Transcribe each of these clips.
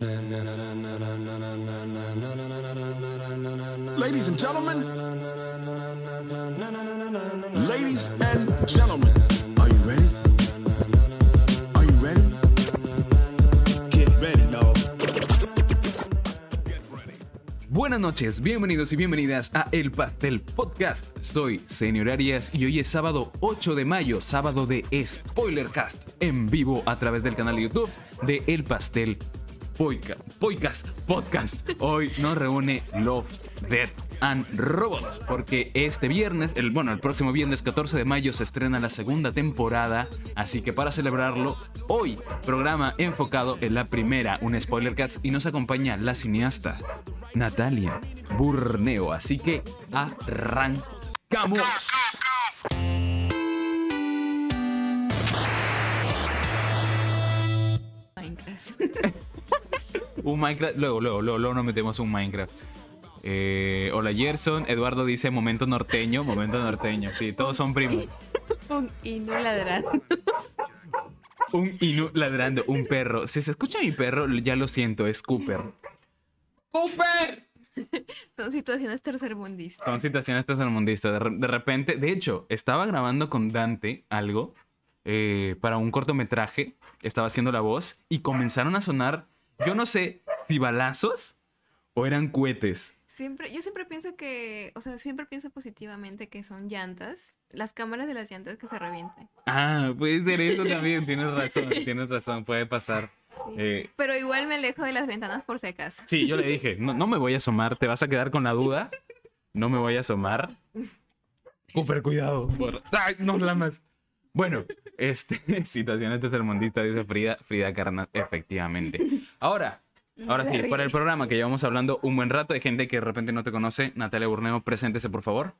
Ladies and gentlemen, ladies and gentlemen, are you ready? Are you ready? Get ready, y'all. Buenas noches, bienvenidos y bienvenidas a El Pastel Podcast. Soy Senior Arias y hoy es sábado 8 de mayo, sábado de Spoilercast, en vivo a través del canal de YouTube de El Pastel Podcast. Podcast, podcast. Hoy nos reúne Love, Death and Robots, porque este viernes, el, bueno, el próximo viernes 14 de mayo se estrena la segunda temporada, así que para celebrarlo, hoy programa enfocado en la primera, un Spoilercast, y nos acompaña la cineasta Natalia Burneo, así que arrancamos. Minecraft. Un Minecraft, luego, luego, luego, luego nos metemos un Minecraft. Eh, hola Gerson, Eduardo dice momento norteño, momento norteño, sí, todos son primos. Un hino ladrando. Un inu ladrando, un perro. Si se escucha mi perro, ya lo siento, es Cooper. ¡Cooper! Son situaciones tercermundistas. Son situaciones tercermundistas. De, re- de repente, de hecho, estaba grabando con Dante algo eh, para un cortometraje. Estaba haciendo la voz y comenzaron a sonar, yo no sé si balazos o eran cohetes. Siempre, yo siempre pienso que, o sea, siempre pienso positivamente que son llantas, las cámaras de las llantas que se revientan. Ah, puede ser eso también. Tienes razón, tienes razón, puede pasar. Sí. Eh, Pero igual me alejo de las ventanas por si acaso. Sí, yo le dije, no, no me voy a asomar, te vas a quedar con la duda. No me voy a asomar. Cooper, cuidado. por- Ay, no lamas. Bueno, este, situaciones tercermundistas, dice Frida, Frida Carnas, efectivamente. Ahora, ahora sí, para el programa que llevamos hablando un buen rato, hay gente que de repente no te conoce. Natalia Burneo, preséntese, por favor.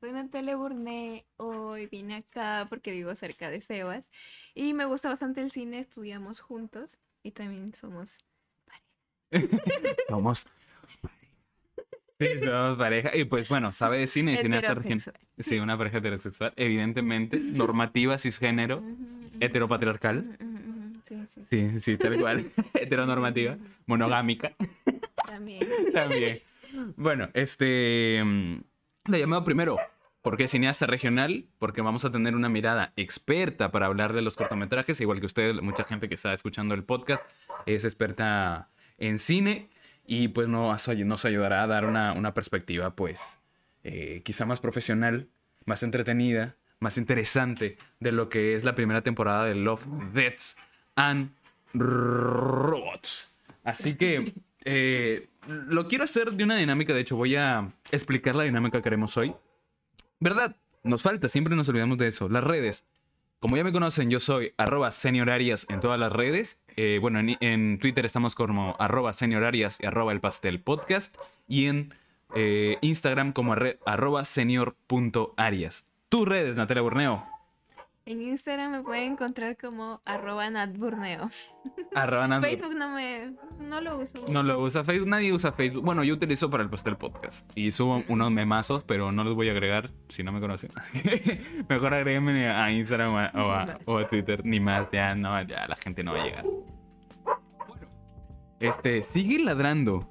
Soy Natalia Burné, hoy vine acá porque vivo cerca de Sebas y me gusta bastante el cine, estudiamos juntos y también somos Somos. Sí, somos pareja. Y pues bueno, sabe de cine y cineasta heterosexuales. Sí, una pareja heterosexual, evidentemente. Normativa, cisgénero, heteropatriarcal. Sí, sí, Sí, sí, tal cual. Heteronormativa, monogámica también. también. Bueno, este. mm, Le llamado primero. ¿Por qué cineasta regional? Porque vamos a tener una mirada experta para hablar de los cortometrajes, igual que usted, mucha gente que está escuchando el podcast es experta en cine y pues nos, nos ayudará a dar una, una perspectiva pues eh, quizá más profesional, más entretenida, más interesante de lo que es la primera temporada de Love, Deaths and Robots. Así que eh, lo quiero hacer de una dinámica, de hecho voy a explicar la dinámica que haremos hoy. ¿Verdad? Nos falta, siempre nos olvidamos de eso. Las redes. Como ya me conocen, yo soy arroba seniorarias en todas las redes. Eh, bueno, en, Twitter estamos como arroba seniorarias y arroba el pastel podcast. Y en eh, Instagram como arroba senior.arias. Tus redes, Natalia Borneo. En Instagram me pueden encontrar como arroba natburneo. Arroba Nat- Facebook no me no lo uso. No lo usa Facebook, nadie usa Facebook. Bueno, yo utilizo para el pastel podcast y subo unos memazos, pero no los voy a agregar si no me conocen. Mejor agréguenme a Instagram o a, o a- o a Twitter, ni más, ya no, ya la gente no va a llegar. Bueno, este, sigue ladrando.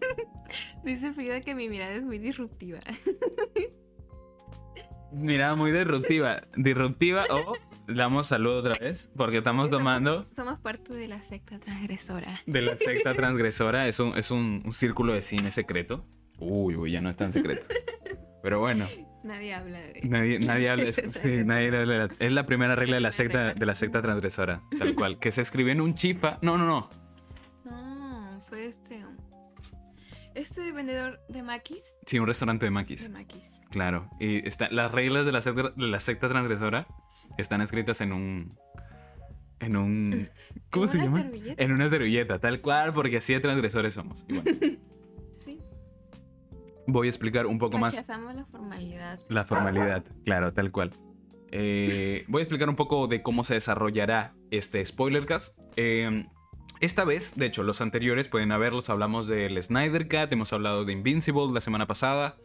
Dice Frida que mi mirada es muy disruptiva. Mira, muy disruptiva. Disruptiva o damos salud otra vez, porque estamos tomando Somos parte de la secta transgresora. de la secta transgresora. Es un, es un, un círculo de cine secreto. Uy, uy, ya no es tan secreto. Pero bueno. Nadie habla de Nadie, nadie habla, es, sí, nadie habla de la- es la primera regla de la secta, de la secta transgresora, tal cual, que se escribió en un chifa, no, no, no, No, fue este este vendedor de maquis, sí, un restaurante de de maquis, maquis. claro, y está, las reglas de la secta, de la secta transgresora están escritas en un, en un, ¿cómo ¿En se llama? servilleta? En una servilleta, tal cual, porque así de transgresores somos. Y bueno, Sí. voy a explicar un poco más Rechazamos la formalidad. La formalidad, claro, tal cual. Eh, voy a explicar un poco de cómo se desarrollará este Spoilercast. Eh, esta vez, de hecho, los anteriores pueden haberlos. Hablamos del Snyder Cut, hemos hablado de Invincible la semana pasada.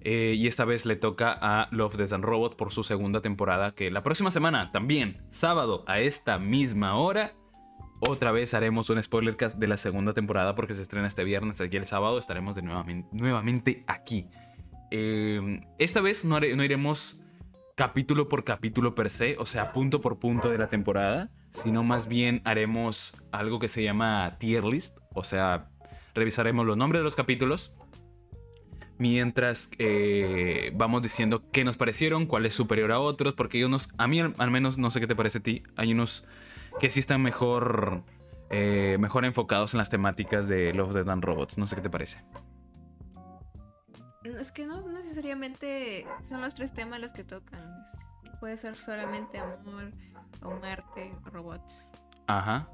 Eh, y esta vez le toca a Love, Death and Robot por su segunda temporada, que la próxima semana también, sábado a esta misma hora, otra vez haremos un spoilercast de la segunda temporada porque se estrena este viernes, aquí el sábado estaremos de nuevamente, aquí. Eh, esta vez no, no iremos capítulo por capítulo per se, o sea, punto por punto de la temporada, sino más bien haremos algo que se llama tier list, o sea, revisaremos los nombres de los capítulos mientras eh, vamos diciendo qué nos parecieron, cuál es superior a otros, porque hay unos, a mí al, menos no sé qué te parece a ti, hay unos que sí están mejor, eh, mejor enfocados en las temáticas de Love, Death and Robots, no sé qué te parece. Es que no necesariamente son los tres temas los que tocan. Puede ser solamente amor, o muerte, o robots. Ajá.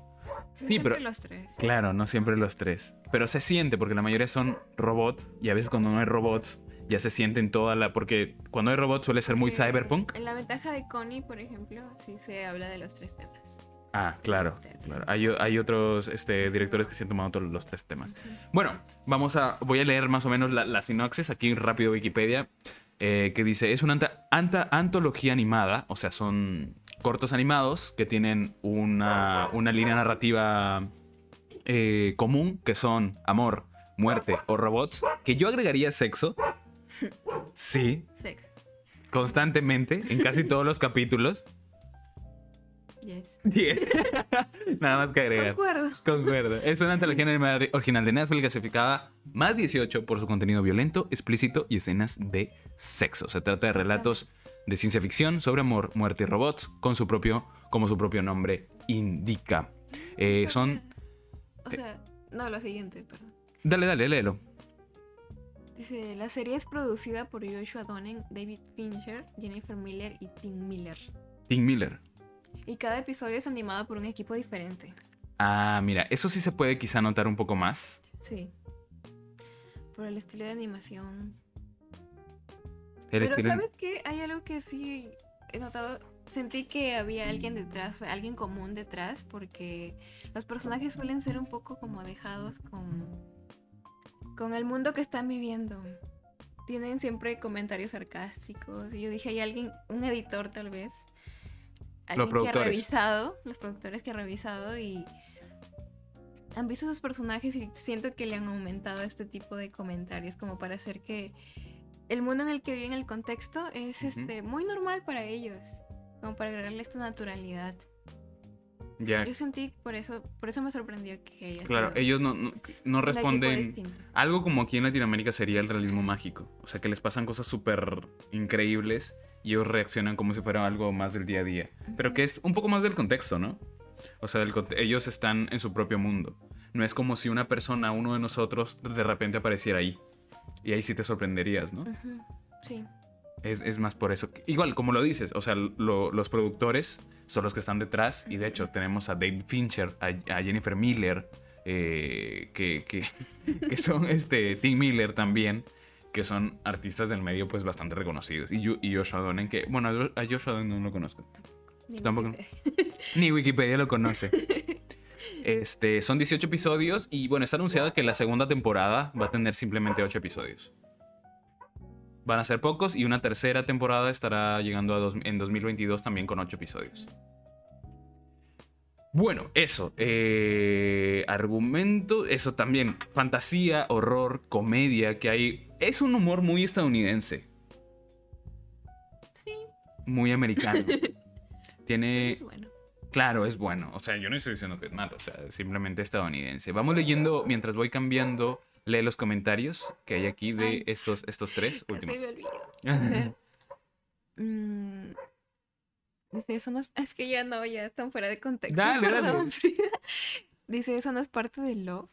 Sí, siempre pero- los tres. Claro, no siempre los tres. Pero se siente, porque la mayoría son robots. Y a veces cuando no hay robots, ya se sienten toda la. Porque cuando hay robots suele ser muy Eh, cyberpunk. En la ventaja de Connie, por ejemplo, sí se habla de los tres temas. Ah, claro. Claro. Hay, hay otros este, directores que se han tomado todos los tres temas. Bueno, vamos a. Voy a leer más o menos la, la sinopsis aquí rápido Wikipedia. eh, que dice: es una anta- anta- antología animada. O sea, son cortos animados que tienen una, una línea narrativa eh, común, que son amor, muerte o robots. Que yo agregaría sexo. Sí, Sex. constantemente, en casi todos los capítulos. Yes. 10. Nada más que agregar. Concuerdo. Concuerdo. Es una antología animada original de Netflix clasificada más 18 por su contenido violento, explícito y escenas de sexo. Se trata de relatos de ciencia ficción sobre amor, muerte y robots, con su propio, como su propio nombre indica. Eh, son. O sea, no, lo siguiente, perdón. Dale, dale, léelo. Dice, la serie es producida por Joshua Donen, David Fincher, Jennifer Miller y Tim Miller. Tim Miller. Y cada episodio es animado por un equipo diferente. Ah, mira, eso sí se puede quizá notar un poco más. Sí. Por el estilo de animación. El Pero estilo- ¿sabes qué? Hay algo que sí he notado. Sentí que había alguien detrás, alguien común detrás, porque los personajes suelen ser un poco como dejados con, con el mundo que están viviendo. Tienen siempre comentarios sarcásticos. Y yo dije, hay alguien, un editor tal vez. Alguien que ha productores. revisado, los productores que ha revisado y han visto esos personajes y siento que le han aumentado este tipo de comentarios como para hacer que el mundo en el que viven, el contexto, es Ujú. este muy normal para ellos, como para agregarle esta naturalidad. Ya, Yo sentí por eso, por eso me sorprendió que haya claro, ellos no, no, no responden. Algo como aquí en Latinoamérica sería el realismo mágico. O sea, que les pasan cosas súper increíbles y ellos reaccionan como si fuera algo más del día a día. Pero que es un poco más del contexto, ¿no? O sea, conte- ellos están en su propio mundo. No es como si una persona, uno de nosotros, de repente apareciera ahí. Y ahí sí te sorprenderías, ¿no? Sí, Es, es más por eso. Igual, como lo dices, o sea, lo- los productores son los que están detrás. Y de hecho, tenemos a David Fincher, a, a Jennifer Miller, eh, que, que, que son este, Tim Miller también, que son artistas del medio pues bastante reconocidos. Y, Yo- y Joshua Donen, que, bueno, a Joshua Donen no lo conozco. ni Tampoco. Wikipedia. Ni Wikipedia lo conoce. Este, son 18 episodios y bueno, está anunciado que la segunda temporada va a tener simplemente 8 episodios. Van a ser pocos y una tercera temporada estará llegando a dos- en 2022 también con 8 episodios. Bueno, eso. eh, argumento, eso también. Fantasía, horror, comedia que hay. Es un humor muy estadounidense, Sí, muy americano. Tiene bueno. Claro, es bueno. O sea, yo no estoy diciendo que es malo. O sea, simplemente estadounidense. Vamos leyendo mientras voy cambiando. Lee los comentarios que hay aquí de Ay. estos, estos tres últimos. me olvido. Mm, dice, eso no es... Es que ya no, ya están fuera de contexto. Dale, dale. Frida. Dice, eso no es parte del love.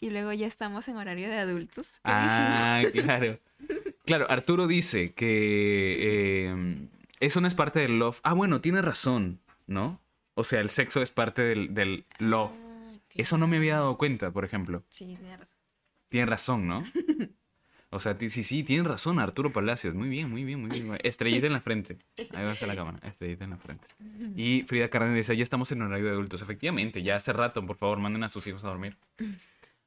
Y luego ya estamos en horario de adultos. ¿Qué Ah, claro. Claro, Arturo dice que eh, eso no es parte del love. Ah, bueno, tiene razón, ¿no? O sea, el sexo es parte del, del dijimos? Ah, Eso no me había dado cuenta, por ejemplo. Sí, tiene razón. Tiene razón, ¿no? O sea, sí, sí, tiene razón Arturo Palacios. Muy bien, muy bien, muy bien. Estrellita en la frente. Ahí va a la cámara. Estrellita en la frente. Y Frida Carden dice, ya estamos en horario de adultos. Efectivamente, ya hace rato, por favor, manden a sus hijos a dormir.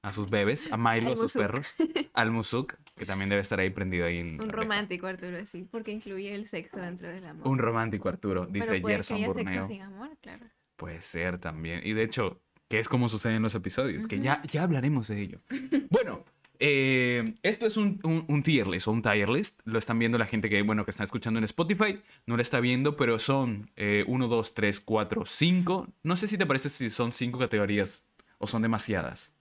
A sus bebés, a Milo, a sus perros, al Musuk, que también debe estar ahí prendido ahí. en Un romántico, Arturo, sí, porque incluye el sexo dentro del amor. Un romántico, Arturo, dice Pero puede Gerson que haya Burneo. sexo sin amor, claro. Puede ser también. Y de hecho, que es como sucede en los episodios, que ya, ya hablaremos de ello. Bueno, eh, esto es un, un, un tier list o un tier list. Lo están viendo la gente que, bueno, que está escuchando en Spotify. No lo está viendo, pero son 1, 2, 3, 4, 5. No sé si te parece si son 5 categorías o son demasiadas.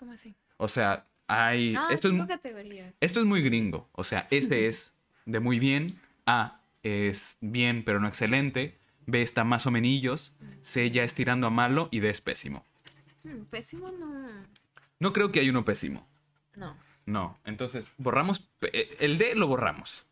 ¿Cómo así? O sea, hay... Ah, esto, cinco es, categorías. esto es muy gringo. O sea, S es de muy bien. A es bien, pero no excelente. B está más o menillos. C ya es tirando a malo. Y D es pésimo. Hmm, pésimo no. No creo que haya uno pésimo. No. No. Entonces, borramos. eh, El D lo borramos.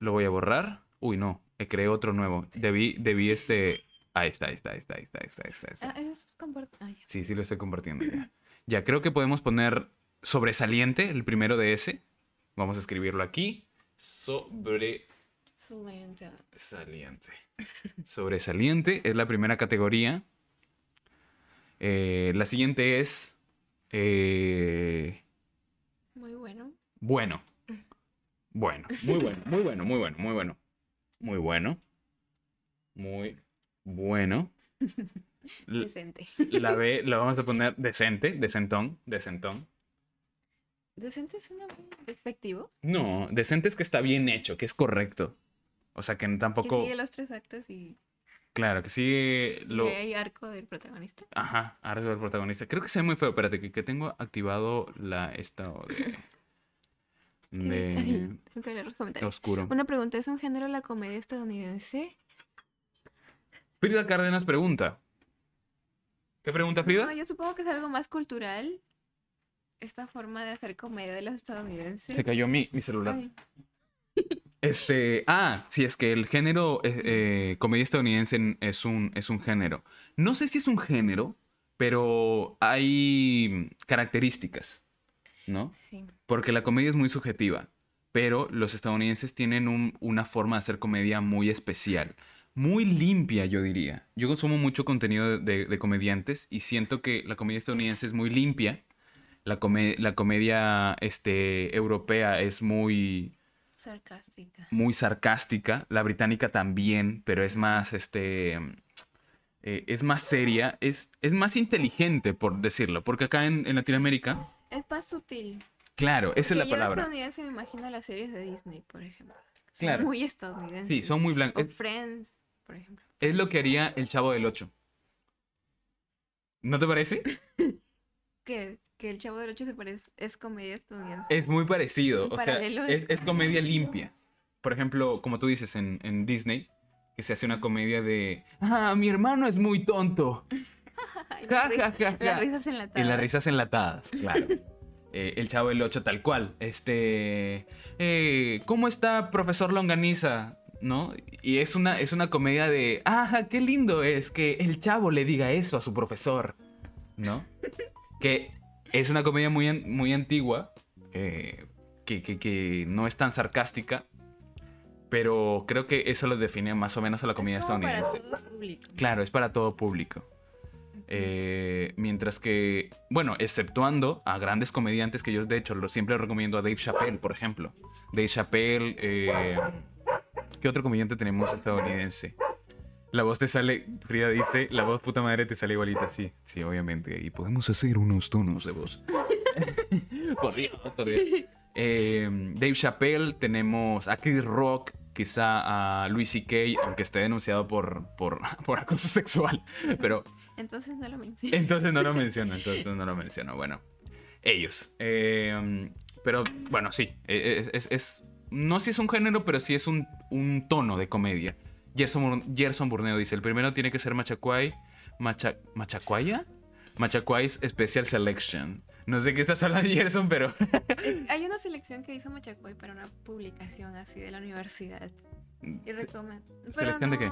Lo voy a borrar. Uy, no. eh, Creé otro nuevo. Debí, debí este. Ahí está, ahí está, ahí está, ahí está, ahí está, ahí está, ahí está. Ah, eso es ya. Sí, sí lo estoy compartiendo ya. Ya, creo que podemos poner sobresaliente, el primero de ese. Vamos a escribirlo aquí. Sobresaliente. Excelente. Sobresaliente es la primera categoría. Eh, la siguiente es... eh, Muy bueno. bueno. Bueno, muy bueno, muy bueno, muy bueno, muy bueno. Muy bueno. Muy bueno. Decente. La B la vamos a poner decente, decentón, decentón. Decente es un despectivo. No, decente es que está bien hecho, que es correcto. O sea, que Que tampoco... sigue los tres actos y, Claro, que sigue y lo... hay arco del protagonista. Ajá, ahora soy el protagonista. Creo que se ve muy feo. Espérate, que, que tengo activado la esta de, de Ay, tengo que leer los comentarios. oscuro. Una pregunta, ¿es un género la comedia estadounidense? Frida Cárdenas pregunta. ¿Qué pregunta Frida? No, yo supongo que es algo más cultural. Esta forma de hacer comedia de los estadounidenses. Se cayó mi, mi celular. Ay, Este, ah, sí, es que el género eh, eh, comedia estadounidense en- es un, es un género. No sé si es un género, pero hay características, ¿no? sí. Porque la comedia es muy subjetiva, pero los estadounidenses tienen un- una forma de hacer comedia muy especial, muy limpia, yo diría. Yo consumo mucho contenido de, de- de comediantes y siento que la comedia estadounidense es muy limpia. La, come- la comedia este, europea es muy, Sarcástica. muy sarcástica. La británica también, pero es más, este, eh, es más seria, es, es más inteligente, por decirlo. Porque acá en, en Latinoamérica, Es más sutil. claro, esa es la yo palabra. estadounidense me imagino las series de Disney, por ejemplo. Son Claro. muy estadounidenses. Sí, son muy blancos. Friends, por ejemplo. es lo que haría el Chavo del 8. ¿No te parece? Que, que el Chavo del Ocho se parece, es comedia estadounidense. Es muy parecido. O sea, es, es comedia limpia. Por ejemplo, como tú dices en, en Disney, que se hace una comedia de. Ah, mi hermano es muy tonto. Ja. Las risas enlatadas. Y las risas enlatadas, claro. Eh, el Chavo del 8 tal cual. Este... eh, ¿Cómo está profesor Longaniza? ¿No? Y es una, es una comedia de... ¡Ah, qué lindo es que el chavo le diga eso a su profesor! ¿No? Que es una comedia muy, muy antigua, eh, que, que- que no es tan sarcástica, pero creo que eso lo define más o menos a la comedia es como para estadounidense. todo público. Claro, es para todo público. Eh, mientras que, bueno, exceptuando a grandes comediantes que yo de hecho lo siempre recomiendo a Dave Chappelle, por ejemplo. Dave Chappelle, eh, ¿qué otro comediante tenemos estadounidense? La voz te sale, Frida dice, la voz puta madre te sale igualita, sí, sí, obviamente. Y podemos hacer unos tonos de voz. por Dios, por Dios. Eh, Dave Chappelle, tenemos a Chris Rock, quizá a Louis C.K., aunque esté denunciado por, por, por acoso sexual. Pero Entonces no lo menciono. entonces no lo menciono, entonces no lo menciono. Bueno, ellos. Eh, pero bueno, sí, es, es- es- no si es un género, pero sí es un, un tono de comedia. Gerson, Bur- Gerson Burneo dice, el primero tiene que ser Machacuay. Macha, ¿Machacuaya? Machacuay's Special Selection. No sé qué estás hablando, Gerson, pero... Hay una selección que hizo Machacuay para una publicación así de la universidad. Y recomiendo. ¿Selección de qué?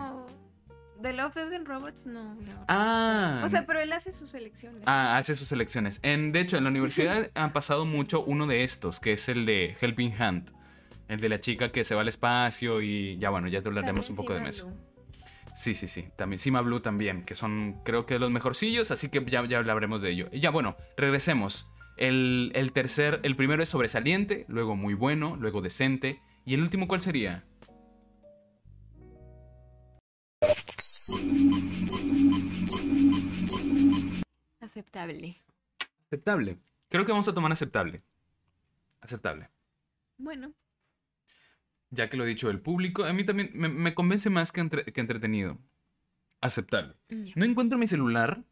De Love, Death and Robots, no. Ah. O sea, pero él hace sus selecciones. Ah, hace sus selecciones. En, de hecho, en la universidad han pasado mucho uno de estos, que es el de Helping Hand. El de la chica que se va al espacio y ya bueno, ya te hablaremos un poco de eso. Blue. Sí, sí, sí. También Cima Blue también, que son creo que los mejorcillos, así que ya, ya hablaremos de ello. Y ya bueno, regresemos. El, el tercer, el primero es sobresaliente, luego muy bueno, luego decente. ¿Y el último cuál sería? Aceptable. Aceptable. Creo que vamos a tomar aceptable. Aceptable. Bueno, Ya que lo ha dicho el público, a mí también me, me convence más que, entre- que entretenido. Aceptable. ya. No encuentro mi celular.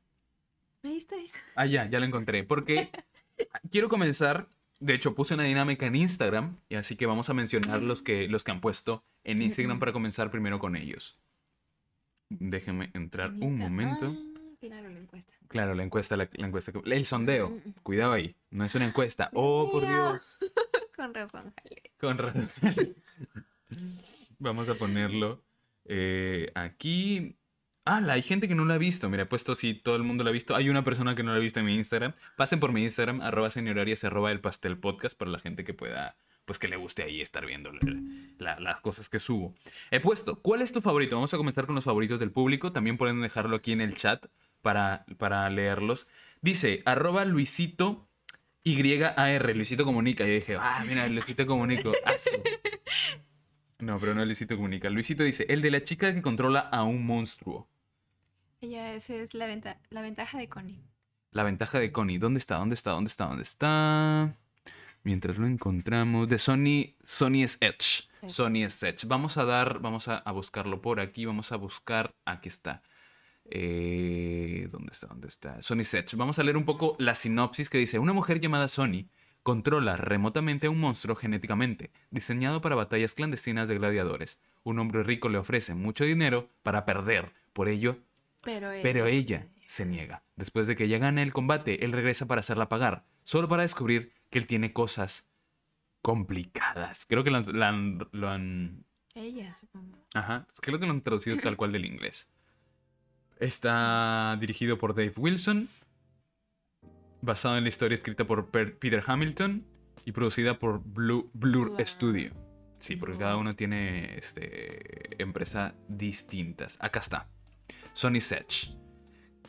ahí estáis. Ah, ya, ya lo encontré. Porque quiero comenzar. De hecho, puse una dinámica en Instagram. Y así que vamos a mencionar los que, los que han puesto en Instagram para comenzar primero con ellos. Déjenme entrar En un momento. Ah, claro, la encuesta. Claro, la encuesta, la, la encuesta. El sondeo. Mm, mm, mm. Cuidado ahí. No es una encuesta. Oh, por Dios. Con razón, jale. Con razón. Vamos a ponerlo eh, aquí. Ah, hay gente que no lo ha visto. Mira, he puesto si todo el mundo lo ha visto. Hay una persona que no lo ha visto en mi Instagram. Pasen por mi Instagram, arroba señorarias, arroba el pastel podcast, para la gente que pueda, pues que le guste ahí estar viendo la- la- las cosas que subo. He puesto, ¿cuál es tu favorito? Vamos a comenzar con los favoritos del público. También pueden dejarlo aquí en el chat para, para leerlos. Dice, arroba Luisito YAR, Luisito Comunica. Y yo dije, ah, mira, Luisito Comunico. Sí. No, pero no Luisito Comunica. Luisito dice, el de la chica que controla a un monstruo. Ella, esa es la, venta la ventaja de Connie. La ventaja de Connie. ¿Dónde está? ¿Dónde está? ¿Dónde está? ¿Dónde está? Mientras lo encontramos. De Sony. Sony es Edge. Edge. Sony es Edge. Vamos a dar. Vamos a, a buscarlo por aquí. Vamos a buscar. Aquí está. Eh, ¿Dónde está? ¿Dónde está? Sony Edge. Vamos a leer un poco la sinopsis que dice: Una mujer llamada Sony controla remotamente a un monstruo genéticamente, diseñado para batallas clandestinas de gladiadores. Un hombre rico le ofrece mucho dinero para perder. Por ello, Pero ella, pero ella se niega. Después de que ella gane el combate, él regresa para hacerla pagar, solo para descubrir que él tiene cosas complicadas. Creo que lo han, lo han- lo han- Ella, supongo. ajá, creo que lo han traducido tal cual del inglés. Está dirigido por Dave Wilson, basado en la historia escrita por Peter Hamilton y producida por Blue, Blur. Studio. Sí, porque cada uno tiene este, empresas distintas. Acá está. Sony Sedge.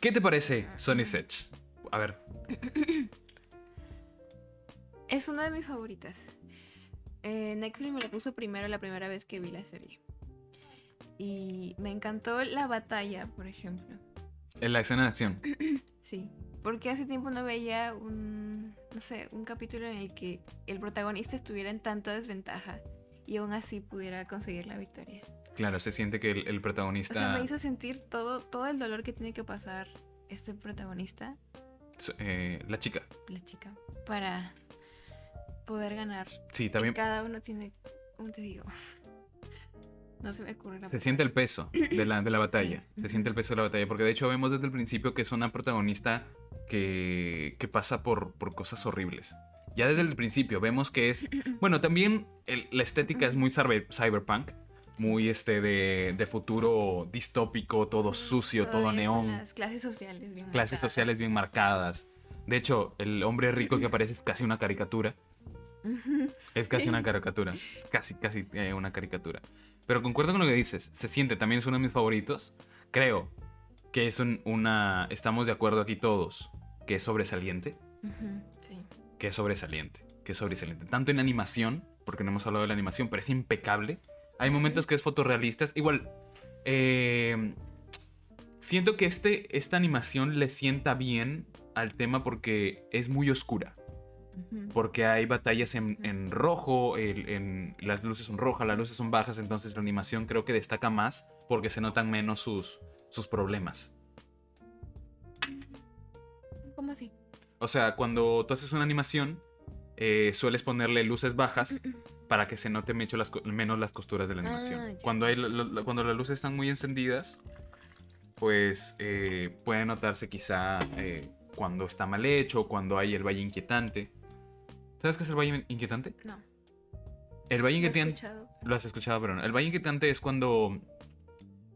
¿Qué te parece Sony Sedge? A ver, Es una de mis favoritas. Eh, Netflix me la puso primero la primera vez que vi la serie. Y me encantó la batalla, por ejemplo. en la escena de acción. Sí, porque hace tiempo no veía un, no sé, un capítulo en el que el protagonista estuviera en tanta desventaja y aún así pudiera conseguir la victoria. Claro, se siente que el, el O protagonista. sea, me hizo sentir todo, todo el dolor que tiene que pasar este protagonista, eh, la chica. la chica, para poder ganar. Sí, Y también. cada uno tiene, ¿cómo te digo? No se me ocurre la Se siente el peso de la, de la batalla. Se siente el peso de la batalla. Porque de hecho vemos desde el principio que es una protagonista que, que pasa por, por cosas horribles. Ya desde el principio vemos que es. Bueno, también el- la estética es muy cyber- cyberpunk. Muy este de, de futuro distópico, todo sucio, todo Todavía neón. Las clases sociales bien Clases marcadas. sociales bien marcadas. De hecho, el hombre rico que aparece es casi una caricatura. Es casi Sí. una caricatura. Casi, casi eh, una caricatura. Pero concuerdo con lo que dices. Se siente, también es uno de mis favoritos. Creo que es un- una... Estamos de acuerdo aquí todos. Que es sobresaliente. Sí. Que es sobresaliente. Que es sobresaliente. Tanto en animación, porque no hemos hablado de la animación, pero es impecable. Hay momentos que es fotorrealistas. Igual, eh, siento que este, esta animación le sienta bien al tema porque es muy oscura Porque hay batallas en, en rojo, el- en, las luces son rojas, las luces son bajas, entonces la animación creo que destaca más porque se notan menos sus, sus problemas. ¿Cómo así? O sea, cuando tú haces una animación, eh, sueles ponerle luces bajas para que se note mecho las menos las costuras de la Ah, animación. cuando, hay, cuando las luces están muy encendidas, pues eh, puede notarse quizá eh, cuando está mal hecho, cuando hay el valle inquietante. ¿Sabes qué es el valle inquietante? No. El valle inquietante... escuchado. Lo has escuchado, pero no. El Valle Inquietante es cuando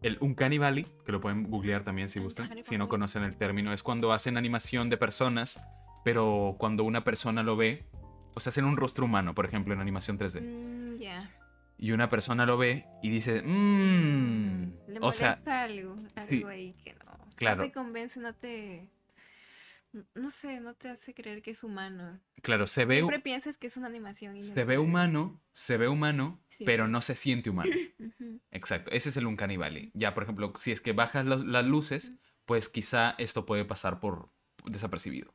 el Uncanny Valley, que lo pueden googlear también si gustan, si no conocen el término, es cuando hacen animación de personas, pero cuando una persona lo ve, o sea, hacen un rostro humano, por ejemplo, en animación 3D, Mm, ya. y una persona lo ve y dice, mmm, Le o sea, molesta algo, algo sí, ahí que no. claro. No te convence, no te. No sé, no te hace creer que es humano. claro, se ve, Siempre piensas que es una animación. Y no se ve humano, se ve humano, Sí. pero no se siente humano. Exacto, ese es el Uncanny Valley. Ya, por ejemplo, si es que bajas las luces, pues quizá esto puede pasar por desapercibido.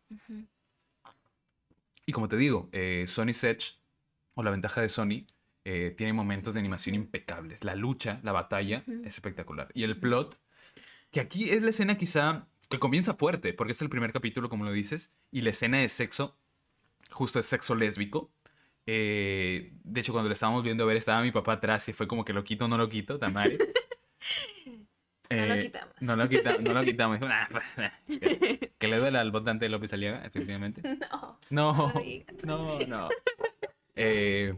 Y como te digo, eh, Sony's Edge, o la ventaja de Sony, eh, tiene momentos de animación impecables. La lucha, la batalla, es espectacular. Y el plot, que aquí es la escena quizá que comienza fuerte, porque es el primer capítulo, como lo dices, y la escena de sexo, justo es sexo lésbico. Eh, de hecho, cuando lo estábamos viendo a ver, estaba mi papá atrás y fue como que lo quito o no lo quito, Tamari. No lo Eh, quitamos. No lo, quita- no lo quitamos. "Nah, que, que le duela al votante de López Aliaga, efectivamente. No. No, no, no. Eh,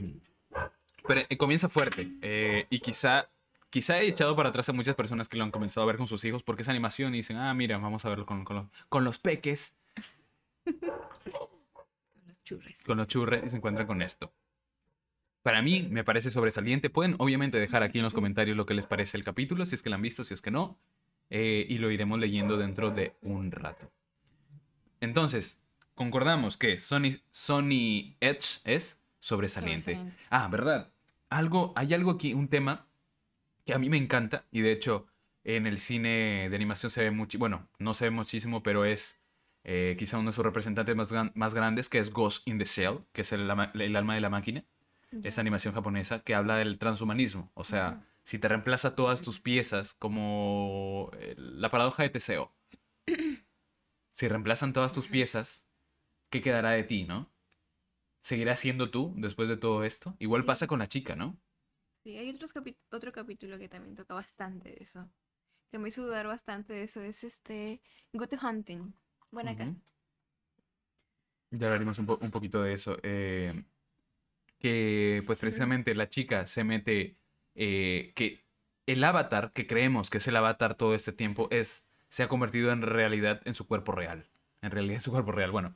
pero eh, comienza fuerte. eh, y quizá, quizá he echado para atrás a muchas personas que lo han comenzado a ver con sus hijos porque es animación y dicen, ah, mira, vamos a verlo con, con los, con los peques, Los churres. con los churres y se encuentran con esto. Para mí me parece sobresaliente. Pueden obviamente dejar aquí en los comentarios lo que les parece el capítulo, si es que lo han visto, si es que no. eh, y lo iremos leyendo dentro de un rato. Entonces, concordamos que Sony, Sony Edge es sobresaliente. Sobresaliente. Ah, verdad. Algo, hay algo aquí, un tema que a mí me encanta y de hecho en el cine de animación se ve mucho, bueno, no se ve muchísimo, pero es eh, quizá uno de sus representantes más, gran- más grandes, que es Ghost in the Shell, que es el, alma de la máquina, esa animación japonesa que habla del transhumanismo, o sea, si te reemplaza todas tus piezas como eh, la paradoja de Teseo, si reemplazan todas tus piezas, ¿qué quedará de ti, no? ¿Seguirás siendo tú después de todo esto? Igual Sí. pasa con la chica, ¿no? Sí, hay otros otro capítulo que también toca bastante de eso. Que me hizo dudar bastante de eso. Es este Good Hunting. Buena casa. Ujú. Ya hablaremos un, po- un poquito de eso. eh, que pues precisamente la chica se mete, eh, que el avatar que creemos que es el avatar todo este tiempo es, se ha convertido en realidad en su cuerpo real. En realidad en su cuerpo real, bueno,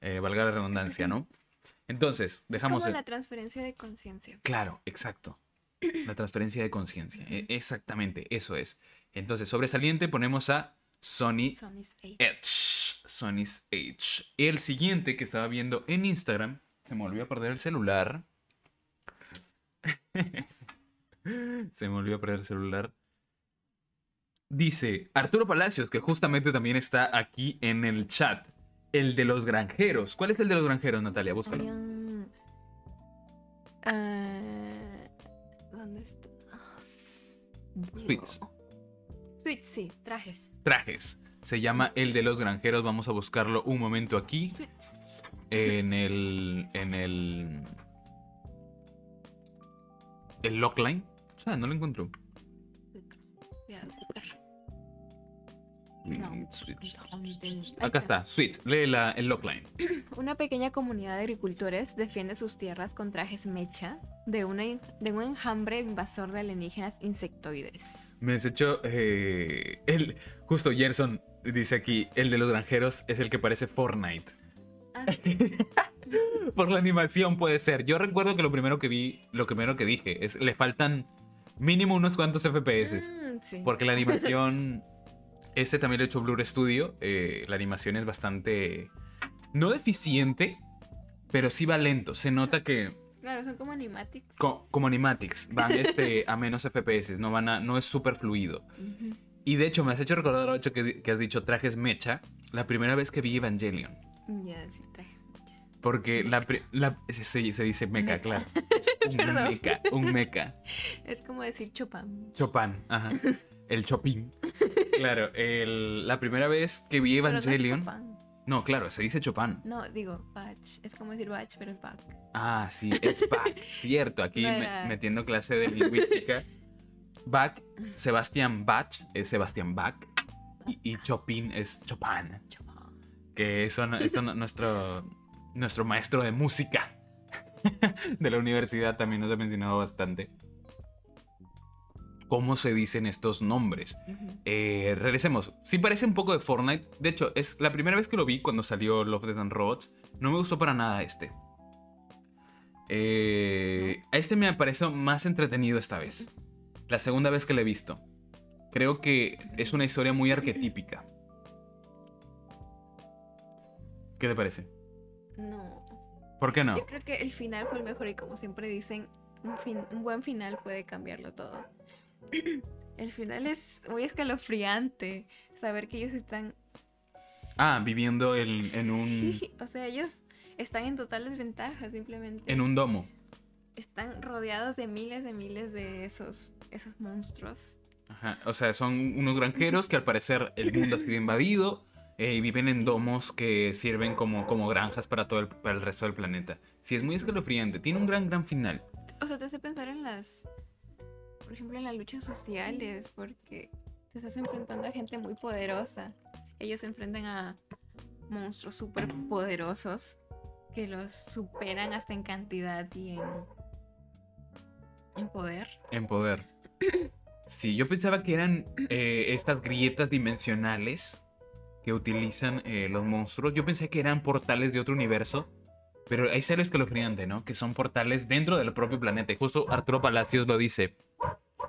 eh, valga la redundancia, ¿no? Entonces, dejamos... es como el- la transferencia de conciencia. Claro, exacto. La transferencia de conciencia. e- Exactamente, eso es. Entonces, sobresaliente ponemos a Sony Sony's. Edge. Sony's Edge. El siguiente que estaba viendo en Instagram. Se me volvió a perder el celular. se me volvió a perder el celular. Dice Arturo Palacios, que justamente también está aquí en el chat. El de los granjeros. ¿Cuál es el de los granjeros, Natalia? Búscalo. S- Sweets. no. Sweets, sí, trajes. Trajes. Se llama El de los granjeros. Vamos a buscarlo un momento aquí. En el. En el. El logline. O sea, no lo encuentro. No, sweets. Acá está, Sweets. Lee la- el logline. Una pequeña comunidad de agricultores defiende sus tierras con trajes mecha de, una, de un enjambre invasor de alienígenas insectoides. Me has hecho. eh, el, justo Gerson dice aquí: el de los granjeros es el que parece Fortnite. Ah, Por la animación puede ser. Yo recuerdo que lo primero que vi, lo primero que dije es: le faltan mínimo unos cuantos FPS. mm, sí. Porque la animación. Este también lo ha hecho Blur Studio. eh, la animación es bastante. No deficiente, pero sí va lento. Se nota que. Claro, son como animatics. co- como animatics, van este, a menos FPS. No, van a, no es súper fluido. Y de hecho, me has hecho recordar, Ocho, que, que has dicho trajes mecha. La primera vez que vi Evangelion. Ya, sí, trajes mecha. Porque la, se, dice Mecha. claro. Es un Perdón. mecha, un mecha. Es como decir Chopin. Chopin, ajá. El Chopin. Claro, el- la primera vez que vi es Evangelion. No, claro, se dice Chopin. No, digo, batch. Es como decir batch, pero es back. Ah, sí, es Bach, cierto. Aquí No me- metiendo clase de lingüística. Bach, Sebastián Bach es Sebastián Bach. Y, y Chopin es Chopin. Chopin. Que son, no- nuestro, nuestro maestro de música de la universidad también nos ha mencionado bastante. ¿Cómo se dicen estos nombres? Eh, regresemos. Sí parece un poco de Fortnite. De hecho, es la primera vez que lo vi cuando salió Love, Death and Robots. No me gustó para nada este. Eh, a este me pareció más entretenido esta vez. La segunda vez que lo he visto. creo que es una historia muy arquetípica. ¿Qué te parece? No. ¿Por qué no? Yo creo que el final fue el mejor y como siempre dicen, un, fin- un buen final puede cambiarlo todo. El final es muy escalofriante. Saber que ellos están. Ah, viviendo en, en un o sea, ellos están en total desventaja, simplemente. en un domo. Están rodeados de miles de miles de esos, esos monstruos. Ajá, O sea, son unos granjeros que al parecer el mundo ha sido invadido eh, y viven en domos que sirven como, como granjas para todo el, para el resto del planeta. Sí, es muy escalofriante. Tiene un gran, gran final. O sea, te hace pensar en las. Por ejemplo, en las luchas sociales, porque te estás enfrentando a gente muy poderosa. Ellos se enfrentan a monstruos súper poderosos que los superan hasta en cantidad y en. en poder. En poder. Sí, yo pensaba que eran eh, estas grietas dimensionales que utilizan eh, los monstruos. Yo pensé que eran portales de otro universo. Pero hay seres escalofriante, ¿no? Que son portales dentro del propio planeta. Y justo Arturo Palacios lo dice.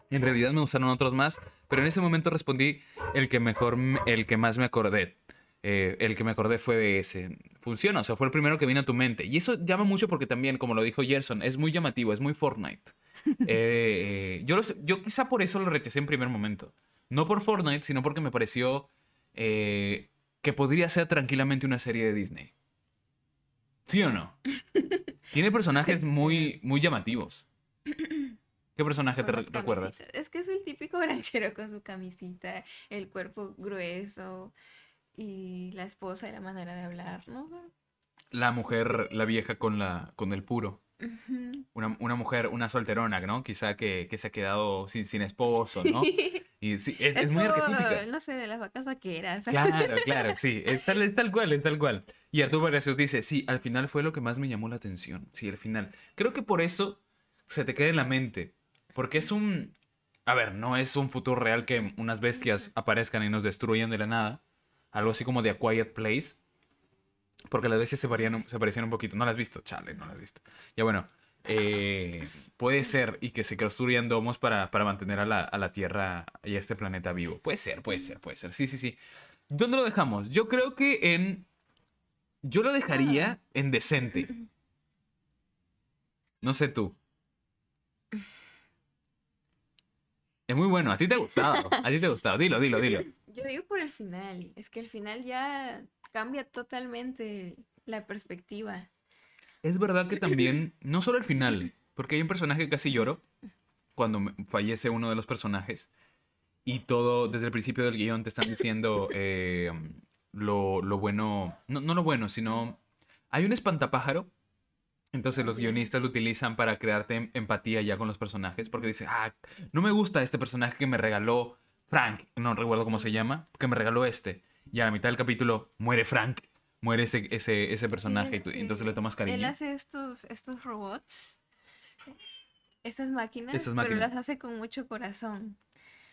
En realidad me usaron otros más, pero en ese momento respondí el que mejor, me- el que más me acordé. Eh, el que me acordé fue de ese. Funciona, o sea, fue el primero que vino a tu mente. Y eso llama mucho porque también, como lo dijo Gerson, es muy llamativo, es muy Fortnite. Eh, yo, yo quizá por eso lo rechacé en primer momento. No por Fortnite, sino porque me pareció eh, que podría ser tranquilamente una serie de Disney. ¿Sí o no? Tiene personajes muy, muy llamativos. ¿Qué personaje te recuerdas? Es que es el típico granjero con su camisita, el cuerpo grueso y la esposa y la manera de hablar, ¿no? La mujer, la vieja con, la, con el puro. Una, una mujer, una solterona, ¿no? Quizá que, que se ha quedado sin, sin esposo, ¿no? Y sí, es, es muy como, arquetípica. No sé, de las vacas vaqueras. Claro, claro, sí. Es tal, es tal cual, es tal cual. Y Arturo Palacios dice, sí, al final fue lo que más me llamó la atención. Sí, el final. Creo que por eso se te queda en la mente. Porque es un... A ver, no es un futuro real que unas bestias aparezcan y nos destruyan de la nada. Algo así como de A Quiet Place. Porque las bestias se, varían un- se parecían un poquito. No las has visto, chale, no las has visto. Ya bueno, eh, puede ser y que se construyan domos para, para mantener a la, a la Tierra y a este planeta vivo. Puede ser, puede ser, puede ser. Sí, sí, sí. ¿Dónde lo dejamos? Yo creo que en... Yo lo dejaría en decente. No sé tú. Es muy bueno. A ti te ha gustado. A ti te ha gustado. Dilo, dilo, dilo. Yo digo por el final. Es que el final ya cambia totalmente la perspectiva. Es verdad que también, no solo el final, porque hay un personaje que casi lloro cuando fallece uno de los personajes y todo, desde el principio del guion te están diciendo eh, lo, lo bueno, no, no lo bueno, sino hay un espantapájaro, entonces los guionistas lo utilizan para crearte em- empatía ya con los personajes, porque dice, ah, no me gusta este personaje que me regaló Frank, no recuerdo cómo se llama, que me regaló este, y a la mitad del capítulo muere Frank. Muere ese, ese, ese personaje y tú- entonces le tomas cariño. Él hace estos, estos robots, estas máquinas, Estas pero máquinas. las hace con mucho corazón.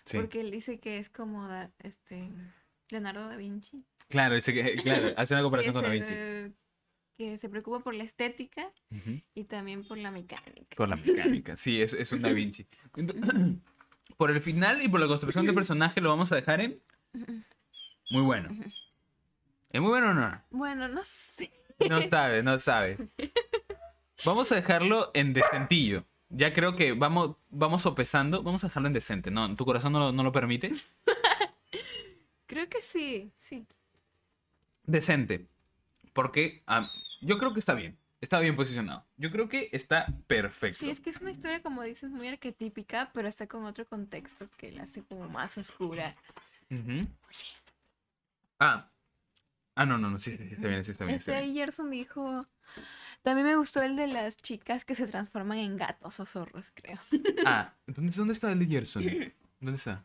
Sí. Porque él dice que es como este Leonardo da Vinci. Claro, ese que- claro, hace una comparación con Da Vinci. Que se preocupa por la estética y también por la mecánica. Por la mecánica, sí, es, es un Da Vinci. Por el final y por la construcción del personaje lo vamos a dejar en... Muy bueno. ¿Es muy bueno o no? Bueno, no sé. No sabe, no sabe. Vamos a dejarlo en decentillo. Ya creo que vamos, vamos sopesando. Vamos a dejarlo en decente, ¿no? ¿Tu corazón no lo, no lo permite? Creo que sí, sí. Decente. Porque ah, yo creo que está bien. Está bien posicionado. Yo creo que está perfecto. Sí, es que es una historia, como dices, muy arquetípica, pero está con otro contexto que la hace como más oscura. Ujú. Ah. Ah, no, no, no, sí, está bien, sí, está bien. está Este bien. Gerson dijo. También me gustó el de las chicas que se transforman en gatos o zorros, creo. Ah, ¿dónde, ¿dónde está el de Gerson? ¿Dónde está?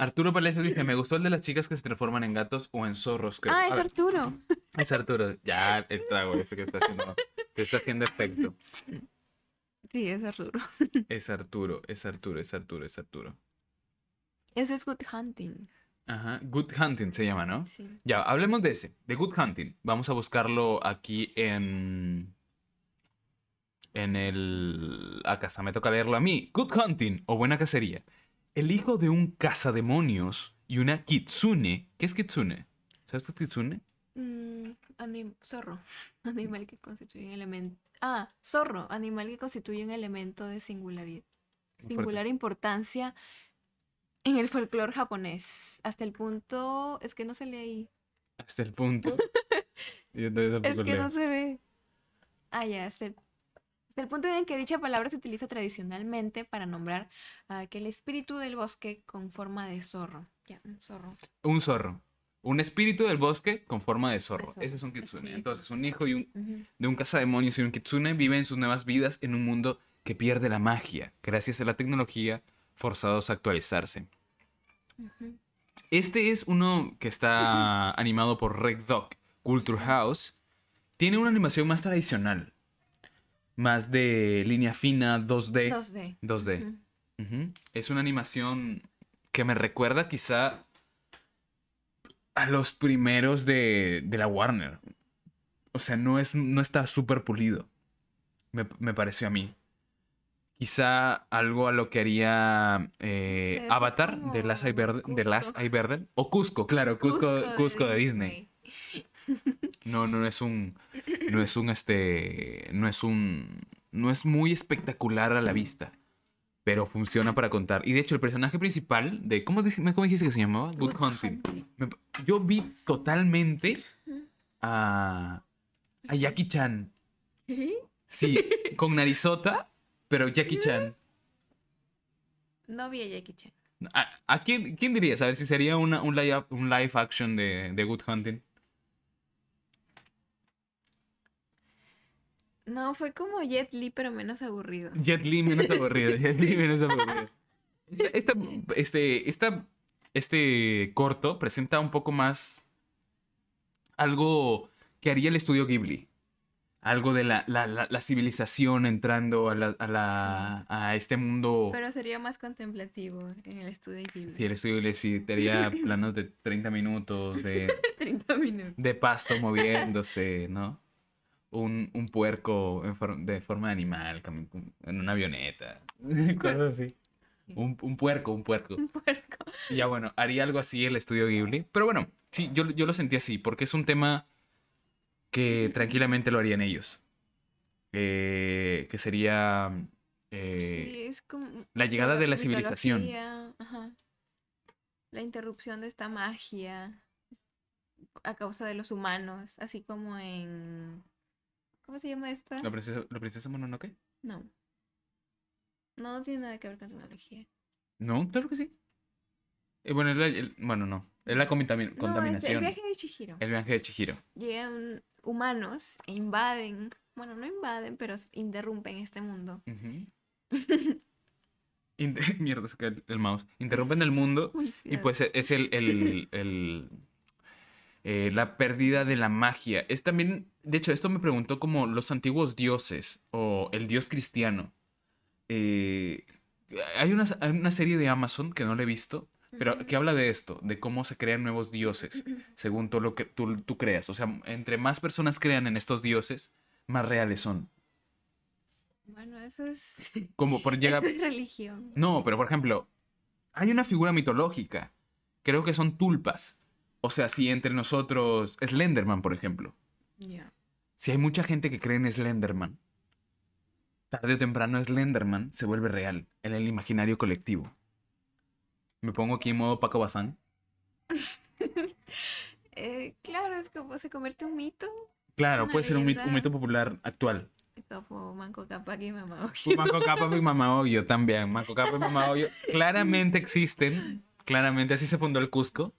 Arturo Palacio dice, me gustó el de las chicas que se transforman en gatos o en zorros, creo. ah, es Arturo. es Arturo. Ya, el trago ese que está haciendo, que está haciendo efecto. Sí, es Arturo. Es Arturo, es Arturo, es Arturo, es Arturo. Ese es Good Hunting. Ajá, Good Hunting se llama, ¿no? Sí. Ya, hablemos de ese, de Good Hunting. Vamos a buscarlo aquí en... en el... Acá está, me toca leerlo a mí. Good Hunting o Buena Cacería. El hijo de un cazademonios y una kitsune. ¿Qué es kitsune? ¿Sabes qué es kitsune? Mm, anim- zorro. Animal que constituye un elemento. Ah, zorro. Animal que constituye un elemento de singularidad. Singular importancia en el folclore japonés. Hasta el punto. Es que no se lee ahí. Hasta el punto. Y entonces Es que leo. no se ve. Ah, ya. Hasta el, hasta el punto en que dicha palabra se utiliza tradicionalmente para nombrar a aquel espíritu del bosque con forma de zorro. Ya, un zorro. Un zorro. Un espíritu del bosque con forma de zorro. Ese es un kitsune. espíritu. Entonces, un hijo y un, de un cazademonios y un kitsune viven sus nuevas vidas en un mundo que pierde la magia gracias a la tecnología, forzados a actualizarse. Este es uno que está animado por Red Dog Culture House. Tiene una animación más tradicional. Más de línea fina, 2D. 2D. 2D. Ujú. Ujú. Es una animación que me recuerda quizá a los primeros de, de la Warner. O sea, no, es, no está súper pulido. Me, me pareció a mí. Quizá algo a lo que haría eh, Avatar de Last Airbender, de Last Cusco. Airbender. O Cusco, claro, Cusco, Cusco, de Disney. Disney. No, no es un. No es un este. No es un. No es muy espectacular a la vista. Pero funciona para contar. Y de hecho, el personaje principal de. ¿Cómo, cómo dijiste que se llamaba? Good, Good Hunting. Hunting. Me- yo vi totalmente a. A Jackie Chan. Sí, con narizota, pero Jackie Chan. No vi a Jackie Chan. ¿A, a quién, quién dirías? A ver si sería una, un, live, un live action de, de Good Hunting. No, fue como Jet Li, pero menos aburrido. Jet Li menos aburrido. Jet Li menos aburrido. Esta- esta- este, esta- este corto presenta un poco más algo que haría el estudio Ghibli. Algo de la, la- la- la civilización entrando a, la- a la- a este mundo. Pero sería más contemplativo en el estudio Ghibli. Sí, el estudio Ghibli sí, tendría planos de 30 minutos de, 30 minutos. de pasto moviéndose, ¿no? Un, un puerco en for- de forma de animal en una avioneta. Cosas así. Un, un puerco, un puerco. Un puerco. Y ya bueno, haría algo así el estudio Ghibli. Pero bueno, sí, yo, yo lo sentí así, porque es un tema que tranquilamente lo harían ellos. Eh, que sería eh, Sí, es como la llegada de la civilización. ajá. La interrupción de esta magia a causa de los humanos, así como en ¿Cómo se llama esta? ¿La princesa, la princesa Mononoke? No. No, no tiene nada que ver con tecnología. No, claro que sí. Eh, bueno, es el- bueno, no. Es la contamina- No, es contaminación. el viaje de Chihiro. El viaje de Chihiro. Llegan humanos e invaden, bueno, no invaden, pero interrumpen este mundo. Ujú. Inter- Mierda, se cae el, el mouse. Interrumpen el mundo Uy, y pues e- es el, el- el, eh, la pérdida de la magia. Es también, de hecho, esto me preguntó como los antiguos dioses o el dios cristiano. Eh, hay, una, hay una serie de Amazon que no la he visto, pero que habla de esto, de cómo se crean nuevos dioses, según todo lo que tú, tú creas. O sea, entre más personas crean en estos dioses, más reales son. Bueno, eso es, Como por llega... es religión. No, pero por ejemplo, hay una figura mitológica. Creo que son tulpas. O sea, si entre nosotros. Slenderman, por ejemplo. Ya. Si hay mucha gente que cree en Slenderman, tarde o temprano Slenderman se vuelve real en el imaginario colectivo. Me pongo aquí en modo Paco Bazán. Eh, claro, es como se convierte un mito, Claro, puede ser un mito, un leyenda. mito popular actual. como Manco Capac y Mamá Pues Manco Cápac y Mamá también. Manco Cápac y Mamá Hoyo claramente existen. Claramente así se fundó el Cusco.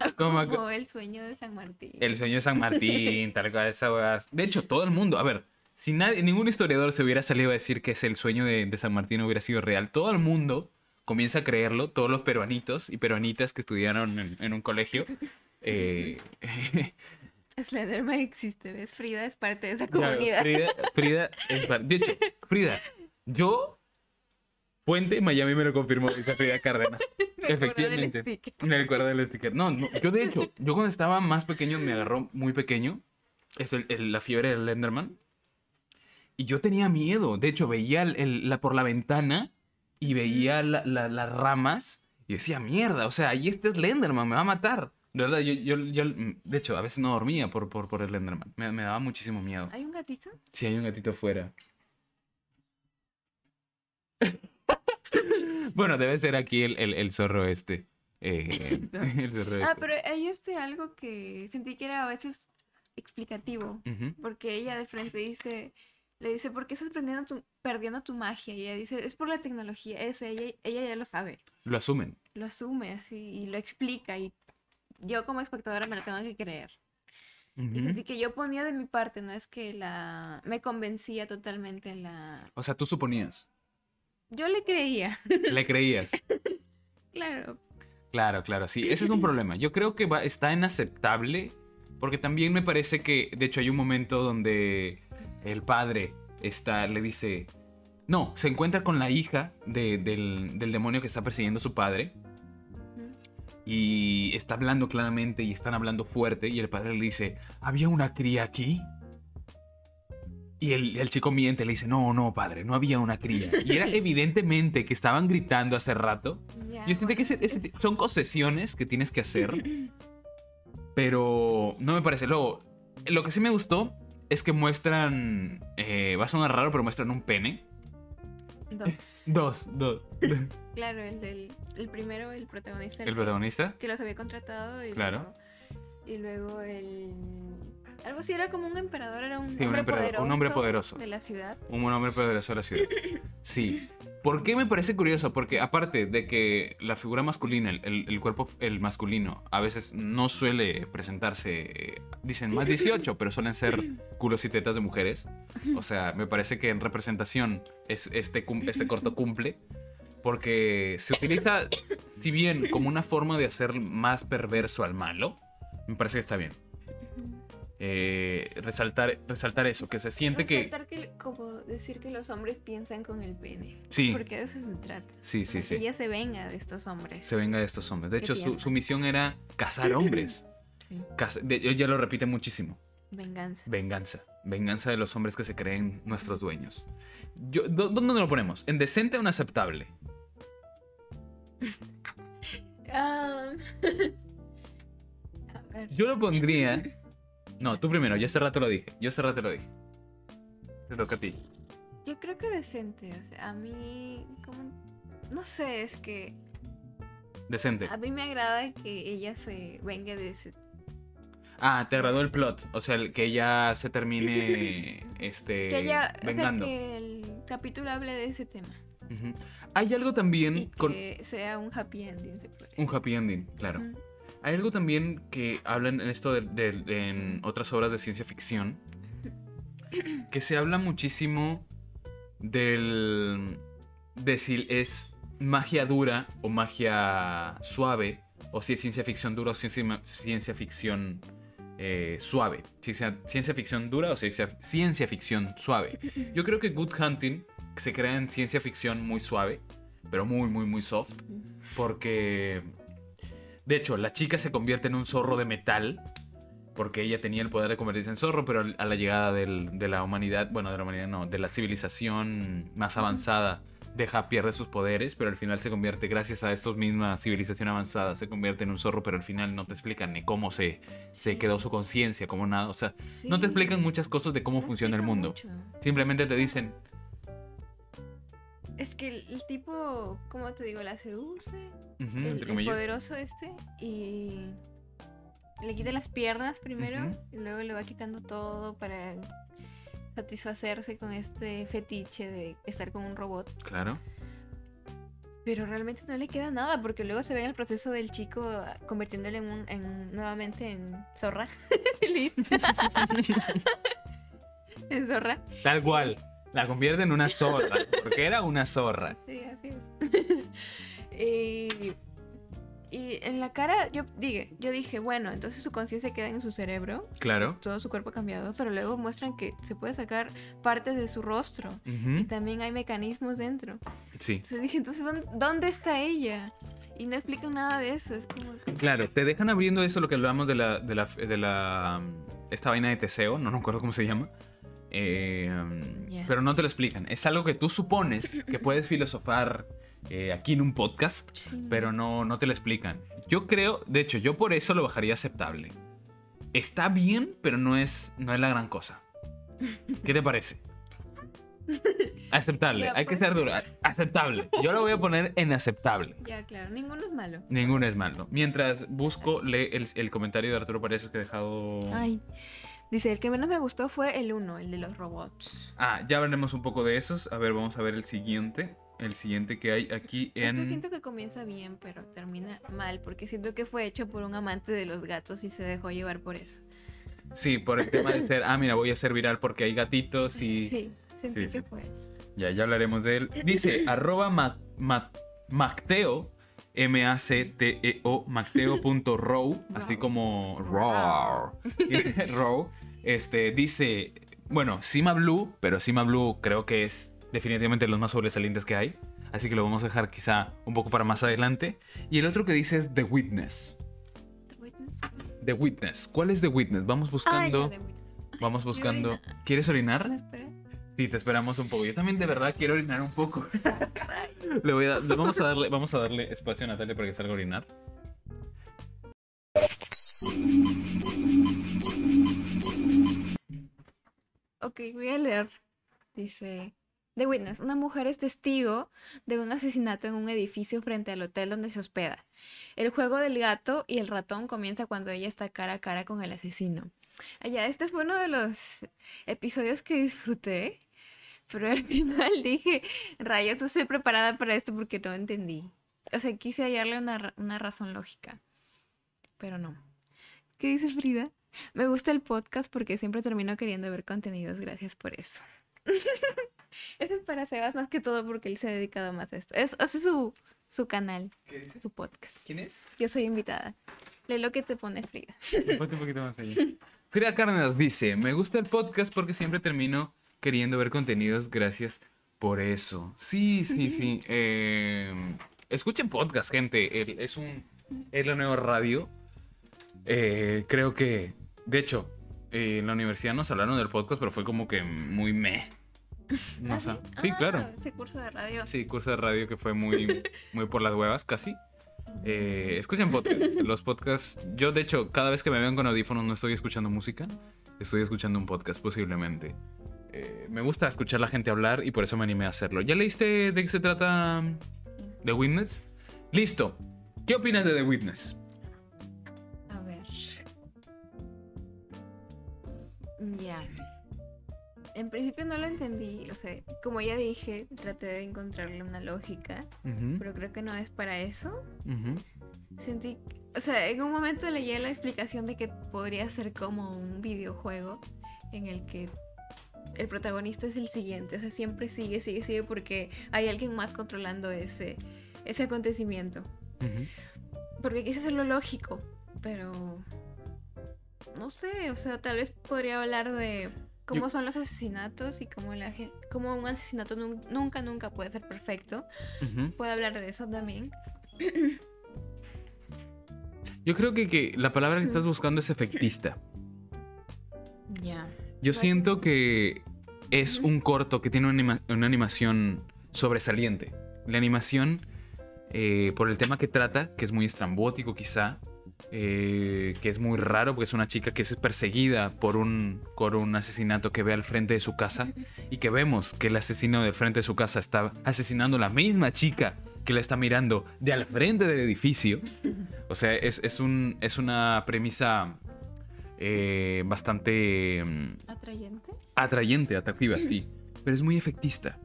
Como- Como el sueño de San Martín. El sueño de San Martín, tal cual, esa. De hecho, todo el mundo, a ver, si nadie, ningún historiador se hubiera salido a decir que es el sueño de, de San Martín hubiera sido real, todo el mundo comienza a creerlo, todos los peruanitos y peruanitas que estudiaron en, en un colegio. eh, Slenderman existe, ¿ves? Frida es parte de esa comunidad. Frida, Frida es par- de hecho, Frida, yo, Fuente, Miami me lo confirmó, dice Frida Cárdenas. Efectivamente. recuerda del sticker. No, no, yo de hecho, yo cuando estaba más pequeño, me agarró muy pequeño, es el- el- la fiebre del Enderman. Y yo tenía miedo. De hecho, veía el- el- la, por la ventana y veía la- la- las ramas y decía, mierda, o sea, ahí este Slenderman me va a matar. De verdad, yo, yo, yo, de hecho, a veces no dormía por, por, por Slenderman. Me, me daba muchísimo miedo. ¿Hay un gatito? Si hay un gatito afuera. bueno, debe ser aquí el, el- el zorro este. Eh, el zorro Ah, este. pero hay este algo que sentí que era a veces explicativo. Porque ella de frente dice, le dice, ¿por qué estás perdiendo tu, perdiendo tu magia? Y ella dice, es por la tecnología, es ella, ella ya lo sabe, Lo asumen. lo asume así y lo explica y yo como espectadora me lo tengo que creer. Y Ujú. sentí que yo ponía de mi parte, no es que la me convencía totalmente en la... O sea, tú suponías. Yo le creía, Le creías. claro. Claro, claro, sí. Ese es un problema. Yo creo que va, está inaceptable porque también me parece que, de hecho, hay un momento donde el padre está, le dice, no, se encuentra con la hija de- del, del demonio que está persiguiendo a su padre y está hablando claramente y están hablando fuerte y el padre le dice, ¿había una cría aquí? Y el, el chico miente, le dice, no, no, padre, no había una cría. Y era evidentemente que estaban gritando hace rato. Yo siento que ese- ese son concesiones que tienes que hacer, pero no me parece. Luego, lo que sí me gustó es que muestran, eh, va a sonar raro, pero muestran un pene. Dos. Dos, dos. Claro, el del el primero, el protagonista. El protagonista. que los había contratado y Claro. luego, y luego el algo así era como un emperador era un Sí, un hombre emperador, poderoso un hombre poderoso. de la ciudad Un hombre poderoso de la ciudad. Sí. ¿Por qué me parece curioso? Porque aparte de que la figura masculina, el, el- cuerpo el masculino, a veces no suele presentarse, eh, dicen más 18, pero suelen ser culos y tetas de mujeres. O sea, me parece que en representación es, este, este corto cumple. Porque se utiliza, si bien como una forma de hacer más perverso al malo, me parece que está bien. Eh, resaltar, resaltar eso, que se siente que... Resaltar que como decir que los hombres piensan con el pene Sí. porque de eso se trata Sí, sí, sí. que ella se venga de estos hombres se venga de estos hombres. De ¿Qué hecho, su, su misión era cazar hombres. sí Caza- de- ella lo repite muchísimo. venganza Venganza. Venganza de los hombres que se creen nuestros dueños. Yo, ¿dó- ¿Dónde lo ponemos? ¿En decente o en aceptable? Ah. a ver Yo lo pondría... No, tú primero. Yo hace rato lo dije. Yo hace rato lo dije. Te toca a ti. yo creo que decente o sea a mí como no sé es que Decente. a mí me agrada que ella se venga de ese Ah, te agradó el plot. O sea, el- que ella se termine este, que ella o sea, vengando. que el capítulo hable de ese tema. Hay algo también y con que sea un happy ending se puede un happy ending, claro. Hay algo también que hablan en esto de, de- de- en otras obras de ciencia ficción. Que se habla muchísimo del. de si es magia dura o magia suave. O si es ciencia ficción dura o ciencia, ciencia ficción eh, suave. Ciencia, ciencia ficción dura o ciencia, ciencia ficción suave. Yo creo que Good Hunting se crea en ciencia ficción muy suave. Pero muy, muy, muy soft. Porque de hecho, la chica se convierte en un zorro de metal. Porque ella tenía el poder de convertirse en zorro, pero a la llegada del- de la humanidad, bueno, de la humanidad no, de la civilización más avanzada, deja, pierde sus poderes, pero al final se convierte, gracias a esta misma civilización avanzada, se convierte en un zorro, pero al final no te explican ni cómo se, se Sí. quedó su conciencia, cómo nada. O sea, no te explican muchas cosas de cómo no funciona el mundo. mucho. Simplemente te dicen, Es que el, el tipo, ¿cómo te digo? La seduce, el, poderoso este, y le quita las piernas primero, y luego le va quitando todo para satisfacerse con este fetiche de estar con un robot. claro. Pero realmente no le queda nada, porque luego se ve en el proceso del chico convirtiéndole en un, en- nuevamente en zorra. En zorra. Tal cual. La convierte en una zorra. Porque era una zorra. Sí, así es. y, y en la cara, yo dije, yo dije, bueno, entonces su conciencia queda en su cerebro, Claro. todo su cuerpo ha cambiado, pero luego muestran que se puede sacar partes de su rostro. Y también hay mecanismos dentro. Sí. Entonces dije, entonces, ¿dónde, está ella? Y no explican nada de eso. Es como Claro, te dejan abriendo eso, lo que hablamos de la, de la, de la, mm, esta vaina de Teseo, no me acuerdo cómo se llama, Eh, Ya. Pero no te lo explican. Es algo que tú supones que puedes filosofar eh, aquí en un podcast, Sí. pero no, no te lo explican. Yo creo, de hecho, yo por eso lo bajaría aceptable. Está bien, pero no es, no es la gran cosa. ¿Qué te parece? Aceptable, Ya, hay que pues. ser duro. Aceptable. Yo lo voy a poner en aceptable. Ya, claro, ninguno es malo. Ninguno es malo. Mientras busco, lee el, el comentario de Arturo Paredes que he dejado. Ay. Dice, el que menos me gustó fue el uno, el de los robots. Ah, ya hablaremos un poco de esos. A ver, vamos a ver el siguiente. El siguiente que hay aquí en. siento que comienza bien, pero termina mal, porque siento que fue hecho por un amante de los gatos y se dejó llevar por eso. Sí, por el tema de ser. Ah, mira, voy a ser viral porque hay gatitos y. Sí, sentí sí, que fue eso. Ya, ya hablaremos de él. Dice, arroba ma- ma- Macteo, M-A-C-T-E-O, macteo.row, así como raw. row. Este, dice, bueno, Sima Blue, pero Sima Blue creo que es definitivamente los más sobresalientes que hay. Así que lo vamos a dejar quizá un poco para más adelante. Y el otro que dice es The Witness. The Witness. The Witness. ¿Cuál es The Witness? Vamos buscando. Ah. Vamos buscando. orinar. ¿Quieres orinar? Sí, te esperamos un poco. Yo también de verdad quiero orinar un poco. le voy a, le vamos a darle, vamos a darle espacio a Natalia para que salga a orinar. Ok, voy a leer. Dice, The Witness, una mujer es testigo de un asesinato en un edificio frente al hotel donde se hospeda. El juego del gato y el ratón comienza cuando ella está cara a cara con el asesino. Allá, este fue uno de los episodios que disfruté, pero al final dije, rayos, no estoy preparada para esto porque no entendí. O sea, quise hallarle una, una razón lógica, pero no. ¿Qué dice Frida? Me gusta el podcast porque siempre termino queriendo ver contenidos. Gracias por eso. Ese es para Sebas más que todo porque él se ha dedicado más a esto. Es, es su, su canal, ¿Qué dice? su podcast. ¿Quién es? Yo soy invitada. Lee lo que te pone Frida. Ponte un poquito más allá. Frida Cárdenas dice, me gusta el podcast porque siempre termino queriendo ver contenidos. Gracias por eso. Sí, sí, sí. Eh, escuchen podcast, gente. El- es un... Es la nueva radio. Eh, creo que... De hecho, eh, en la universidad nos hablaron del podcast, pero fue como que muy meh. No ¿Ah, sé. sí? Sí, Ah, claro. Ese curso de radio. Sí, curso de radio que fue muy, muy por las huevas, casi. Eh, escuchen podcast. Los podcasts. Yo, de hecho, cada vez que me ven con audífonos no estoy escuchando música. Estoy escuchando un podcast, posiblemente. Eh, me gusta escuchar a la gente hablar y por eso me animé a hacerlo. ¿Ya leíste de qué se trata The Witness? Listo. ¿Qué opinas de The Witness? En principio no lo entendí. O sea, como ya dije, traté de encontrarle una lógica. Pero creo que no es para eso. Sentí, o sea, en un momento leí la explicación de que podría ser como un videojuego en el que el protagonista es el siguiente, o sea, siempre sigue, sigue, sigue porque hay alguien más controlando ese, ese acontecimiento. Porque quise hacerlo lógico, pero no sé, o sea, tal vez podría hablar de cómo Yo- son los asesinatos y cómo, la gen- cómo un asesinato nun- nunca, nunca puede ser perfecto. Puedo hablar de eso también. Yo creo que, que la palabra que estás buscando es efectista. Ya. Yo siento que es un corto que tiene una, anima- una animación sobresaliente. La animación, eh, por el tema que trata, que es muy estrambótico quizá, eh, que es muy raro porque es una chica que es perseguida por un, por un asesinato que ve al frente de su casa y que vemos que el asesino del frente de su casa está asesinando a la misma chica que la está mirando de al frente del edificio. O sea, es, es un, es una premisa eh, bastante... mm, ¿Atrayente? atrayente, atractiva, sí. Pero es muy efectista.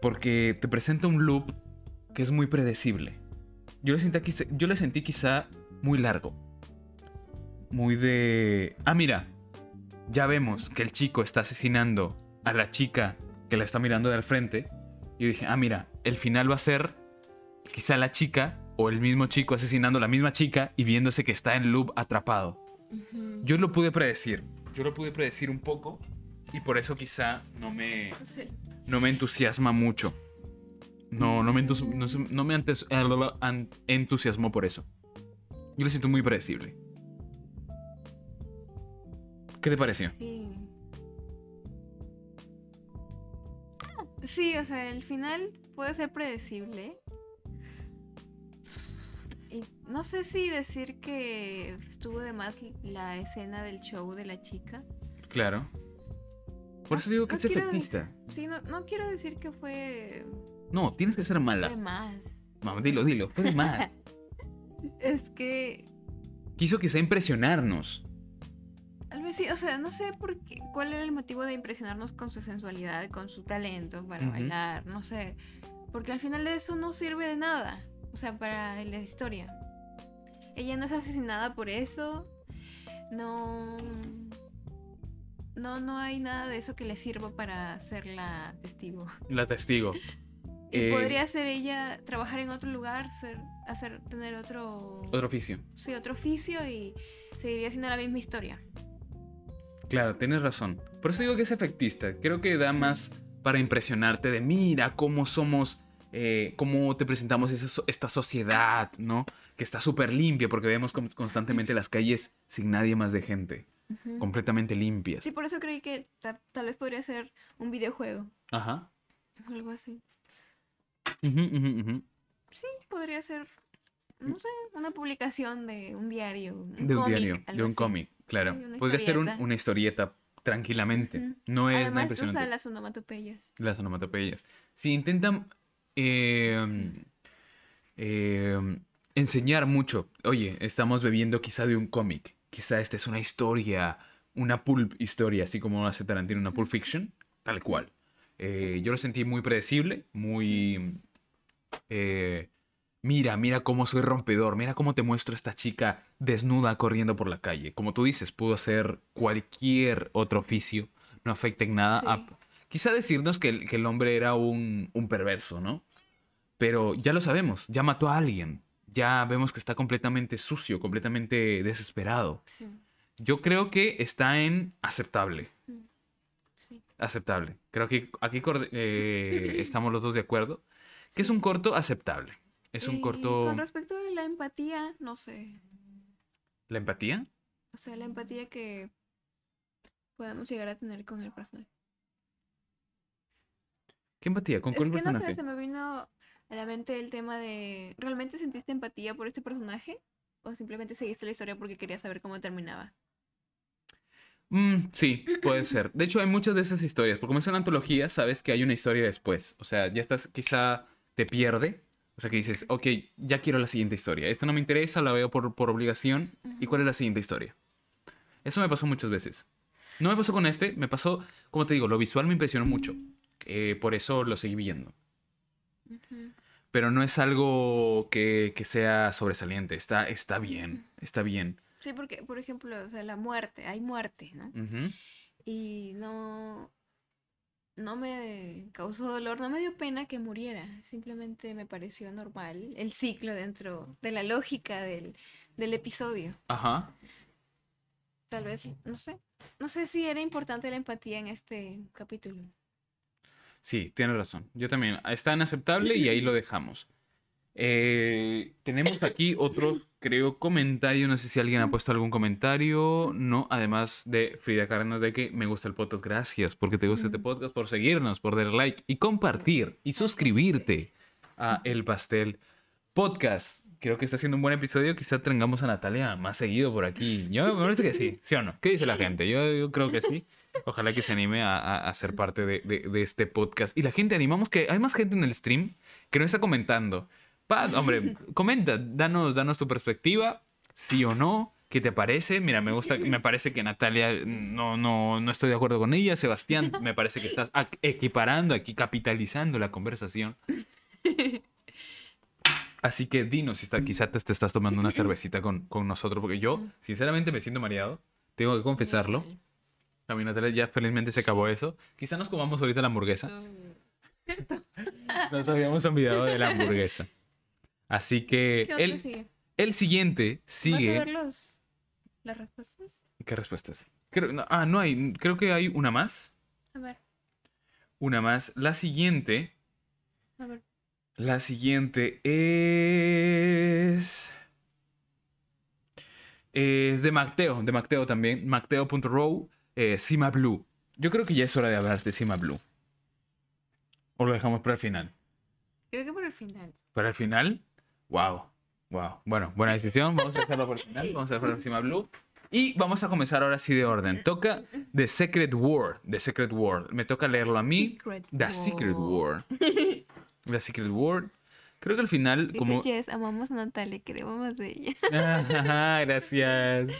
Porque te presenta un loop que es muy predecible. Yo le sentí, yo le sentí quizá muy largo. Muy de... Ah, mira. Ya vemos que el chico está asesinando a la chica que la está mirando de al frente. Y yo dije, ah, mira, el final va a ser quizá la chica o el mismo chico asesinando a la misma chica y viéndose que está en loop atrapado. Yo lo pude predecir. Yo lo pude predecir un poco. Y por eso quizá no me, no me entusiasma mucho. No, no me, entus- no, no me eh, entusiasmó por eso. Yo lo siento muy predecible. ¿Qué te pareció? sí. Sí, o sea, el final puede ser predecible. Y no sé si decir que estuvo de más la escena del show de la chica. Claro. Por eso digo que No es efectista. Sí, no, no quiero decir que fue No, tienes que ser de mala. más. Vamos, dilo, dilo. Fue de más. Es que Quiso quizá impresionarnos. tal vez sí, o sea, no sé por qué, cuál era el motivo de impresionarnos con su sensualidad, con su talento para bailar, no sé. Porque al final de eso no sirve de nada, o sea, para la historia. Ella no es asesinada por eso, no... No, no hay nada de eso que le sirva para ser la testigo. La testigo. Y Eh, podría ser ella trabajar en otro lugar, ser, hacer, tener otro, Otro oficio. sí, otro oficio y seguiría siendo la misma historia. Claro, tienes razón. Por eso digo que es efectista. Creo que da más para impresionarte de mira cómo somos, eh, cómo te presentamos esa esta sociedad, ¿no? Que está súper limpia porque vemos con- constantemente las calles sin nadie más de gente, completamente limpias. Sí, por eso creí que ta- tal vez podría ser un videojuego Ajá. o algo así. Ujú, ujú, ujú. Sí, podría ser, no sé, una publicación de un diario. Un De un cómic, diario, de un cómic, claro. Sí, Podría ser un- una historieta tranquilamente. Ujú. No es nada Además, impresionante. usa las onomatopeyas. Las onomatopeyas. Si intentan eh, eh, enseñar mucho, oye, estamos bebiendo quizá de un cómic, quizá esta es una historia, una pulp historia, así como hace Tarantino, una pulp fiction, tal cual. Eh, yo lo sentí muy predecible, muy... eh, mira, mira cómo soy rompedor, mira cómo te muestro esta chica desnuda corriendo por la calle. Como tú dices, pudo ser cualquier otro oficio, no afecta en nada a, Sí. Quizá decirnos que el, que el hombre era un, un perverso, ¿no? Pero ya lo sabemos, ya mató a alguien. Ya vemos que está completamente sucio, completamente desesperado. Sí, Yo creo que está en aceptable. sí. Aceptable. Creo que aquí eh, estamos los dos de acuerdo. Que es un corto aceptable. Es un Y corto... Con respecto a la empatía, no sé. ¿La empatía? O sea, la empatía que podemos llegar a tener con el personaje. ¿Qué empatía? ¿Con es cuál que no personaje? sé, se me vino a la mente el tema de. ¿Realmente sentiste empatía por este personaje? ¿O simplemente seguiste la historia porque querías saber cómo terminaba? Mm, sí, puede ser. De hecho, hay muchas de esas historias. Porque como es una antología, sabes que hay una historia después. O sea, ya estás, quizá te pierde. O sea, que dices, ok, ya quiero la siguiente historia. Esta no me interesa, la veo por, por obligación. ¿Y cuál es la siguiente historia? Eso me pasó muchas veces. No me pasó con este, me pasó, como te digo, lo visual me impresionó mucho. Eh, por eso lo seguí viendo. Ujú. Pero no es algo que, que sea sobresaliente. Está, está bien, está bien. Sí, porque, por ejemplo, o sea, la muerte, hay muerte, ¿no? Ujú. Y no. No me causó dolor, no me dio pena que muriera. Simplemente me pareció normal el ciclo dentro de la lógica del, del episodio. Ajá. Tal vez, no sé. No sé si era importante la empatía en este capítulo. Sí, tienes razón. Yo también. Está inaceptable y ahí lo dejamos. Eh, tenemos aquí otros, creo, comentarios. No sé si alguien ha puesto algún comentario. No, además de Frida Cárdenas de que me gusta el podcast. Gracias porque te gusta este podcast, por seguirnos, por dar like y compartir y suscribirte a El Pastel Podcast. Creo que está siendo un buen episodio. Quizá tengamos a Natalia más seguido por aquí. Yo me parece que sí, ¿sí o no? ¿Qué dice la gente? Yo, yo creo que sí. Ojalá que se anime a, a- a ser parte de, de- de este podcast. Y la gente, animamos que hay más gente en el stream que no está comentando. Pa- hombre, comenta, danos, danos tu perspectiva, sí o no, qué te parece. Mira, me gusta, me parece que Natalia, no, no, no estoy de acuerdo con ella. Sebastián, me parece que estás equiparando aquí, capitalizando la conversación. Así que dinos si está, quizá te, te estás tomando una cervecita con, con nosotros, porque yo, sinceramente, me siento mareado. Tengo que confesarlo. A mí, Natalia, ya felizmente se acabó eso. Quizá nos comamos ahorita la hamburguesa. ¿Cierto? Nos habíamos olvidado de la hamburguesa. Así que ¿Qué otro el, sigue? el siguiente ¿Vas a ver sigue. los, las respuestas? ¿Qué respuestas? Creo, no, ah, no hay. Creo que hay una más. A ver, Una más. La siguiente. a ver. La siguiente es. Es de Macteo, de Macteo también. Macteo.row, eh, Cima Blue. Yo creo que ya es hora de hablar de Cima Blue. ¿O lo dejamos para el final? Creo que por el final. ¿Para el final? Wow. Wow. Bueno, buena decisión. Vamos a dejarlo por el final. Vamos a dejarlo encima Blue. Y vamos a comenzar ahora sí de orden. Toca The Secret War. The Secret War. Me toca leerlo a mí. Secret The. Secret War. The Secret War. Creo que al final, Dice como. Jess, amamos a Natalia, queremos más de ella. Gracias.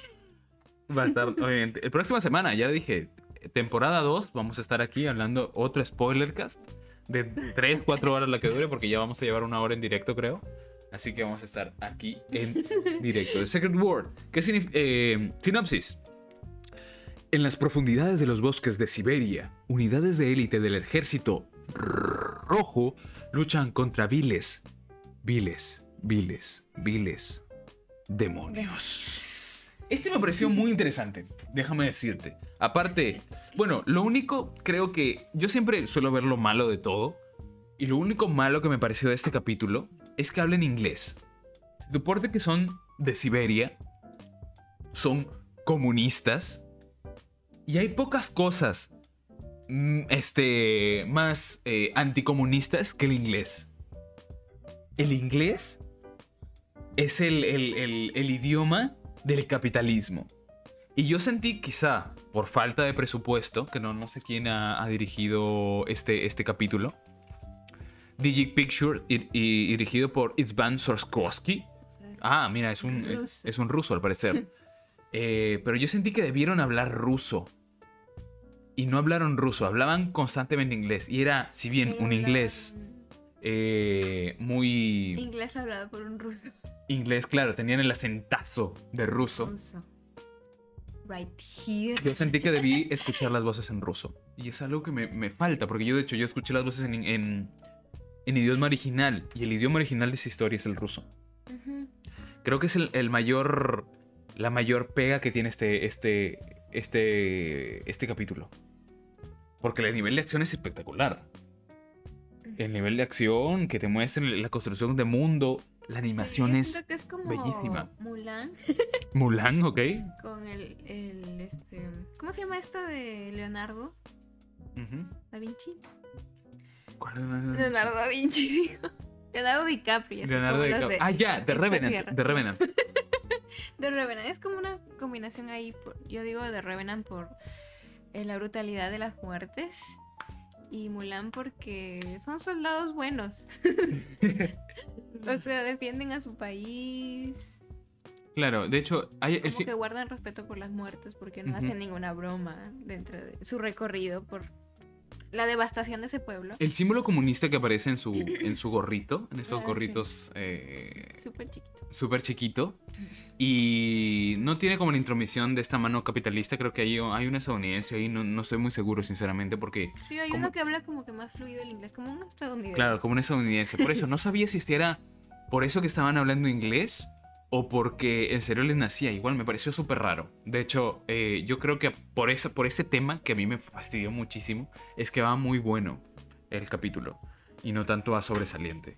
Va a estar, obviamente. El próxima semana, ya dije, temporada 2, vamos a estar aquí hablando otro spoilercast de 3, 4 horas la que dure, porque ya vamos a llevar una hora en directo, creo. Así que vamos a estar aquí en directo. The Secret World. ¿Qué significa? Eh, sinopsis. En las profundidades de los bosques de Siberia, unidades de élite del ejército rojo luchan contra viles, viles, viles, viles demonios. Este me pareció muy interesante, déjame decirte. Aparte, bueno, lo único creo que yo siempre suelo ver lo malo de todo. Y lo único malo que me pareció de este capítulo es que hablan inglés. Se que son de Siberia, son comunistas, y hay pocas cosas mm, este, más eh, anticomunistas que el inglés. El inglés es el, el- el- el idioma del capitalismo. Y yo sentí quizá por falta de presupuesto, que no, no sé quién ha, ha dirigido este, este capítulo, Digic Picture y, y dirigido por Itzvan Sorskowski. Ah, mira, es un, Ruso. es un ruso al parecer. Eh, pero yo sentí que debieron hablar ruso. Y no hablaron ruso, hablaban constantemente inglés. Y era, si bien Pero un inglés eh, muy Inglés hablado por un ruso. inglés, claro, tenían el acentazo de ruso. Ruso. Right here. Yo sentí que debí escuchar las voces en ruso. Y es algo que me, me falta, porque yo de hecho yo escuché las voces en, en, en idioma original. Y el idioma original de esa historia es el ruso. Creo que es el, el mayor. La mayor pega que tiene este. Este. Este. Este capítulo. Porque el nivel de acción es espectacular. El nivel de acción que te muestran la construcción de mundo. La animación Sí, es que es como bellísima. Mulan Mulan, ¿ok? con el, el este ¿cómo se llama esta de Leonardo da Vinci? ¿Cuál es? Leonardo da Vinci. Leonardo DiCaprio. Leonardo DiCaprio. de Ah, ya, The Revenant. The Revenant. The Revenant. Es como una combinación ahí. por- yo digo The Revenant por eh, la brutalidad de las muertes. Y Mulan porque son soldados buenos. o sea, defienden a su país. Claro, de hecho, hay el, Como que guardan respeto por las muertes porque no hacen ninguna broma dentro de su recorrido por la devastación de ese pueblo. el símbolo comunista que aparece en su, en su gorrito, en estos Ah, sí. gorritos eh, Súper chiquito. súper chiquito. Y no tiene como la intromisión de esta mano capitalista. Creo que hay, hay una estadounidense ahí. No, no estoy muy seguro, sinceramente, porque, Sí, hay ¿Cómo? uno que habla como que más fluido el inglés, como un estadounidense. claro, como una estadounidense. Por eso, no sabía si este era por eso que estaban hablando inglés o porque en serio les nacía. Igual me pareció súper raro. De hecho, eh, yo creo que por, eso, por este tema que a mí me fastidió muchísimo, es que va muy bueno el capítulo y no tanto va sobresaliente.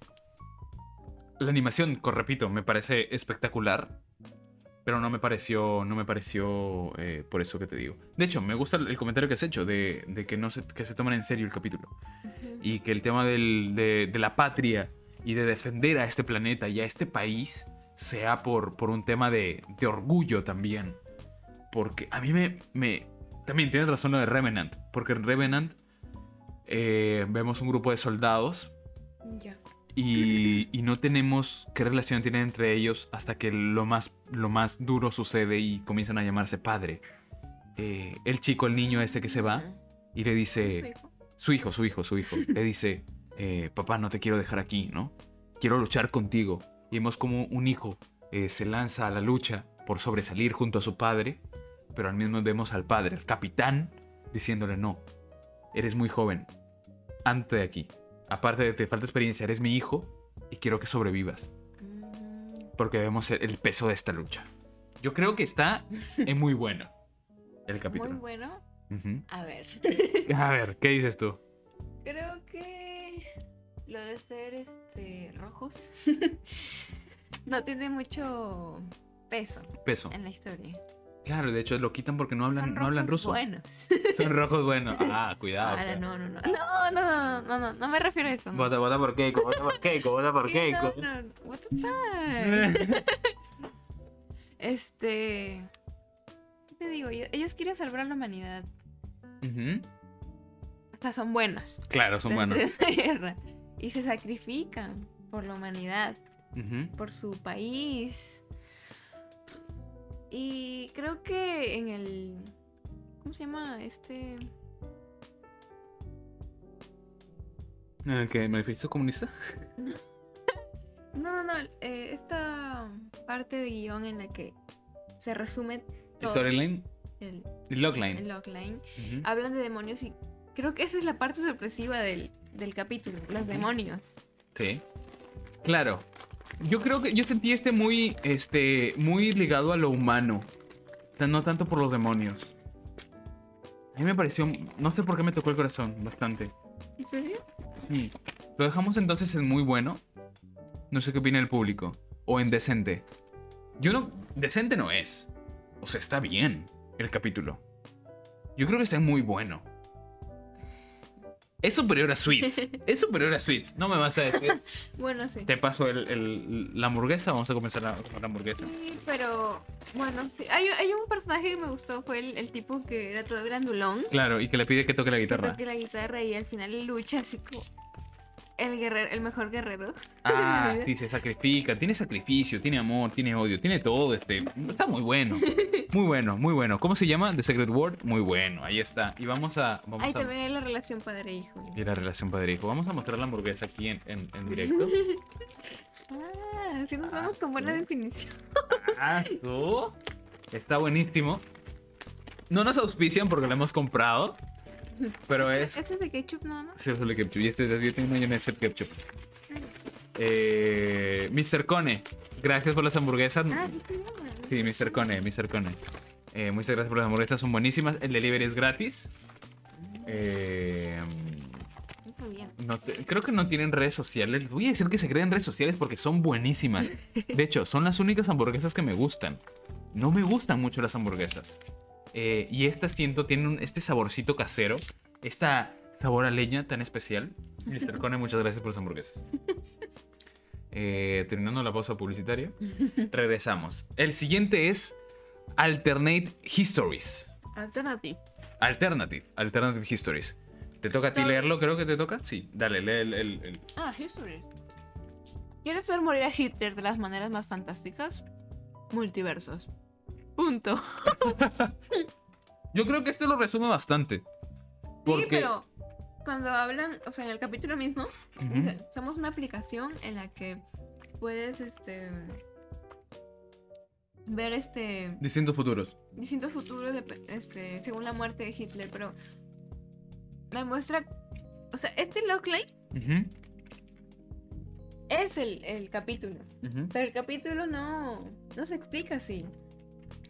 La animación, repito, me parece espectacular. Pero no me pareció, no me pareció eh, por eso que te digo. De hecho, me gusta el comentario que has hecho de, de que no se, que se toman en serio el capítulo. Y que el tema del- de, de la patria y de defender a este planeta y a este país sea por, por un tema de, de orgullo también. Porque a mí me, me... También tienes razón lo de Revenant. Porque en Revenant eh, vemos un grupo de soldados Ya. y, y no tenemos qué relación tienen entre ellos hasta que lo más, lo más duro sucede y comienzan a llamarse padre. Eh, el chico, el niño este que se va y le ¿Su dice, hijo? su hijo, su hijo, su hijo, le dice, eh, papá, no te quiero dejar aquí, ¿no? Quiero luchar contigo. Y vemos como un hijo eh, se lanza a la lucha por sobresalir junto a su padre, pero al mismo vemos al padre, el capitán, diciéndole, no, eres muy joven, ante de aquí. Aparte de te falta experiencia, eres mi hijo y quiero que sobrevivas, Mm, porque vemos el, peso de esta lucha. Yo creo que está eh, muy bueno el Muy capítulo. bueno. Ujú. A ver. A ver, ¿qué dices tú? Creo que lo de ser este rojos no tiene mucho peso Peso. en la historia. Claro, de hecho lo quitan porque no hablan, Son no hablan ruso. Buenos. Son rojos buenos. Ah, cuidado. No, no, no. No, no, no, no, no, no me refiero a eso. no. Vota, vota por Keiko, vota por Keiko, vota por Keiko. No, no, what the fuck? Este. ¿Qué te digo? Ellos quieren salvar a la humanidad. Ujú. O sea, son buenos. Claro, son dentro Y se sacrifican por la humanidad, por su país. Y creo que en el. ¿Cómo se llama? Este. ¿En el que manifiesto comunista? No, no, no. eh, esta parte de guion en la que se resume todo Storyline el, y Logline. el logline. Ujú. Hablan de demonios y creo que esa es la parte sorpresiva del, del capítulo, los demonios. Sí. Claro. Yo creo que yo sentí este muy, este, muy ligado a lo humano. O sea, no tanto por los demonios. A mí me pareció, no sé por qué me tocó el corazón bastante. ¿En serio? Mm. Lo dejamos entonces en muy bueno. No sé qué opina el público. O en decente. Yo no, decente no es. O sea, está bien el capítulo. Yo creo que está muy bueno. Es superior a Sweets. Es superior a Sweets. No me vas a decir. Bueno, sí. Te paso el- el- la hamburguesa. Vamos a comenzar la, con la hamburguesa. Sí, pero bueno, sí. Hay, hay un personaje que me gustó, fue el, el tipo que era todo grandulón. Claro, y que le pide que toque la Que guitarra. toque la guitarra y al final lucha así como el guerrero, el mejor guerrero. Ah, sí, se sacrifica. Tiene sacrificio, tiene amor, tiene odio, tiene todo. Este, está muy bueno. Muy bueno, muy bueno. ¿Cómo se llama? The Secret Word. Muy bueno. Ahí está. Y vamos a. Vamos Ahí a también hay la relación padre-hijo. y la relación padre-hijo. Vamos a mostrar la hamburguesa aquí en, en- en directo. Ah, sí nos vamos con buena definición. Ah. Está buenísimo. No nos auspician porque lo hemos comprado. Pero es. ¿Ese es de ketchup nada más? Sí, solo ketchup. Y este de yo tengo mayonesa ketchup. Eh, Mr. Cone, gracias por las hamburguesas. Ah. Sí, Mr. Cone, Mr. Cone. Eh, muchas gracias por las hamburguesas, son buenísimas. El delivery es gratis. Eh, no te- creo que no tienen redes sociales. Voy a decir que se creen redes sociales porque son buenísimas. De hecho, son las únicas hamburguesas que me gustan. No me gustan mucho las hamburguesas. Eh, y esta siento tiene un- este saborcito casero. Esta sabor a leña tan especial. Mr. Cone, muchas gracias por las hamburguesas. Eh, terminando la pausa publicitaria, regresamos. El siguiente es Alternate Histories. Alternative. Alternative, Alternative Histories. ¿Te toca a ti leerlo? Creo que te toca. Sí, dale, lee el- el- el, Ah, History. ¿Quieres ver morir a Hitler de las maneras más fantásticas? Multiversos. Punto. Yo creo que este lo resume bastante. Porque... Sí, pero cuando hablan, o sea, en el capítulo mismo, dice, somos una aplicación en la que puedes, este, ver, este, Distintos futuros. distintos futuros, de- este, según la muerte de Hitler, pero me muestra, o sea, este Ujú, es el, el capítulo, pero el capítulo no, no se explica así.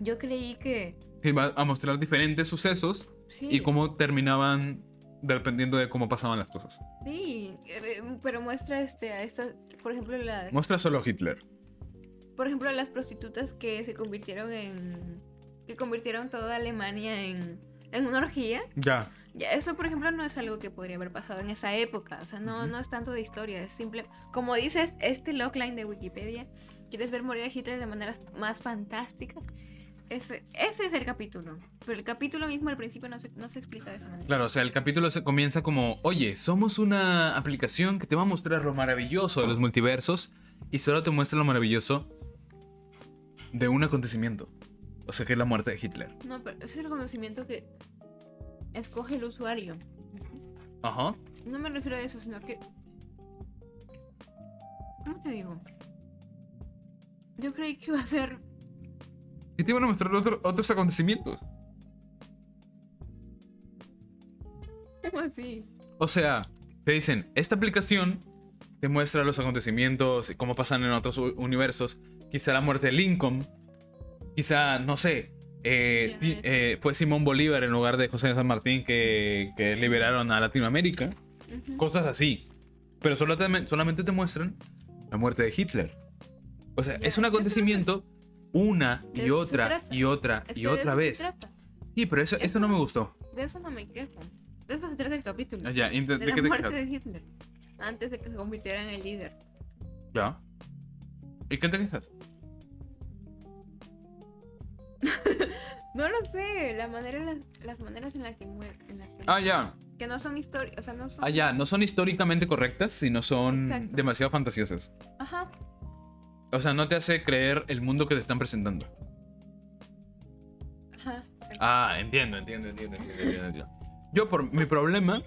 Yo creí que va a mostrar diferentes sucesos sí, y cómo terminaban dependiendo de cómo pasaban las cosas. sí, eh, pero muestra, este, a estas, por ejemplo, las, Muestra solo a Hitler. por ejemplo, las prostitutas que se convirtieron en, que convirtieron toda Alemania en, en una orgía. Ya. Ya, eso, por ejemplo, no es algo que podría haber pasado en esa época. O sea, no, no es tanto de historia. Es simple. Como dices, este logline de Wikipedia, ¿quieres ver morir a Hitler de maneras más fantásticas? Ese, ese es el capítulo. Pero el capítulo mismo al principio no se, no se explica de esa manera. Claro, o sea, el capítulo se comienza como, oye, somos una aplicación que te va a mostrar lo maravilloso de los multiversos y solo te muestra lo maravilloso de un acontecimiento. O sea, que es la muerte de Hitler. No, pero ese es el conocimiento que escoge el usuario. Ajá. No me refiero a eso, sino que. ¿Cómo te digo? Yo creí que iba a ser. Y te iban a mostrar otro- otros acontecimientos. ¿Cómo así? O sea, te dicen, esta aplicación te muestra los acontecimientos y cómo pasan en otros universos. Quizá la muerte de Lincoln. Quizá, no sé, eh, eh, fue Simón Bolívar en lugar de José de San Martín que, que liberaron a Latinoamérica. Cosas así. Pero solo te- solamente te muestran la muerte de Hitler. O sea, es un acontecimiento una y eso otra y otra Es y que otra eso vez. Sí, pero eso, eso no me gustó. De eso no me quejo. De eso se trata el capítulo. Ah, Ya, de ¿de la qué te muerte quejas? de Hitler. Antes de que se convirtiera en el líder. Ya. ¿Y qué te quejas? No lo sé, la manera, en las, las maneras en las que muere, en las que, Ah, ya. que no son o sea, no son. Ah, ya. No son históricamente correctas, sino son Exacto. demasiado fantasiosas. Ajá. O sea, no te hace creer el mundo que te están presentando. Ajá. Ah, entiendo, entiendo, entiendo, entiendo, entiendo, entiendo. Yo por mi problema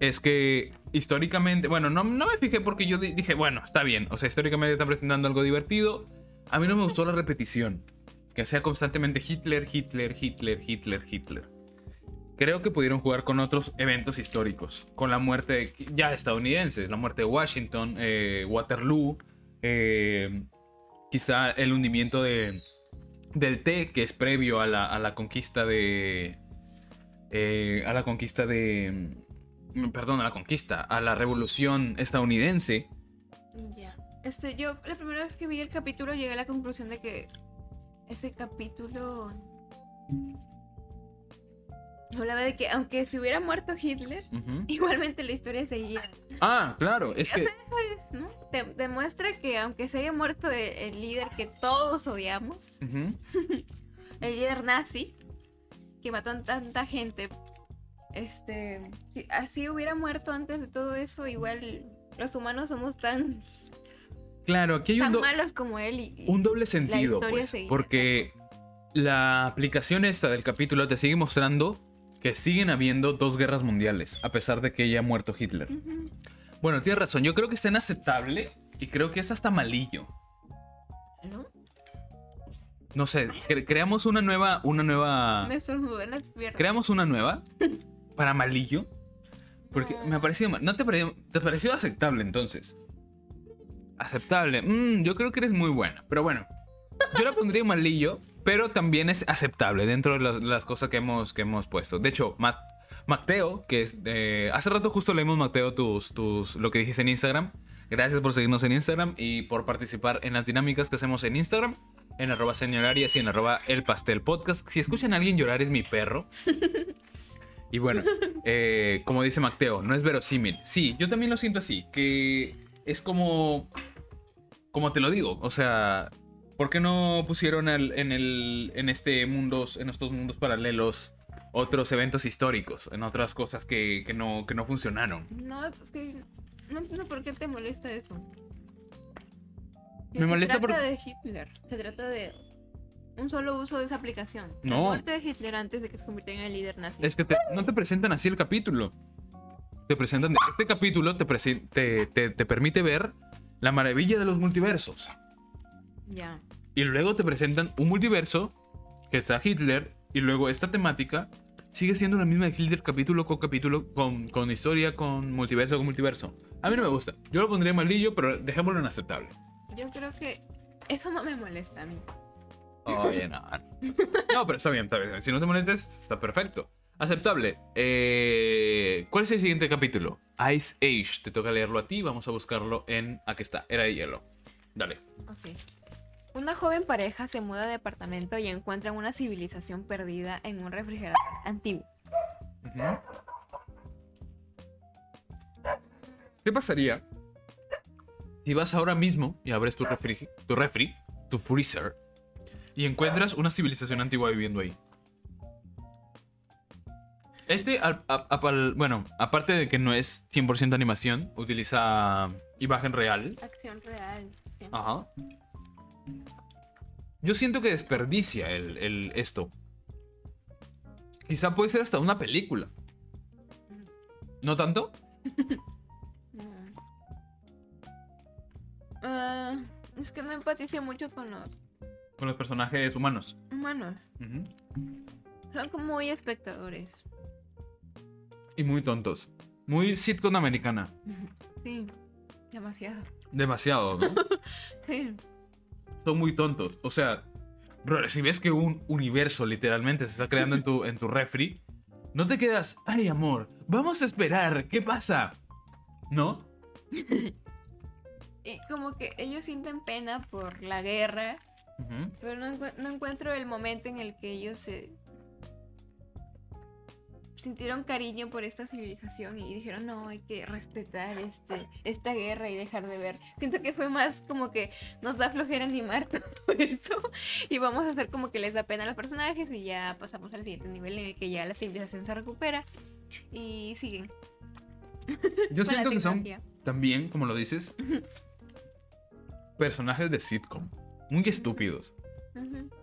es que históricamente, bueno, no, no me fijé porque yo di- dije, bueno, está bien, o sea, históricamente está presentando algo divertido. A mí no me gustó la repetición, que sea constantemente Hitler, Hitler, Hitler, Hitler, Hitler. Creo que pudieron jugar con otros eventos históricos, con la muerte ya estadounidense, la muerte de Washington, eh, Waterloo, eh, quizá el hundimiento de, del té, que es previo a la, a la conquista de. eh, a la conquista de. mm, Perdón, a la conquista, a la revolución estadounidense. Ya. Este, yo la primera vez que vi el capítulo llegué a la conclusión de que ese capítulo hablaba de que aunque se hubiera muerto Hitler, igualmente la historia seguía. Ah, claro, es O que. sea, eso es, ¿no? Te- demuestra que aunque se haya muerto el, el líder que todos odiamos, el líder nazi, que mató a tanta gente, este, si así hubiera muerto antes de todo eso, igual los humanos somos tan, Claro, aquí hay un, tan do- malos como él. Y, y- un doble sentido, pues, seguía, porque la aplicación esta del capítulo te sigue mostrando que siguen habiendo dos guerras mundiales, a pesar de que haya muerto Hitler. Bueno, tienes razón, yo creo que está inaceptable y creo que es hasta malillo. ¿No? No sé, cre- creamos una nueva, una nueva... Me estornudó en las piernas. Creamos una nueva para malillo. Porque No. me ha parecido mal. ¿No te pareció, te pareció aceptable entonces? Aceptable. Mm, yo creo que eres muy buena. Pero bueno, yo la pondría malillo, pero también es aceptable dentro de las, las cosas que hemos, que hemos puesto. De hecho, Ma- Macteo, que es. Hace rato justo leímos, Macteo, tus, tus, lo que dijiste en Instagram. Gracias por seguirnos en Instagram y por participar en las dinámicas que hacemos en Instagram. En arroba señorarias y en arroba el pastel podcast. Si escuchan a alguien llorar es mi perro. Y bueno, eh, como dice Macteo, no es verosímil. Sí, yo también lo siento así, que es como... Como te lo digo, o sea, ¿por qué no pusieron al- en, el, en este mundos, en estos mundos paralelos otros eventos históricos, en otras cosas que, que no, que no funcionaron? No, es que no entiendo por qué te molesta eso. Me Se molesta trata por- de Hitler. Se trata de un solo uso de esa aplicación. La No. muerte de Hitler antes de que se convirtiera en el líder nazi. Es que te- no te presentan así el capítulo. Te presentan... Este capítulo te, te, te- te permite ver la maravilla de los multiversos. Ya. Y luego te presentan un multiverso que está Hitler. Y luego esta temática sigue siendo la misma de Hitler capítulo con capítulo, con, con historia, con multiverso, con multiverso. A mí no me gusta. Yo lo pondría malillo, pero dejémoslo en aceptable. Yo creo que eso no me molesta a mí. Oye, no. No, pero está bien, está bien. Si no te molestes, está perfecto. Aceptable. Eh, ¿Cuál es el siguiente capítulo? Ice Age. Te toca leerlo a ti. Vamos a buscarlo en. Aquí está. Era de hielo. Dale. Ok. Una joven pareja se muda de apartamento y encuentran una civilización perdida en un refrigerador antiguo. ¿Qué pasaría si vas ahora mismo y abres tu refri, tu refri, tu freezer, y encuentras una civilización antigua viviendo ahí? Este, al- a- a- al- bueno, aparte de que no es 100% animación, utiliza imagen real. Acción real. sí. Ajá. Yo siento que desperdicia el, el- esto. Quizá puede ser hasta una película. ¿No tanto? Ah, es que no empaticé mucho con los Con los personajes humanos. humanos. Son como muy espectadores. Y muy tontos. Muy sitcom americana. Sí, demasiado. Demasiado, ¿no? Sí. Son muy tontos. O sea, bro, si ves que un universo literalmente se está creando en tu, en tu refri, no te quedas, ay amor, vamos a esperar, ¿qué pasa? ¿No? Y como que ellos sienten pena por la guerra. Pero no encuentro el momento en el que ellos se sintieron cariño por esta civilización y dijeron, no, hay que respetar este, esta guerra y dejar de ver. Siento que fue más como que nos da flojera animar todo eso y vamos a hacer como que les da pena a los personajes y ya pasamos al siguiente nivel en el que ya la civilización se recupera y siguen. Yo siento que son también, como lo dices, personajes de sitcom. Muy estúpidos.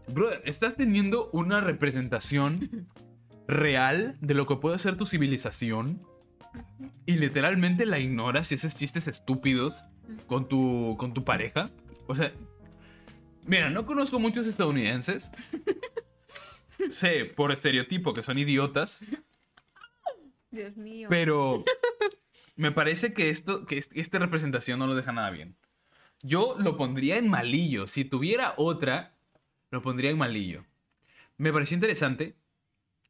Brother, estás teniendo una representación real de lo que puede ser tu civilización y literalmente la ignoras y haces chistes estúpidos con tu, con tu pareja. O sea, mira, no conozco muchos estadounidenses. sé por estereotipo que son idiotas, Dios mío. pero me parece que esto, que est- esta representación no lo deja nada bien. Yo lo pondría en malillo. Si tuviera otra, lo pondría en malillo. Me pareció interesante.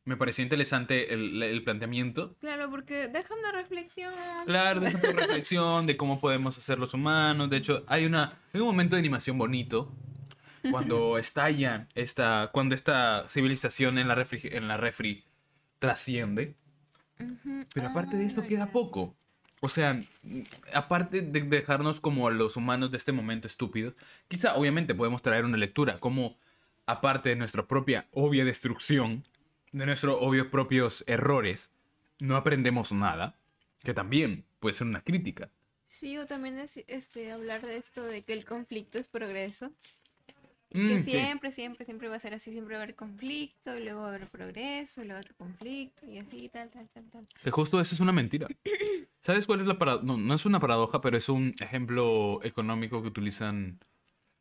Me pareció interesante el, el planteamiento. Claro, porque deja una reflexión. Claro, deja una reflexión de cómo podemos hacer los humanos. De hecho, hay, una, hay un momento de animación bonito cuando estalla esta, cuando esta civilización en la refri, en la refri trasciende. Pero aparte de eso Ah, queda poco. O sea, aparte de dejarnos como los humanos de este momento estúpidos, quizá obviamente podemos traer una lectura como aparte de nuestra propia obvia destrucción, de nuestros obvios propios errores, no aprendemos nada, que también puede ser una crítica. Sí, o también es este, hablar de esto de que el conflicto es progreso. Mm, que sí. siempre, siempre, siempre va a ser así, siempre va a haber conflicto, y luego va a haber progreso, y luego otro conflicto, y así, tal, tal, tal, tal. Que justo eso es una mentira. ¿Sabes cuál es la paradoja? No, no es una paradoja, pero es un ejemplo económico que utilizan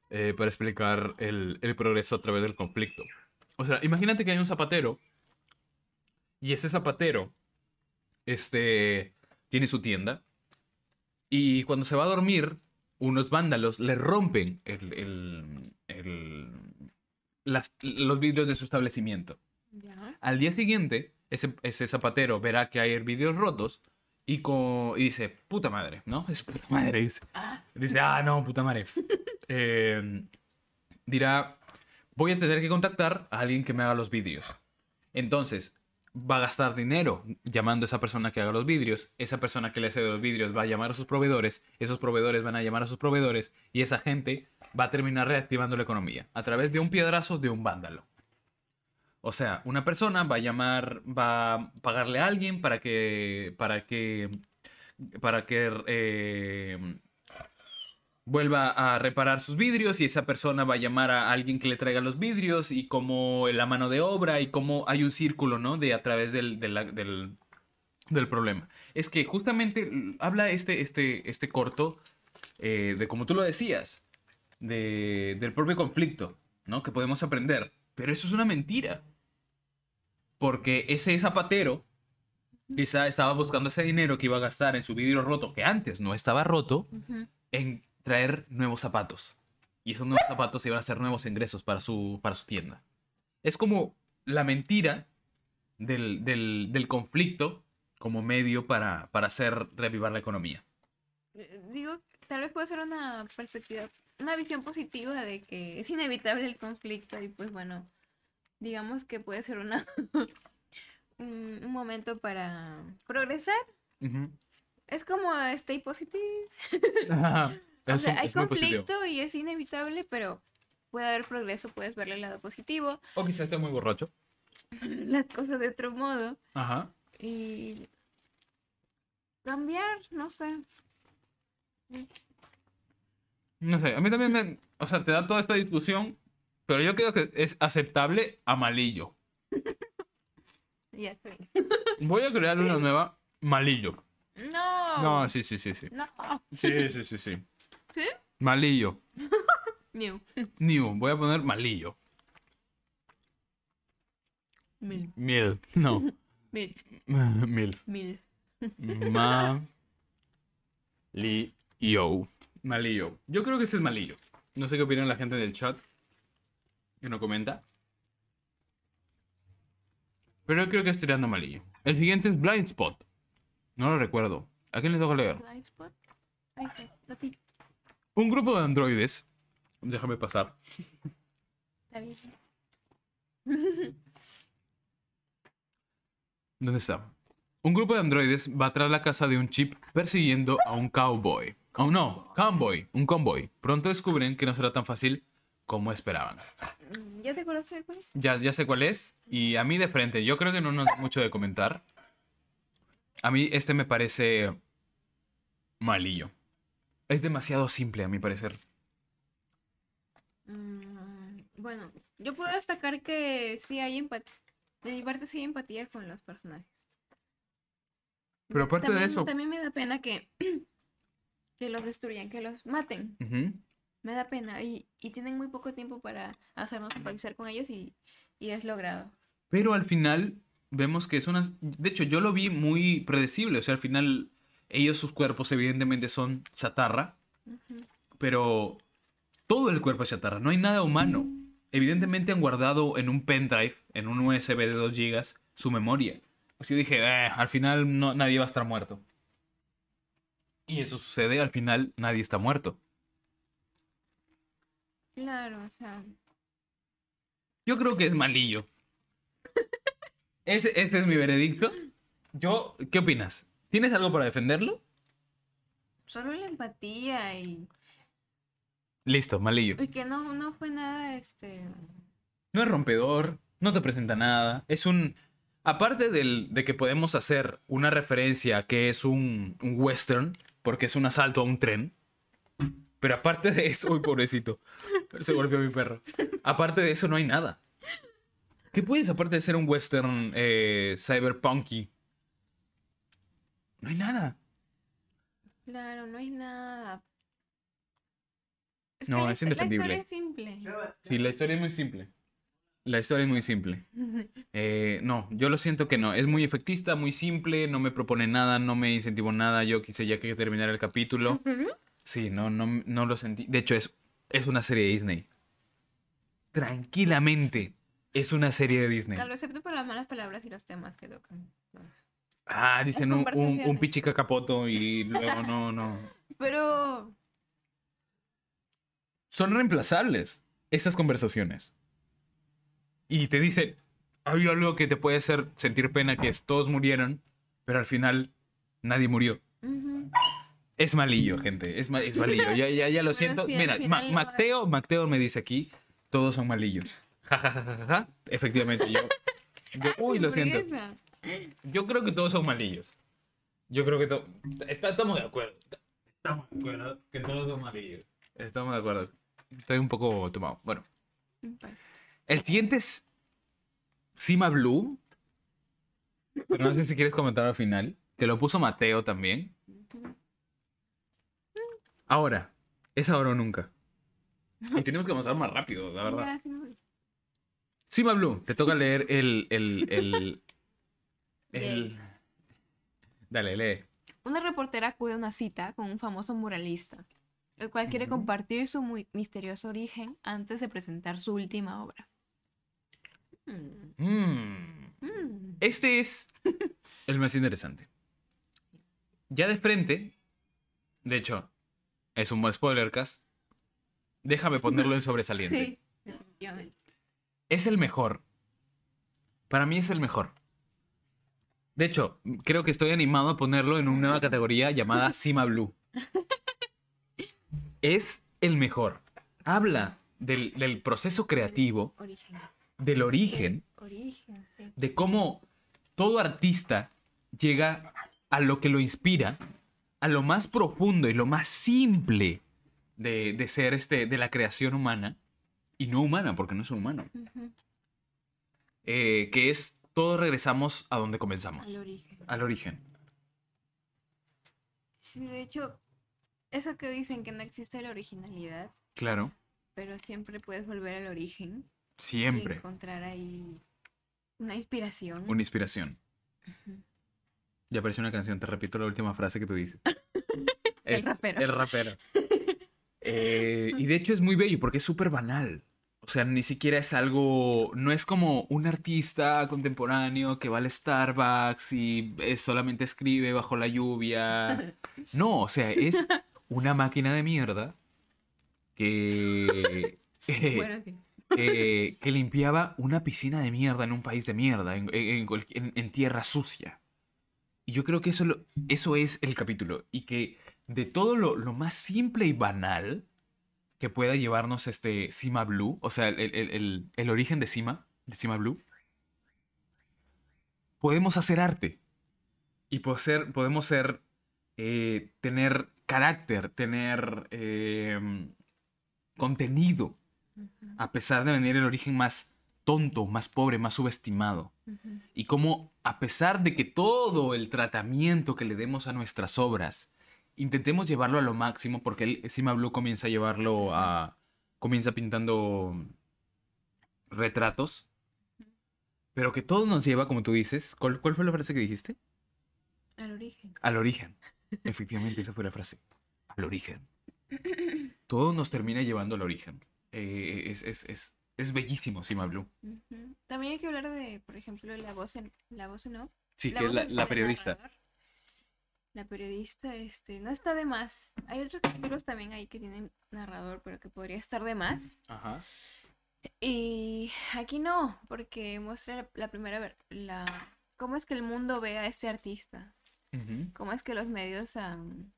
eh, para explicar el, el progreso a través del conflicto. O sea, imagínate que hay un zapatero y ese zapatero este, tiene su tienda y cuando se va a dormir, unos vándalos le rompen el- el- el- las- los vidrios de su establecimiento. Ya. Al día siguiente, ese, ese zapatero verá que hay vidrios rotos y, y dice, puta madre, ¿no? Es puta madre, dice. Dice, ah, no, puta madre. Eh, dirá, voy a tener que contactar a alguien que me haga los vidrios. Entonces, va a gastar dinero llamando a esa persona que haga los vidrios. Esa persona que le hace los vidrios va a llamar a sus proveedores. Esos proveedores van a llamar a sus proveedores. Y esa gente va a terminar reactivando la economía a través de un piedrazo de un vándalo. O sea, una persona va a llamar, va a pagarle a alguien para que, para que, para que eh, vuelva a reparar sus vidrios y esa persona va a llamar a alguien que le traiga los vidrios y como la mano de obra y como hay un círculo, ¿no? De a través del, del, del problema. Es que justamente habla este, este, este corto eh, de, como tú lo decías, de, del propio conflicto, ¿no? Que podemos aprender. Pero eso es una mentira. Porque ese zapatero quizá estaba buscando ese dinero que iba a gastar en su vidrio roto, que antes no estaba roto, en traer nuevos zapatos. Y esos nuevos zapatos iban a ser nuevos ingresos para su, para su tienda. Es como la mentira del, del- del conflicto como medio para, para hacer revivar la economía. Eh, Digo, tal vez puede ser una perspectiva, una visión positiva de que es inevitable el conflicto y pues bueno, digamos que puede ser una un, un momento para progresar. Es como stay positive. O Es sea, un- hay conflicto y es inevitable, pero puede haber progreso, puedes verle el lado positivo, O quizás esté muy borracho. las cosas de otro modo Ajá. y cambiar, no sé. No sé, a mí también me... O sea, te da toda esta discusión, pero yo creo que es aceptable a malillo. Ya estoy. Voy a crear una nueva malillo. No. No, sí, sí, sí, sí. No. Sí, sí, sí, sí. ¿Sí? Malillo. New. New, voy a poner malillo. Mil. Mil. No. Mil. Mil. Mil. Malillo. Malillo. Yo creo que ese es malillo. No sé qué opinan la gente del chat. Que no comenta. Pero yo creo que es tirando malillo. El siguiente es Blind Spot. No lo recuerdo. ¿A quién le toca leer? Blind spot. Ahí está. A ti. Un grupo de androides. Déjame pasar. Está bien. ¿Dónde está? Un grupo de androides va tras la casa de un chip persiguiendo a un cowboy. Oh no, convoy, un convoy. Pronto descubren que no será tan fácil como esperaban. Mm, ¿Ya te de cuál es? Ya, ya sé cuál es. Y a mí de frente, yo creo que no nos da mucho de comentar. A mí este me parece malillo. Es demasiado simple, a mi parecer. Mm, bueno, yo puedo destacar que sí hay empatía. De mi parte sí hay empatía con los personajes. Pero aparte de eso... También me da pena que, que los destruyan, que los maten. Me da pena. Y, y tienen muy poco tiempo para hacernos empatizar con ellos y, y es logrado. Pero al final vemos que es una... De hecho, yo lo vi muy predecible. O sea, al final ellos, sus cuerpos evidentemente son chatarra. Pero todo el cuerpo es chatarra. No hay nada humano. Evidentemente han guardado en un pendrive, en un USB de 2 GB, su memoria. Pues yo dije, "Eh, al final no, nadie va a estar muerto. Y eso sucede, al final nadie está muerto. Claro, o sea. Yo creo que es malillo. Ese, ese es mi veredicto. Yo, ¿qué opinas? ¿Tienes algo para defenderlo? Solo la empatía y, Listo, malillo. y que no, no fue nada, este. No es rompedor, no te presenta nada. Es un... Aparte del, de que podemos hacer una referencia a que es un, un western, porque es un asalto a un tren. Pero aparte de eso, uy, pobrecito. Se golpeó mi perro. Aparte de eso, no hay nada. ¿Qué puedes, aparte de ser un western eh, cyberpunky? No hay nada. Claro, no hay nada. Es No, que la es indefendible. La historia es simple. Sí, la historia es muy simple. La historia es muy simple. Eh, no, yo lo siento que no. Es muy efectista, muy simple, no me propone nada, no me incentivó nada. Yo quise ya que terminara el capítulo. Sí, no, no, no lo sentí. De hecho, es, es una serie de Disney. Tranquilamente, es una serie de Disney. Claro, excepto por las malas palabras y los temas que tocan. Ah, dicen un, un, un pichica capoto y luego no, no. Pero. Son reemplazables estas conversaciones. Y te dicen, hay algo que te puede hacer sentir pena, que es todos murieron, pero al final nadie murió. Es malillo, gente, es, ma- es malillo. Ya, ya, ya lo siento. sí, Mira, Ma- lo Macteo, Macteo me dice aquí, todos son malillos. Ja, ja, ja, ja, ja, ja. Efectivamente, yo, yo- Uy, lo siento. Yo creo que todos son malillos. Yo creo que todos... Estamos de acuerdo. Estamos de acuerdo que todos son malillos. Estamos de acuerdo. Estoy un poco tomado. Bueno. El siguiente es Sima Blue. Pero no sé si quieres comentar al final. Que lo puso Mateo también. Ahora. Es ahora o nunca. Y tenemos que avanzar más rápido, la verdad. Sima Blue, te toca leer el. el, el, el... Dale, lee. Una reportera acude a una cita con un famoso muralista, el cual quiere compartir su muy misterioso origen antes de presentar su última obra. Mm, Mm. mm. Este es el más interesante. Ya de frente, de hecho, es un buen spoiler cast. Déjame ponerlo en sobresaliente. Sí. Es el mejor. Para mí es el mejor. De hecho, creo que estoy animado a ponerlo en una nueva categoría llamada Sima Blue. Es el mejor. Habla del, del proceso creativo, Origen. del origen, Origen, sí. de cómo todo artista llega a lo que lo inspira, a lo más profundo y lo más simple de, de ser este, de la creación humana, y no humana, porque no es un humano, eh, que es todos regresamos a donde comenzamos, Al origen. al origen. Sí, de hecho, eso que dicen que no existe la originalidad, Claro, pero siempre puedes volver al origen y siempre encontrar ahí una inspiración. una inspiración. Ya apareció una canción, te repito la última frase que tú dices. El rapero. El rapero. Eh, y de hecho es muy bello porque es súper banal. O sea, ni siquiera es algo. No es como un artista contemporáneo que va al Starbucks y eh, solamente escribe bajo la lluvia. No, o sea, es una máquina de mierda que. eh, Bueno, sí. eh, que limpiaba una piscina de mierda en un país de mierda, en, en- en- en tierra sucia. Y yo creo que eso, lo- eso es el capítulo. Y que de todo lo, lo más simple y banal que pueda llevarnos este Sima Blue, o sea, el, el- el- el origen de Sima, de Sima Blue, podemos hacer arte. Y po- ser- podemos ser, eh, tener carácter, tener eh, contenido, a pesar de venir el origen más tonto, más pobre, más subestimado. Y cómo, a pesar de que todo el tratamiento que le demos a nuestras obras, intentemos llevarlo a lo máximo, porque el Sima Blue comienza a llevarlo a. comienza pintando retratos. Pero que todo nos lleva, como tú dices. ¿Cuál, cuál fue la frase que dijiste? Al origen. Al origen. Efectivamente, esa fue la frase. Al origen. Todo nos termina llevando al origen. Eh, es, es, es, es bellísimo, Sima Blue. También hay que hablar de, por ejemplo, la voz en la voz en off. Sí, La que es la, periodista. narrador. La periodista, este, no está de más. Hay otros capítulos también ahí que tienen narrador, pero que podría estar de más. Ajá. Y aquí no, porque muestra la, primera la cómo es que el mundo ve a este artista, cómo es que los medios han,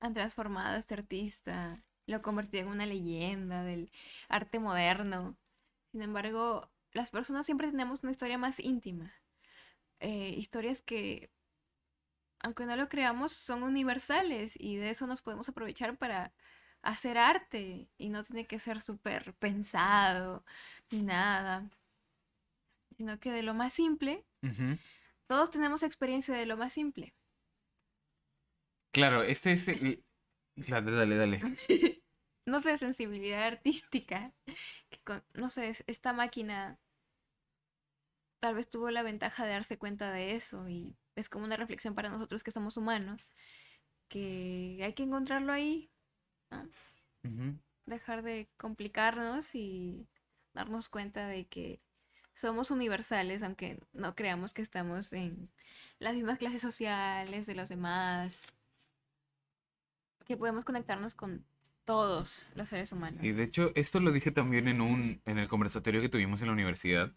han transformado a este artista, lo convertido en una leyenda del arte moderno. Sin embargo, las personas siempre tenemos una historia más íntima, eh, historias que, aunque no lo creamos, son universales y de eso nos podemos aprovechar para hacer arte y no tiene que ser súper pensado ni nada, sino que de lo más simple, todos tenemos experiencia de lo más simple. Claro, este es. el- Dale, dale, dale. no sé, sensibilidad artística, que con- no sé, es- esta máquina tal vez tuvo la ventaja de darse cuenta de eso y es como una reflexión para nosotros que somos humanos, que hay que encontrarlo ahí, Ujú. dejar de complicarnos y darnos cuenta de que somos universales, aunque no creamos que estamos en las mismas clases sociales de los demás, que podemos conectarnos con todos los seres humanos. Y de hecho, esto lo dije también en un en el conversatorio que tuvimos en la universidad,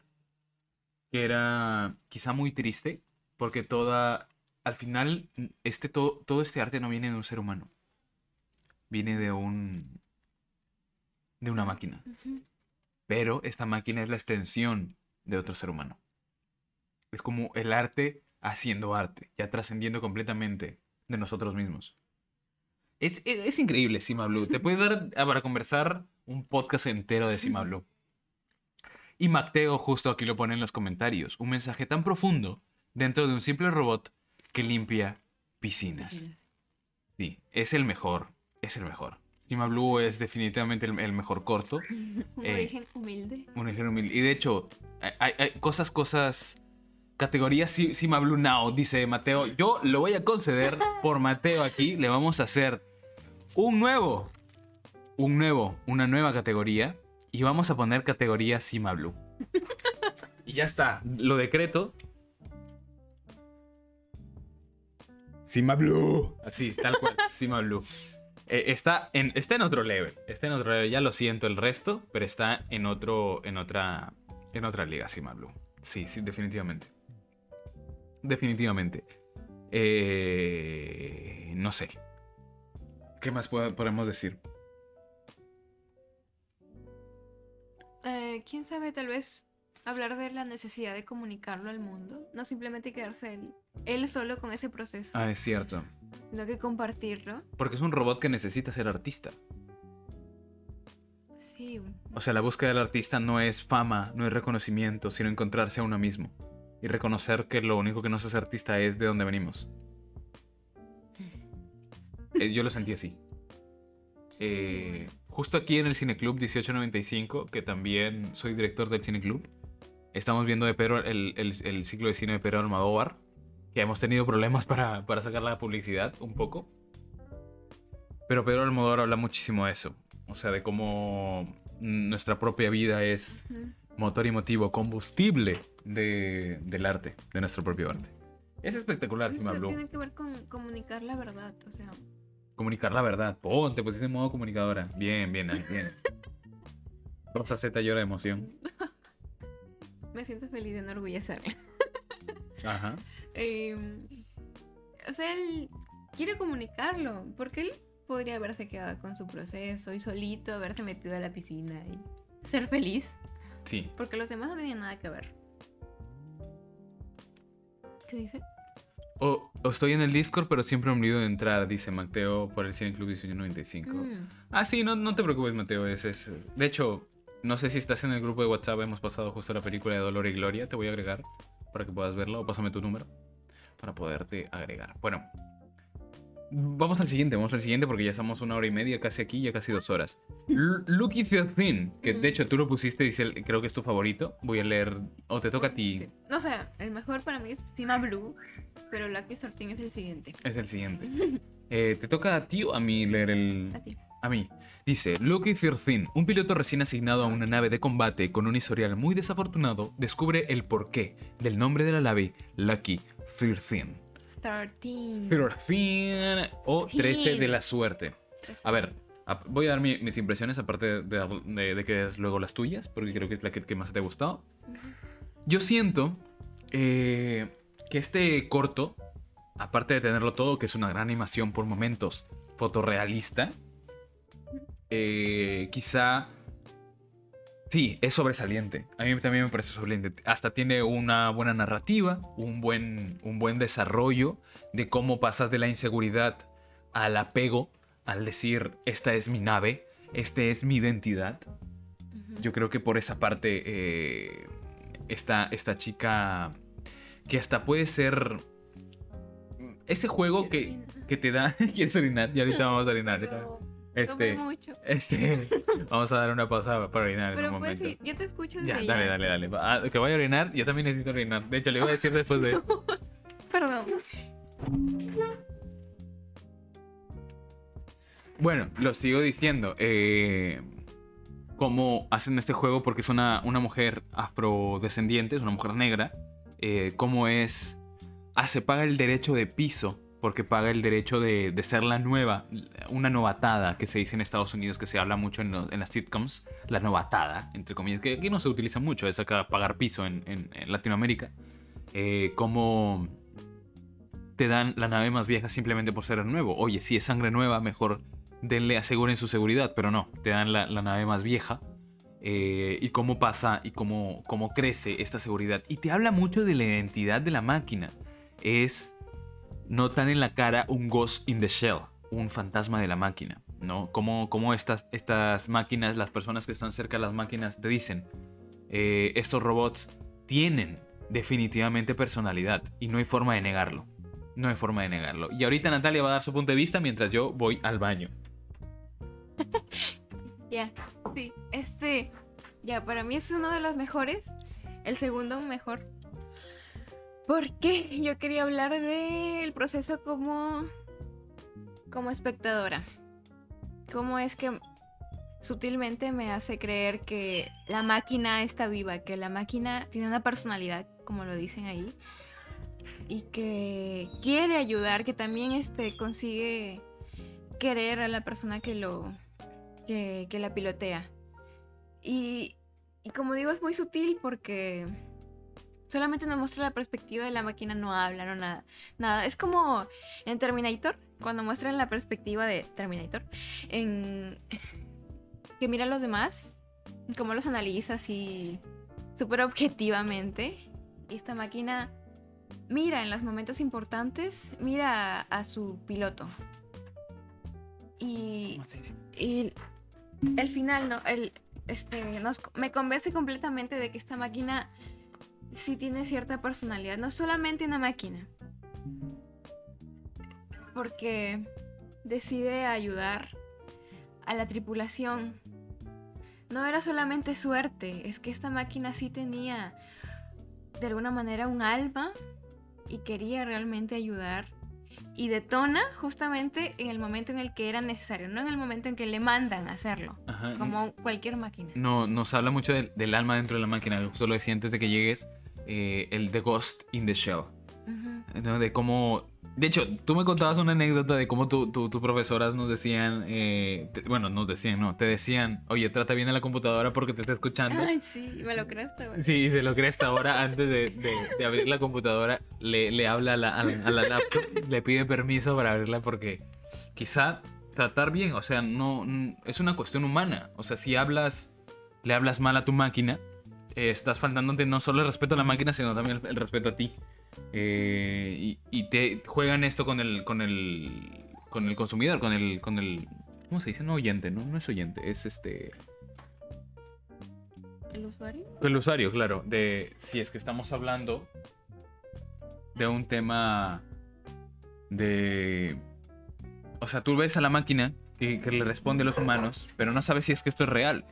que era quizá muy triste, porque toda, al final, este todo, todo este arte no viene de un ser humano, viene de un de una máquina, pero esta máquina es la extensión de otro ser humano. Es como el arte haciendo arte, ya trascendiendo completamente de nosotros mismos. Es, es, es increíble Sima Blue. Te puede dar para conversar un podcast entero de Sima Blue. Y Macteo justo aquí lo pone en los comentarios. Un mensaje tan profundo dentro de un simple robot que limpia piscinas. Sí, es el mejor. Es el mejor. Sima Blue es definitivamente el, el mejor corto. Un Eh, origen humilde. Un ejemplo humilde. Y de hecho, hay, cosas, cosas. Categoría Si- Sima Blue Now, dice Mateo. Yo lo voy a conceder por Mateo aquí. Le vamos a hacer un nuevo. Un nuevo, una nueva categoría. Y vamos a poner categoría Sima Blue. Y ya está. Lo decreto. Sima Blue. Así, tal cual. Sima Blue. Eh, está, en, está en otro level. Está en otro level. Ya lo siento el resto, pero está en otro. En otra. En otra liga, Sima Blue. Sí, sí, definitivamente. Definitivamente. Eh, no sé. ¿Qué más podemos decir? Eh, ¿Quién sabe? Tal vez hablar de la necesidad de comunicarlo al mundo. No simplemente quedarse él, él solo con ese proceso, Ah, es cierto. sino que compartirlo. Porque es un robot que necesita ser artista. Sí, O sea, la búsqueda del artista no es fama, no es reconocimiento, sino encontrarse a uno mismo. Y reconocer que lo único que nos hace artista es de dónde venimos. Eh, yo lo sentí así. Eh, justo aquí en el Cineclub 1895, que también soy director del Cineclub, estamos viendo de Pedro, el, el- el ciclo de cine de Pedro Almodóvar, que hemos tenido problemas para, para sacar la publicidad un poco. Pero Pedro Almodóvar habla muchísimo de eso. O sea, de cómo nuestra propia vida es motor y motivo, combustible de- del arte, de nuestro propio arte. Es espectacular, Sima Eso Blue. tiene que ver con comunicar la verdad, o sea, Comunicar la verdad. Ponte, pues en modo comunicadora. Bien, bien, bien. Rosa Z llora de emoción. Me siento feliz de enorgullecerle. Ajá. Em, o sea, él quiere comunicarlo, porque él podría haberse quedado con su proceso y solito haberse metido a la piscina y ser feliz, Sí. porque los demás no tenían nada que ver. ¿Qué dice? O, o estoy en el Discord, pero siempre me olvido de entrar, dice Mateo por el Cine Club 1895. Mm, Ah, sí, no, no te preocupes, Mateo. Es, es- De hecho, no sé si estás en el grupo de WhatsApp. Hemos pasado justo la película de Dolor y Gloria. Te voy a agregar para que puedas verla. O pásame tu número para poderte agregar. Bueno, vamos al siguiente. Vamos al siguiente porque ya estamos una hora y media casi aquí, ya casi dos horas. L- Lucky 13, que de hecho tú lo pusiste, dice, creo que es tu favorito. Voy a leer. O te toca a ti. sí. No sé, el mejor para mí es Cima Blue, pero Lucky 13 es el siguiente. Es el siguiente. Eh, ¿Te toca a ti o a mí leer el, A ti. A mí. Dice, Lucky 13, un piloto recién asignado a una nave de combate con un historial muy desafortunado, descubre el porqué del nombre de la nave Lucky 13. 13. 13 o 13 de la suerte. A ver, voy a dar mi- mis impresiones aparte de, de- de que des luego las tuyas, porque creo que es la que, que más te ha gustado. Yo siento eh, que este corto, aparte de tenerlo todo, que es una gran animación por momentos fotorrealista, eh, quizá... Sí, es sobresaliente. A mí también me parece sobresaliente. Hasta tiene una buena narrativa, un buen, un buen desarrollo de cómo pasas de la inseguridad al apego, al decir, esta es mi nave, esta es mi identidad. Yo creo que por esa parte eh, esta, esta chica que hasta puede ser ese juego que, que te da... ¿Quieres orinar? Ya ahorita vamos a orinar. Este, Tomé mucho. este, vamos a dar una pausa para orinar en Pero un pues momento. sí, yo te escucho desde Ya, dale, dale, dale. Ah, que vaya a orinar, yo también necesito orinar. De hecho, le iba a decir después de... Perdón. Bueno, lo sigo diciendo. Eh, cómo hacen este juego porque es una, una mujer afrodescendiente, es una mujer negra. Eh, cómo es... Ah, se paga el derecho de piso porque paga el derecho de, de ser la nueva, una novatada que se dice en Estados Unidos, que se habla mucho en, los- en las sitcoms, la novatada, entre comillas, que aquí no se utiliza mucho, es acá pagar piso en, en- en Latinoamérica. Eh, cómo te dan la nave más vieja simplemente por ser nuevo. Oye, si es sangre nueva, mejor denle, aseguren su seguridad, pero no, te dan la, la nave más vieja. eh, y cómo pasa y cómo, cómo crece esta seguridad. Y te habla mucho de la identidad de la máquina. Es, notan en la cara un ghost in the shell, un fantasma de la máquina, ¿no? Como, como estas, estas máquinas, las personas que están cerca de las máquinas te dicen, eh, estos robots tienen definitivamente personalidad y no hay forma de negarlo. No hay forma de negarlo. Y ahorita Natalia va a dar su punto de vista mientras yo voy al baño. Ya, sí. Este, ya, para mí es uno de los mejores. El segundo mejor. Porque yo quería hablar del proceso como, como espectadora. Cómo es que sutilmente me hace creer que la máquina está viva, que la máquina tiene una personalidad, como lo dicen ahí, y que quiere ayudar, que también este, consigue querer a la persona que lo, que, que la pilotea. Y, y como digo, es muy sutil porque solamente nos muestra la perspectiva de la máquina, no habla, no nada. nada. Es como en Terminator, cuando muestran la perspectiva de Terminator, en que mira a los demás, cómo los analiza así súper objetivamente. Y esta máquina mira en los momentos importantes, mira a, su piloto. Y y el final, ¿no? El, este, nos- me convence completamente de que esta máquina sí tiene cierta personalidad. No solamente una máquina. Porque decide ayudar a la tripulación. No era solamente suerte, es que esta máquina sí tenía de alguna manera un alma y quería realmente ayudar y detona justamente en el momento en el que era necesario, no en el momento en que le mandan hacerlo, Ajá. como cualquier máquina. No, nos habla mucho del, del alma dentro de la máquina. Justo lo decía antes de que llegues, eh, el The Ghost in the Shell. De cómo... De hecho, tú me contabas una anécdota de cómo tu- tu- tus profesoras nos decían, eh, te- bueno, nos decían, no, te decían, oye, trata bien a la computadora porque te está escuchando. Ay, sí, me lo hasta ahora. Sí, se lo cree hasta ahora, antes de, de- de abrir la computadora, le, le habla a la, a la- a la laptop, le pide permiso para abrirla porque quizá tratar bien, o sea, no es una cuestión humana. O sea, si hablas, le hablas mal a tu máquina, eh, estás faltándote no solo el respeto a la máquina, sino también el, el respeto a ti. Eh, y, y te juegan esto con el, con el, con el consumidor, con el, con el, ¿cómo se dice? No oyente, no, no es oyente, es este... ¿El usuario? El usuario, claro, de si es que estamos hablando de un tema de... O sea, tú ves a la máquina que, que le responde a los humanos, pero no sabes si es que esto es real.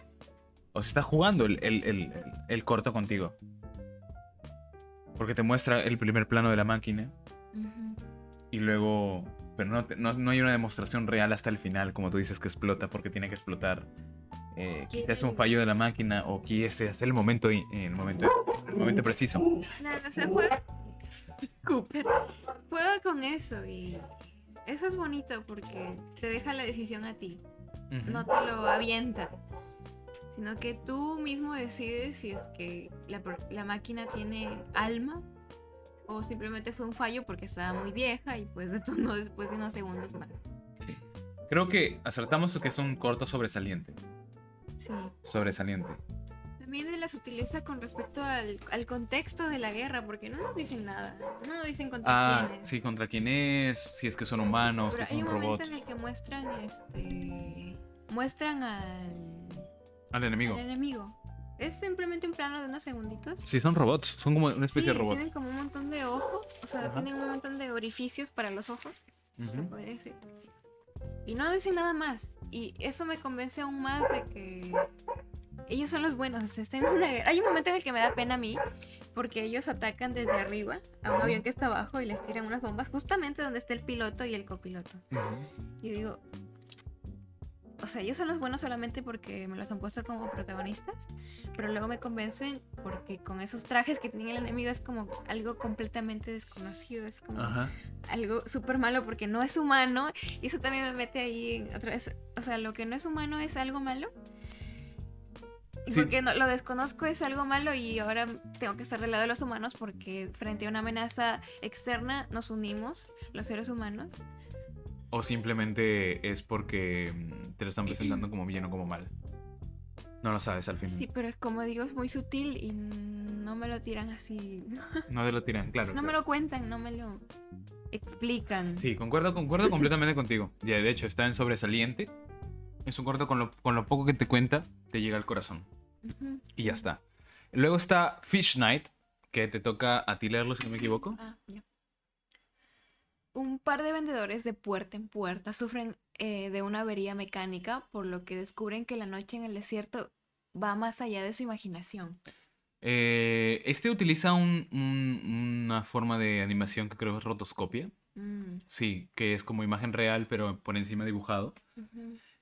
O si está jugando el, el- el- el corto contigo. Porque te muestra el primer plano de la máquina y luego... Pero no, te- no, no hay una demostración real hasta el final, como tú dices que explota porque tiene que explotar. Eh, quizás es un fallo de la máquina o este hasta el momento, y- el momento, el momento preciso. Claro, o sea, juega. Cooper. Juega con eso y. Eso es bonito porque te deja la decisión a ti. No te lo avienta. Sino que tú mismo decides si es que la, la máquina tiene alma o simplemente fue un fallo porque estaba muy vieja y pues detonó después de unos segundos más. Sí. Creo que acertamos que es un corto sobresaliente. Sí. Sobresaliente. También de la sutileza con respecto al, al contexto de la guerra, porque no nos dicen nada. No nos dicen contra Ah, quién es. sí, contra quién es, si es que son humanos, Pero que hay son un momento robots. en el que muestran este. Muestran al, Al enemigo. al enemigo. Es simplemente un plano de unos segunditos. Sí, son robots, son como una especie Sí, de robot. tienen como un montón de ojos, o sea, Ajá. tienen un montón de orificios para los ojos, Ujú. podría decir. Y no dicen nada más. Y eso me convence aún más de que ellos son los buenos. O sea, están en una guerra. Hay un momento en el que me da pena a mí, porque ellos atacan desde arriba a un avión que está abajo y les tiran unas bombas justamente donde está el piloto y el copiloto. Ujú. Y digo, o sea, ellos son los buenos solamente porque me los han puesto como protagonistas, pero luego me convencen porque con esos trajes que tiene el enemigo es como algo completamente desconocido, es como Ajá. algo súper malo porque no es humano y eso también me mete ahí otra vez, o sea, lo que no es humano es algo malo. Y Sí. porque no, lo desconozco es algo malo y ahora tengo que estar del lado de los humanos porque frente a una amenaza externa nos unimos, los seres humanos. O simplemente es porque mm, te lo están presentando como bien o como mal. No lo sabes al final. Sí, pero es como digo, es muy sutil y no me lo tiran así. No te lo tiran, claro. No me lo cuentan, no me lo explican. Sí, concuerdo, concuerdo completamente contigo. Ya, de hecho, está en sobresaliente. Es un corto con lo, con lo poco que te cuenta, te llega al corazón. Y ya está. Luego está Fish Night, que te toca a ti leerlo, si no me equivoco. Ah, ya. Un par de vendedores de puerta en puerta sufren eh, de una avería mecánica, por lo que descubren que la noche en el desierto va más allá de su imaginación. Eh, este utiliza un- un- una forma de animación que creo es rotoscopia. Mm, Sí, que es como imagen real, pero por encima dibujado.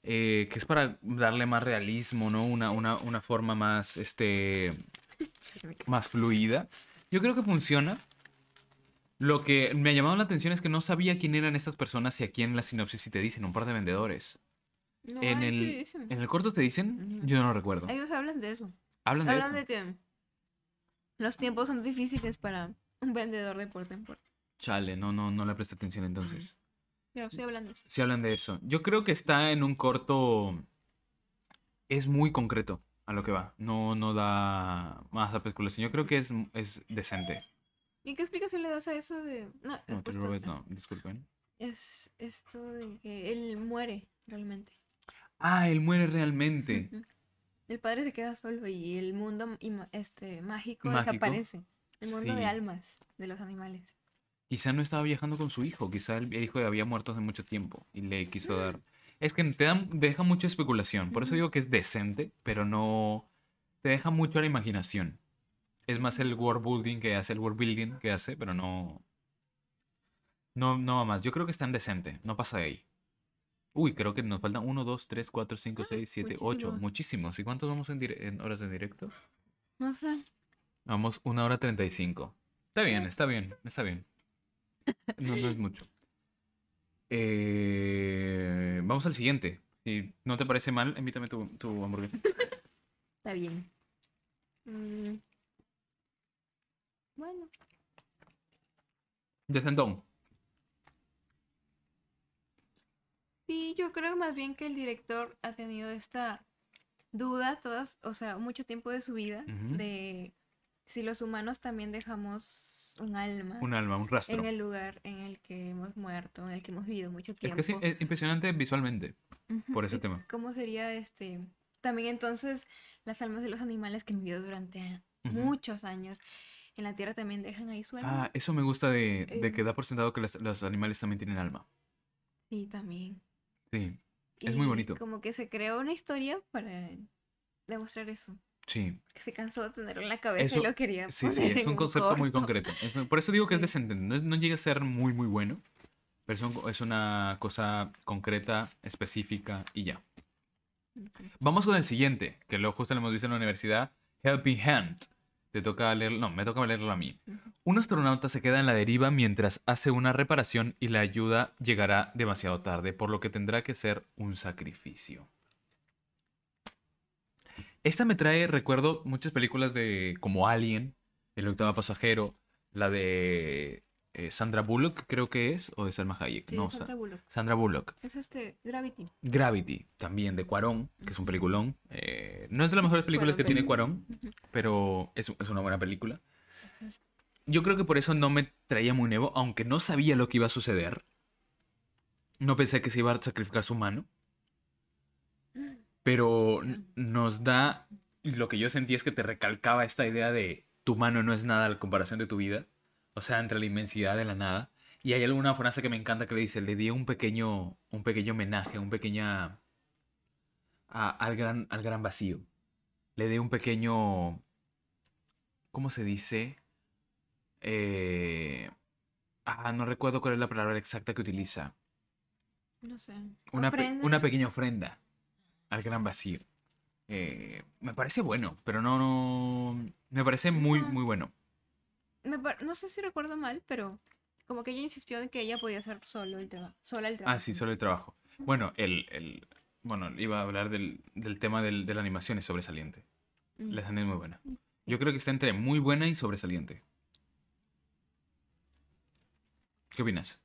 eh, que es para darle más realismo, ¿no? Una, una, una forma más, este, más fluida. Yo creo que funciona. Lo que me ha llamado la atención es que no sabía quién eran estas personas y aquí en la sinopsis sí te dicen un par de vendedores. No, en, sí el, dicen. en el corto te dicen, yo no recuerdo. Ellos hablan de eso. Hablan de eso. de que los tiempos son difíciles para un vendedor de puerta en puerta. Chale, no, no, no le presté atención entonces. Pero sí hablan de eso. Sí hablan de eso. Yo creo que está en un corto. Es muy concreto a lo que va. No, no da más especulación. Yo creo que es, es decente. ¿Y qué explicación le das a eso de.? No, No, te otra. no, disculpen. Es esto de que él muere realmente. Ah, él muere realmente. El padre se queda solo y el mundo este, mágico, Mágico. desaparece. El mundo Sí. de almas de los animales. Quizá no estaba viajando con su hijo. Quizá el hijo había muerto hace mucho tiempo y le Mm. quiso dar. Es que te dan, deja mucha especulación. Por eso digo que es decente, pero no. Te deja mucho a la imaginación. Es más el world building que hace, el world building que hace, pero no. No, no va más. Yo creo que está en decente. No pasa de ahí. Uy, creo que nos faltan 1, 2, 3, 4, 5, 6, 7, 8. muchísimos. ¿Y cuántos vamos en, en horas en directo? No sé. Vamos una hora 35. Está bien, está bien, está bien. No, no es mucho. Eh, vamos al siguiente. Si no te parece mal, invítame tu, tu hamburguesa. Está bien. Mm. Bueno, De Sendón. sí, yo creo más bien que el director ha tenido esta duda todas, o sea, mucho tiempo de su vida, de si los humanos también dejamos un alma Un alma, un rastro. en el lugar en el que hemos muerto, en el que hemos vivido mucho Es tiempo. que sí, es impresionante visualmente por ese tema. ¿Cómo sería este? También entonces las almas de los animales que han vivido durante muchos años en la tierra también dejan ahí su alma. Ah, eso me gusta de, de Eh. que da por sentado que las- los animales también tienen alma. Sí, también. Sí, Es muy Y bonito. Como que se creó una historia para demostrar eso. sí. Que se cansó de tenerlo en la cabeza Eso- y lo quería Sí, sí, poner es en un concepto muy corto. concreto. Es- por eso digo que es Sí. decente. No, es- no llega a ser muy, muy bueno, pero es, un- es una cosa concreta, específica y ya. Ujú. Vamos con el siguiente, que lo justo lo hemos visto en la universidad. Helping Hand. Te toca leerlo. No, me toca leerlo a mí. Un astronauta se queda en la deriva mientras hace una reparación y la ayuda llegará demasiado tarde, por lo que tendrá que ser un sacrificio. Esta me trae, recuerdo, muchas películas de como Alien, El octavo pasajero, la de eh, Sandra Bullock, creo que es, o de Salma Hayek. Sí, no, Sandra Sa- Bullock. Sandra Bullock. Es este Gravity. Gravity, también de Cuarón, que es un peliculón. Eh, no es de las mejores películas que tiene Cuarón, pero es, es una buena película. Yo creo que por eso no me traía muy nuevo, aunque no sabía lo que iba a suceder. No pensé que se iba a sacrificar su mano. Pero nos da. Lo que yo sentí es que te recalcaba esta idea de tu mano no es nada a comparación de tu vida. O sea, entre la inmensidad de la nada. Y hay alguna frase que me encanta que le dice: le di un pequeño, un pequeño homenaje, un pequeña. a- al, gran, al gran vacío. Le di un pequeño. ¿Cómo se dice? Eh, ah, no recuerdo cuál es la palabra exacta que utiliza. No sé. Una, pe- una pequeña ofrenda al gran vacío. Eh, me parece bueno, pero no, no. Me parece muy, muy bueno. Me No sé si recuerdo mal, pero como que ella insistió en que ella podía hacer solo el trabajo. Sola el trabajo. Ah, sí, solo el trabajo. Bueno, el, el- bueno, iba a hablar del, del tema del- de la animación, es sobresaliente. Mm. La escena es muy buena. Yo creo que está entre muy buena y sobresaliente. ¿Qué opinas?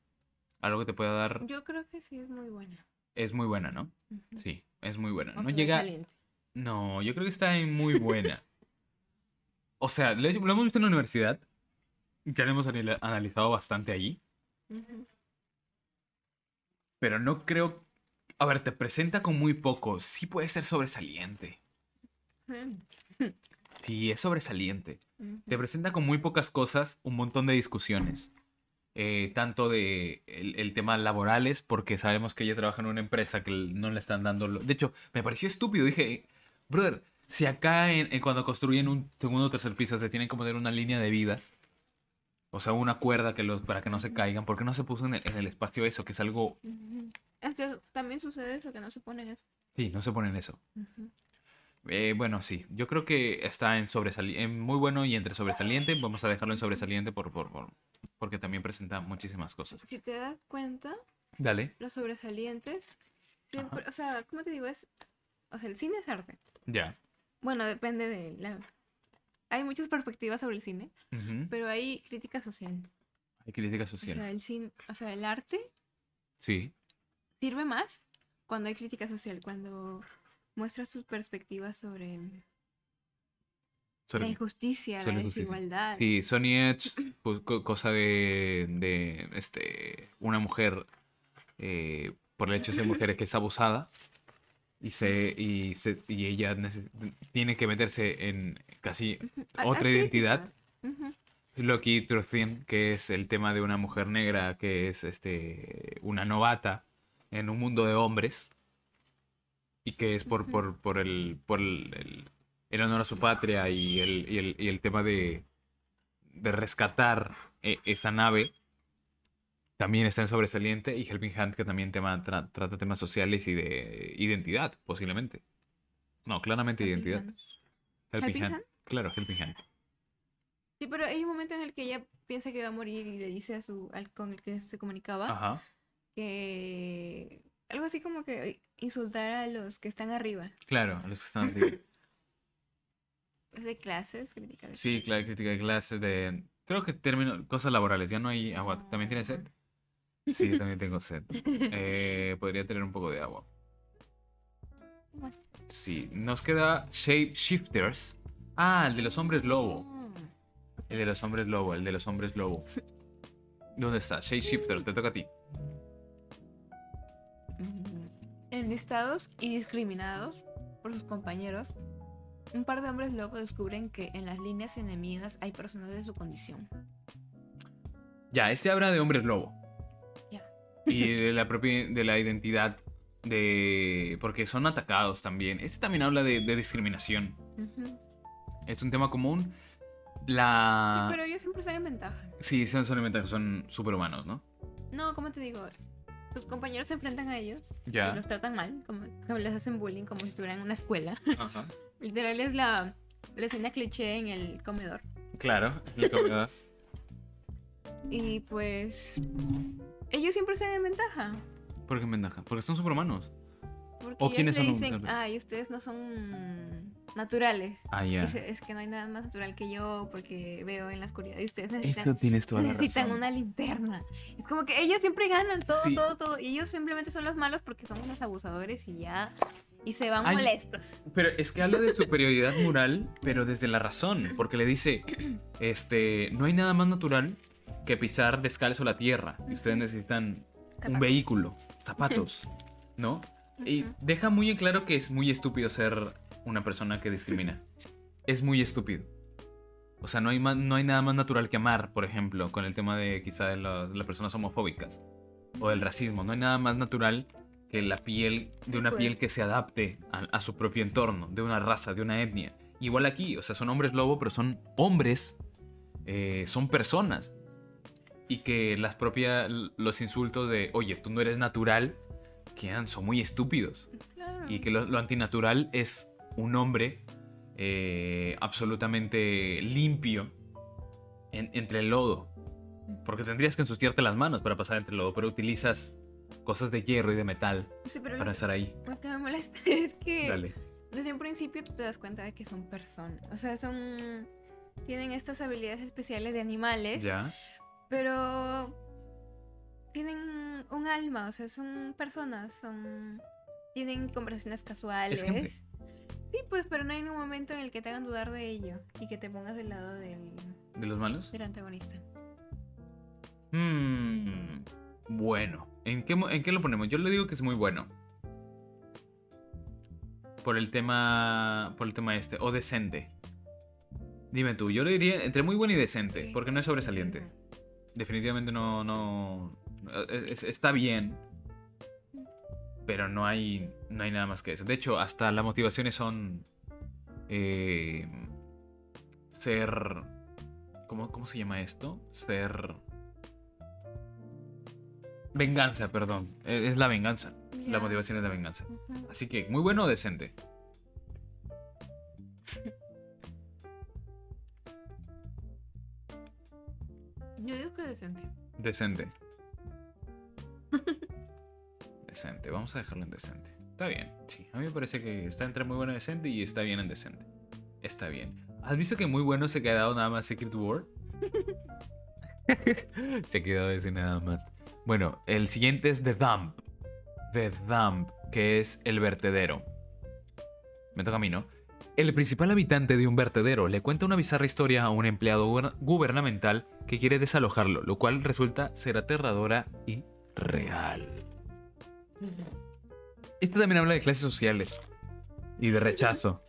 Algo que te pueda dar. Yo creo que sí es muy buena. Es muy buena, ¿no? Sí, es muy buena. O No llega. No, yo creo que está en muy buena. O sea, lo, lo hemos visto en la universidad. Ya lo hemos anal- analizado bastante allí. Pero no creo. A ver, te presenta con muy poco. Sí puede ser sobresaliente. Sí, es sobresaliente. Te presenta con muy pocas cosas un montón de discusiones. Eh, tanto de el, el tema laborales, porque sabemos que ella trabaja en una empresa que no le están dando... lo- De hecho, me pareció estúpido. Dije, brother, si acá en, en cuando construyen un segundo o tercer piso te tienen que poner una línea de vida, o sea, una cuerda que los, para que no se caigan, ¿por qué no se puso en el, en el espacio eso? Que es algo... O sea, también sucede eso, que no se pone eso. Sí, no se ponen eso. Eh, bueno, sí, yo creo que está en, en muy bueno y entre sobresaliente. Vamos a dejarlo en sobresaliente por, por, por- porque también presenta muchísimas cosas. Si te das cuenta, Dale, los sobresalientes, siempre, o sea, ¿cómo te digo? Es, o sea, el cine es arte. ya. Bueno, depende de la... Hay muchas perspectivas sobre el cine, pero hay crítica social. Hay crítica O social. sea, el cine, o sea, el arte Sí, sirve más cuando hay crítica social, cuando muestra sus perspectivas sobre sobre- la injusticia, sobre la injusticia. desigualdad. Sí, Sony Edge, pues, co- cosa de, de este, una mujer, eh, por el hecho de ser mujer, que es abusada y, se, y, se- y ella tiene que meterse en casi otra identidad. Loki Truthien, que es el tema de una mujer negra que es este una novata en un mundo de hombres y que es por, por, por el por el, el- el honor a su patria y el, y el, y el tema de, de rescatar eh, esa nave también está en sobresaliente y Helping Hand que también tema, tra- trata temas sociales y de identidad posiblemente no claramente Helping identidad Hand. Helping, ¿Helping Hand. Hand? claro Helping Hand Sí, pero hay un momento en el que ella piensa que va a morir y le dice a su al con el que se comunicaba Ajá. que algo así como que insultar a los que están arriba. Claro, a los que están arriba. Es de clases, criticar. de Sí, clases. claro, crítica de clase de... Creo que término, cosas laborales, ya no hay agua. ¿También tienes sed? Sí, también tengo sed. Eh, podría tener un poco de agua. Sí, nos queda Shape Shifters. Ah, el de los hombres lobo. Mm. El de los hombres lobo, el de los hombres lobo. ¿Dónde está? Shape Shifter, te toca a ti. Mm. Enlistados y discriminados por sus compañeros, un par de hombres lobo descubren que en las líneas enemigas hay personas de su condición. Ya, este habla de hombres lobo. Y de la propia de la identidad de. porque son atacados también. Este también habla de, de discriminación. Es un tema común. La. Sí, pero ellos siempre están en ventaja. Sí, son, son, elementales, son superhumanos, ¿no? No, ¿cómo te digo? Sus compañeros se enfrentan a ellos Ya. y los tratan mal, como, como les hacen bullying como si estuvieran en una escuela. Ajá. Literal es la, la escena cliché en el comedor. Claro, la comida. Y pues ellos siempre están en ventaja. ¿Por qué en ventaja? Porque son superhumanos. Porque ¿O ellos quiénes le son? dicen, ay, ustedes no son naturales. Ah, ya. Es que no hay nada más natural que yo porque veo en la oscuridad y ustedes necesitan, tienes toda la razón. una linterna. Es como que ellos siempre ganan todo, Sí. todo, todo. Y ellos simplemente son los malos porque son unos abusadores y ya. Y se van Ay. molestos. Pero es que habla de superioridad moral, pero desde la razón. Porque le dice, este, no hay nada más natural que pisar descalzo la tierra. Y ustedes necesitan un vehículo, zapatos, ¿no? Y deja muy en claro que es muy estúpido ser una persona que discrimina. Es muy estúpido. O sea, no hay, más, no hay nada más natural que amar, por ejemplo, con el tema de quizá de los- las personas homofóbicas o del racismo. No hay nada más natural que la piel, de una piel que se adapte a, a su propio entorno, de una raza, de una etnia. Igual aquí, o sea, son hombres lobo, pero son hombres, eh, son personas. Y que las propias, los insultos de, oye, tú no eres natural, quedan, son muy estúpidos. Claro. Y que lo, lo antinatural es un hombre eh, absolutamente limpio en- entre el lodo. Porque tendrías que ensuciarte las manos para pasar entre el lodo, pero utilizas cosas de hierro y de metal Sí, pero lo, para estar ahí. lo que me molesta es que Dale. desde un principio tú te das cuenta de que son personas. O sea, son. Tienen estas habilidades especiales de animales. Ya. Pero tienen un alma, o sea, son personas, son tienen conversaciones casuales. Sí, pues, pero no hay un momento en el que te hagan dudar de ello y que te pongas del lado del, ¿De los malos? del antagonista. Hmm, bueno. ¿En qué, ¿En qué lo ponemos? Yo le digo que es muy bueno. Por el tema. Por el tema este. O decente. Dime tú, yo le diría entre muy bueno y decente, porque no es sobresaliente. Definitivamente no. no es- es- está bien. Pero no hay. No hay nada más que eso. De hecho, hasta las motivaciones son. eh, ser. ¿cómo, ¿Cómo se llama esto? Ser. Venganza, perdón. Eh, Es la venganza. La motivación es la venganza. Así que, muy bueno o decente. Yo digo que decente. Decente. decente. Vamos a dejarlo en decente. Está bien. Sí, a mí me parece que está entre muy bueno y decente y está bien en decente. Está bien. ¿Has visto que muy bueno se ha quedado nada más Secret War? se ha quedado ese nada más. Bueno, el siguiente es The Dump. The Dump, que es el vertedero. Me toca a mí, ¿no? El principal habitante de un vertedero le cuenta una bizarra historia a un empleado guber- gubernamental que quiere desalojarlo, lo cual resulta ser aterradora y real. Este también habla de clases sociales y de rechazo.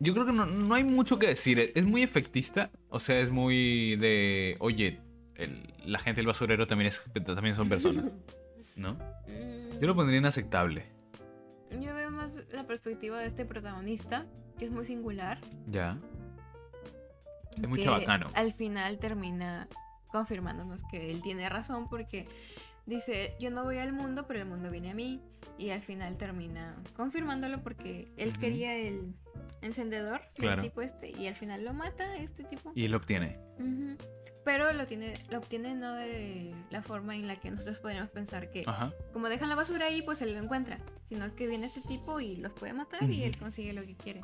Yo creo que no, no hay mucho que decir. Es muy efectista. O sea, es muy de. Oye, la gente del basurero también, es, también son personas. ¿No? Yo lo pondría inaceptable. yo más la perspectiva de este protagonista, que es muy singular. Ya. Es muy chabacano. Al final termina confirmándonos que él tiene razón porque dice, yo no voy al mundo, pero el mundo viene a mí. Y al final termina confirmándolo porque él Ujú. quería el, encendedor Claro. del tipo este y al final lo mata este tipo. Y él obtiene. Ujú. Pero lo tiene, lo obtiene no de la forma en la que nosotros podríamos pensar que Ajá. como dejan la basura ahí, pues él lo encuentra, sino que viene este tipo y los puede matar y Ujú. él consigue lo que quiere.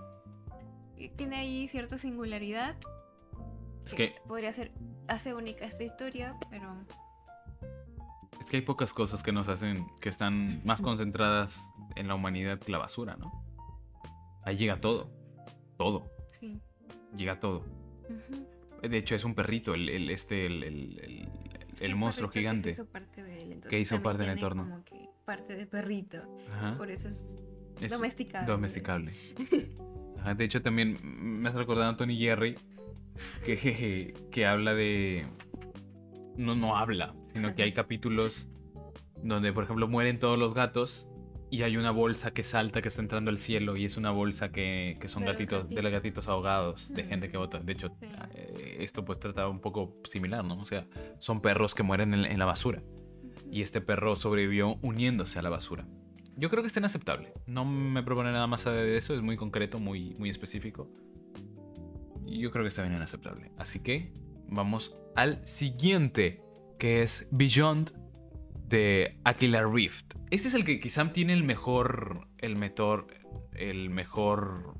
Y tiene ahí cierta singularidad. Es que, podría ser hace única esta historia, pero es que hay pocas cosas que nos hacen que están más concentradas en la humanidad que la basura, ¿no? Ahí llega todo. Todo. sí. Llega todo. Ujú. De hecho, es un perrito, el, el- este, el, el- el- Sí, monstruo gigante. Que hizo parte de él. entonces Que hizo parte del entorno. Como que parte de perrito. Ajá. Por eso es Es domesticable. domesticable. Ajá, de hecho, también me has recordado a Tony Jerry que, que habla de. No, no habla, sino que hay capítulos donde, por ejemplo, mueren todos los gatos y hay una bolsa que salta que está entrando al cielo y es una bolsa que, que son gatitos, de los gatitos. ahogados, de gente que vota. De hecho, Sí. eh, esto pues trata un poco similar, ¿no? O sea, son perros que mueren en, en la basura y este perro sobrevivió uniéndose a la basura. Yo creo que está inaceptable. No me propone nada más de eso, es muy concreto, muy, muy específico. Yo creo que está bien inaceptable. Así que vamos al siguiente, que es Beyond de Aquila Rift. Este es el que quizá tiene el mejor, el mejor, el mejor,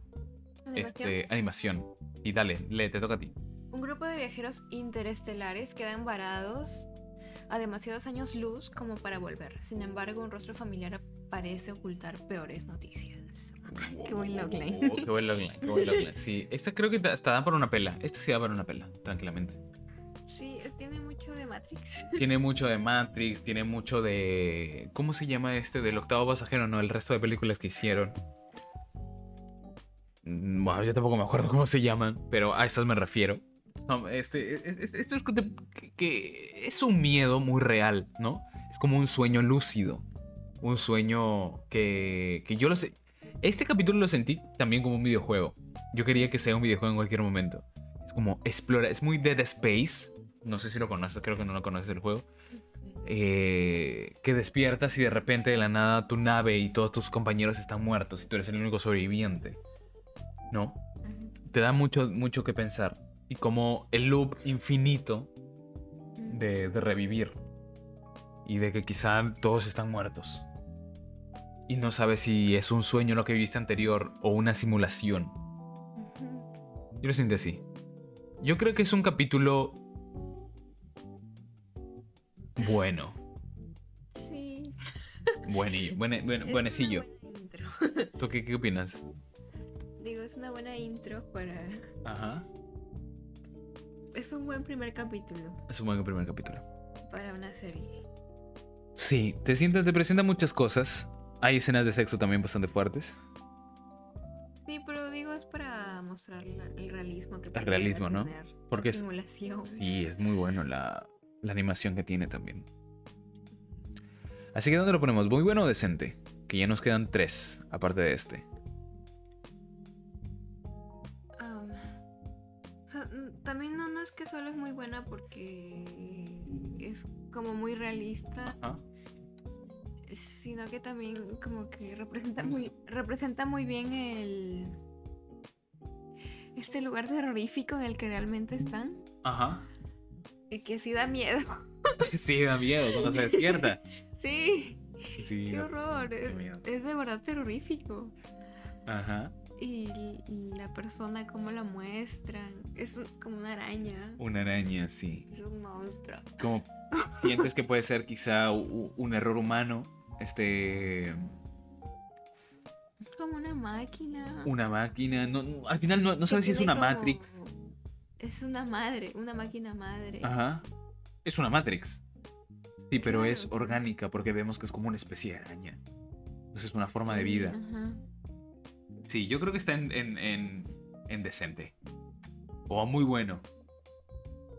Animación. este, animación. Y dale, le te toca a ti. Un grupo de viajeros interestelares quedan varados a demasiados años luz como para volver. Sin embargo, un rostro familiar parece ocultar peores noticias. Qué buen logline. Oh, qué buen logline, qué buen logline. Sí, esta creo que hasta da para una pela. Este sí da para una pela, tranquilamente. Sí, tiene mucho de Matrix. Tiene mucho de Matrix, tiene mucho de. ¿Cómo se llama este? Del octavo pasajero, no, el resto de películas que hicieron. Mm, Bueno, yo tampoco me acuerdo cómo se llaman, pero a estas me refiero. No, este, es- es- esto es que, que- que es un miedo muy real, ¿no? Es como un sueño lúcido. Un sueño que, que yo lo sé. Este capítulo lo sentí también como un videojuego. Yo quería que sea un videojuego en cualquier momento. Es como explora, es muy Dead Space. No sé si lo conoces, creo que no lo conoces el juego. Eh, que despiertas y de repente de la nada tu nave y todos tus compañeros están muertos y tú eres el único sobreviviente. ¿No? Te da mucho, mucho que pensar. Y como el loop infinito de, de revivir. Y de que quizá todos están muertos. Y no sabes si es un sueño lo que viviste anterior o una simulación. Yo lo siento así. Yo creo que es un capítulo bueno. Sí. Buenillo. Buen- es buenecillo. ¿Tú qué, qué opinas? Digo, es una buena intro para... Ajá. Es un buen primer capítulo Es un buen primer capítulo. para una serie. Sí, te sientas, te presenta muchas cosas. Hay escenas de sexo también bastante fuertes. Sí, pero digo, es para mostrar la- el realismo que El realismo, ¿no? Porque la es- simulación. Sí, es muy bueno la, la animación que tiene también. Así que ¿dónde lo ponemos? ¿Muy bueno o decente? Que ya nos quedan tres, aparte de este. Am, o sea, también no, no es que solo es muy buena porque es como muy realista, Ajá. sino que también como que representa muy, representa muy bien el este lugar terrorífico en el que realmente están Ajá. Y que sí da miedo. Sí, da miedo cuando se despierta. Sí, Sí. qué horror. qué Es, miedo. es de verdad terrorífico. Ajá. Y, y la persona, cómo la muestran, es como una araña, Una araña, sí. es un monstruo. Como sientes que puede ser quizá un error humano. Este. Es como una máquina. Una máquina. No, no- al final no, no sabes si es una como- Matrix. Es una madre, una máquina madre. Ajá. Es una Matrix. Sí, pero es orgánica porque vemos que es como una especie de araña. Entonces es una forma de vida. Ajá. Sí, yo creo que está en, en, en, en decente. O muy bueno.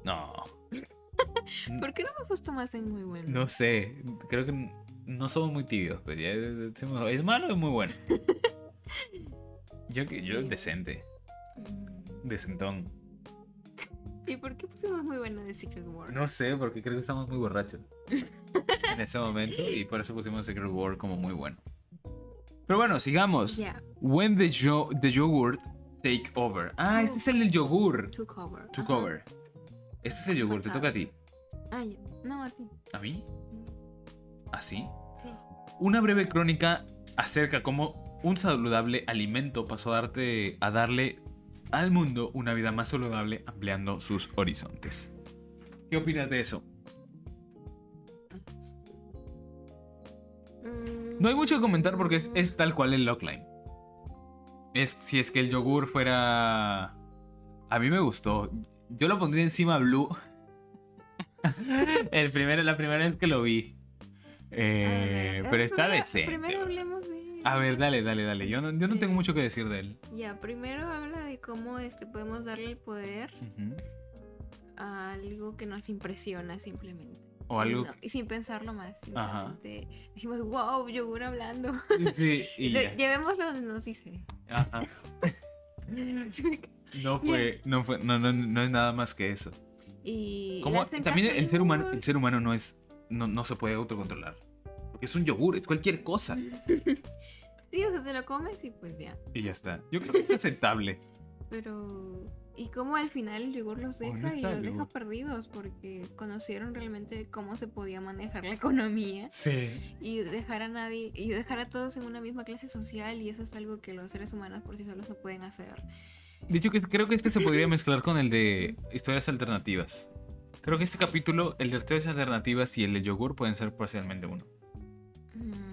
No. ¿Por qué no me gustó más en muy bueno? No sé. Creo que no somos muy tibios. Pues ya decimos, ¿es malo o es muy bueno? Yo, yo Sí. decente. Mm. Decentón. ¿Y por qué pusimos muy buena de Secret War? No sé, porque creo que estamos muy borrachos en ese momento y por eso pusimos Secret War como muy bueno. Pero bueno, sigamos. Ya. When the, yo- the Yogurt Take over. Ah, este es el del yogur. To cover. To ajá. cover. Este es el yogur, te toca a ti. Ah. No, a ti. ¿A mí? ¿Así? Sí. Una breve crónica acerca cómo un saludable alimento pasó a, darte, a darle al mundo una vida más saludable ampliando sus horizontes. ¿Qué opinas de eso? Mm, No hay mucho que comentar porque es, es tal cual el logline. Es si es que el yogur fuera... A mí me gustó. Yo lo pondría encima Blue. el primero, la primera vez que lo vi. Eh, ver, pero está primero- decente. Primero hablemos de. A ver, dale, dale, dale. Yo no, yo no tengo mucho que decir de él. Ya, primero habla de cómo este, podemos darle el poder a algo que nos impresiona simplemente. O Y algo... no- y sin pensarlo más. Ajá. Dijimos, wow, yogur hablando. Sí, y ya. Llevémoslo donde nos dice. Ajá. No fue, no fue, no, no, no es nada más que eso. Y también el ser humano, el ser humano no es, no, no se puede autocontrolar. Porque es un yogur, es cualquier cosa. Sí, o sea, te lo comes y pues ya. Y ya está. Yo creo que es aceptable. Pero. Y cómo al final el yogur los Oh, no deja y los deja perdidos porque conocieron realmente cómo se podía manejar la economía Sí. y dejar a nadie y dejar a todos en una misma clase social y eso es algo que los seres humanos por sí solos no pueden hacer. De hecho, que creo que este se podría mezclar con el de historias alternativas. Creo que este capítulo, el de historias alternativas y el de yogur pueden ser parcialmente uno. Mm,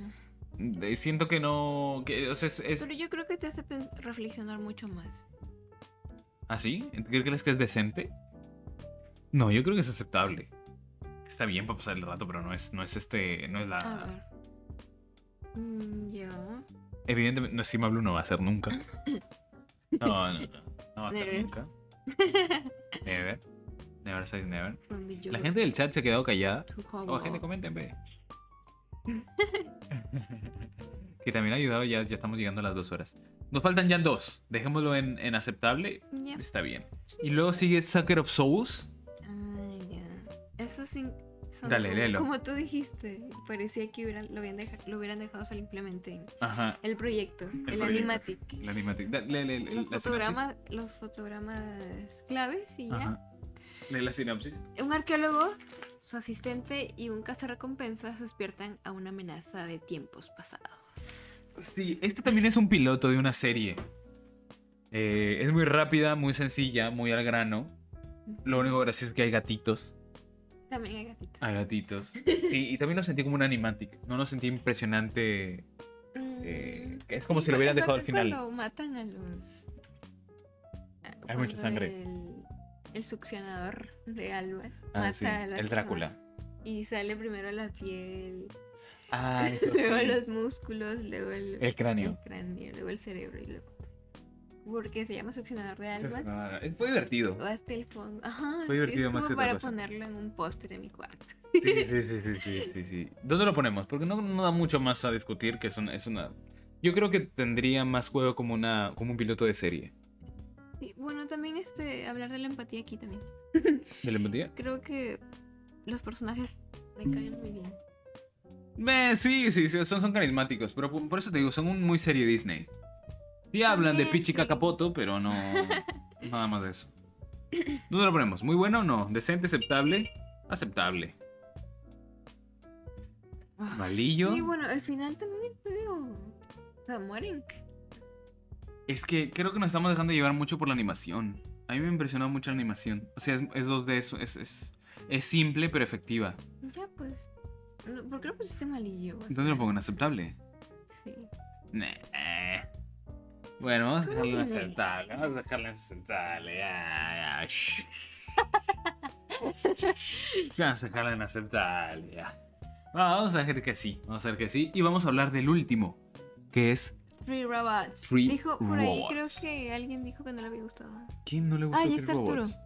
Siento que no. Que, o sea, es, es- Pero yo creo que te hace reflexionar mucho más. ¿Así? ¿Crees que es decente? No, yo creo que es aceptable. Está bien para pasar el rato, pero no es, no es este. No es A la. ver. Mm, ya. Evidentemente, no, Sima Blue no va a ser nunca. No, no, no. No va a ser nunca. Never. Never say never. La gente del chat se ha quedado callada. to Oh, gente, comenten, ve. que también ha ayudado, ya, ya estamos llegando a las dos horas. Nos faltan ya dos. Dejémoslo en, en aceptable. Ya. Está bien. Y luego sigue Sucker of Souls. Ah, ya. Eso sí. son Dale, como, léelo. como tú dijiste, parecía que hubieran, lo, habían deja- lo hubieran dejado en Ajá. el proyecto, el, proyecto. animatic. La animatic. Da- lee- lee- Los fotogramas, los fotogramas claves y sinopsis. ya. Ajá. Lee la sinopsis. Un arqueólogo, su asistente y un cazarrecompensas despiertan a una amenaza de tiempos pasados. Sí, este también es un piloto de una serie. Eh, es muy rápida, muy sencilla, muy al grano. Lo único gracioso es que hay gatitos. También hay gatitos. Hay gatitos. Y, y también lo sentí como un animatic. No lo sentí impresionante. Eh, que es como si lo hubieran dejado al final. Cuando matan a los. Hay mucha sangre. El, el succionador de almas Ah, mata sí, a la el Drácula. Y sale primero la piel, Ah, luego sí. los músculos, luego el, El cráneo. el cráneo, luego el cerebro y luego. Porque se llama succionador de almas. Es muy divertido. O hasta el fondo. Ajá. Fue divertido es más como que para cosa. ponerlo en un póster en mi cuarto. Sí, sí, sí, sí, sí, sí. ¿Dónde lo ponemos? Porque no, no da mucho más a discutir, que es una, es una... Yo creo que tendría más juego como, una, como un piloto de serie. Sí, bueno, también este hablar de la empatía aquí también. ¿De la empatía? Creo que los personajes me caen muy bien. Eh, sí, sí, sí, son, son carismáticos, pero por, por eso te digo, son un muy serie Disney. Sí hablan de Pichi sí. Cacapoto, pero no... nada más de eso. ¿Dónde lo ponemos? ¿Muy bueno o no? ¿Decente, aceptable? Aceptable. Ah, ¿Malillo? Sí, bueno, al final también es medio. O sea, mueren. Es que creo que nos estamos dejando llevar mucho por la animación. A mí me impresionó mucho la animación. O sea, es, es 2D, es, es, es, es simple pero efectiva. Ya, pues. ¿Por qué lo pusiste malillo? O ¿Dónde sea, lo pongo? ¿En aceptable? Sí. Nah. Bueno, vamos a ¿Cómo dejarlo en que no? aceptable. Vamos a dejarlo en aceptable. Ya. Vamos a dejarlo en aceptable. Ya. Va, Vamos a dejar que sí. Vamos a ver que sí. Y vamos a hablar del último. Que es. Free Robots. Free dijo, por ahí creo que alguien dijo que no le había gustado. ¿Quién no le gustó Ah, es Arturo. Robots?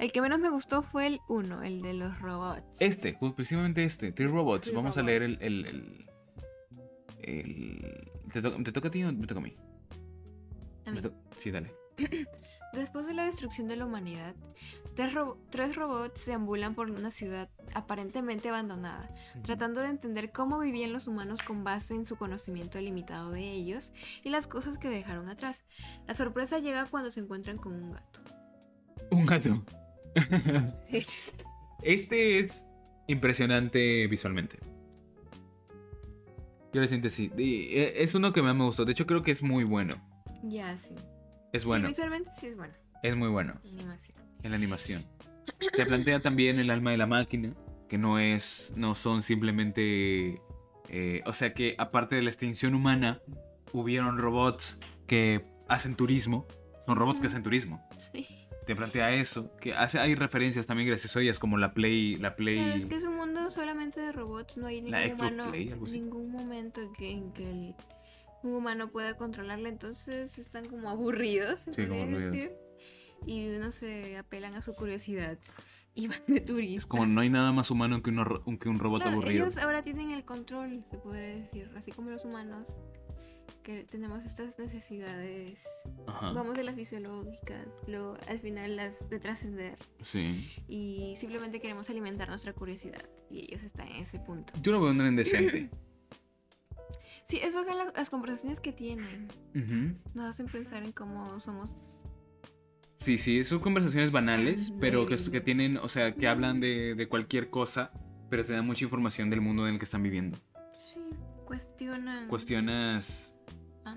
El que menos me gustó fue el uno, el de los robots. Este, pues, precisamente este, Three Robots. Vamos a leer el. el, el, el- ¿Te, to- ¿Te toca a ti o me toca a mí? A mí. Sí, dale. Después de la destrucción de la humanidad, tres, ro- tres robots deambulan por una ciudad aparentemente abandonada, tratando de entender cómo vivían los humanos con base en su conocimiento limitado de ellos y las cosas que dejaron atrás. La sorpresa llega cuando se encuentran con un gato. Un gato. Sí. Este es impresionante visualmente. Yo lo siento así. Eh, Es uno que más me gustó. De hecho, creo que es muy bueno. Ya, sí. Es bueno. Sí, visualmente sí es bueno. Es muy bueno la animación. en la animación. Te plantea también el alma de la máquina, que no es, no son simplemente, eh, o sea que aparte de la extinción humana, hubieron robots que hacen turismo. Son robots que hacen turismo. Sí. Te plantea eso, que hace, hay referencias también gracias a ellas como la Play, la Play. Pero es que es un mundo solamente de robots, no hay ningún humano, momento en que, en que el- un humano pueda controlarla, entonces están como aburridos, se Sí, como aburridos. decir, y uno se apelan a su curiosidad y van de turista. Es como no hay nada más humano que, uno que un robot Claro, aburrido. ellos ahora tienen el control, se podría decir, así como los humanos, que tenemos estas necesidades, Ajá. vamos de las fisiológicas, luego al final las de trascender, Sí. y simplemente queremos alimentar nuestra curiosidad, y ellos están en ese punto. Yo lo veo un tren decente. Sí, es bacán la- las conversaciones que tienen. Nos hacen pensar en cómo somos. Sí, sí, son conversaciones banales, pero que, tienen, o sea, que hablan de, de cualquier cosa, pero te dan mucha información del mundo en el que están viviendo. Sí, cuestionan Cuestionas a,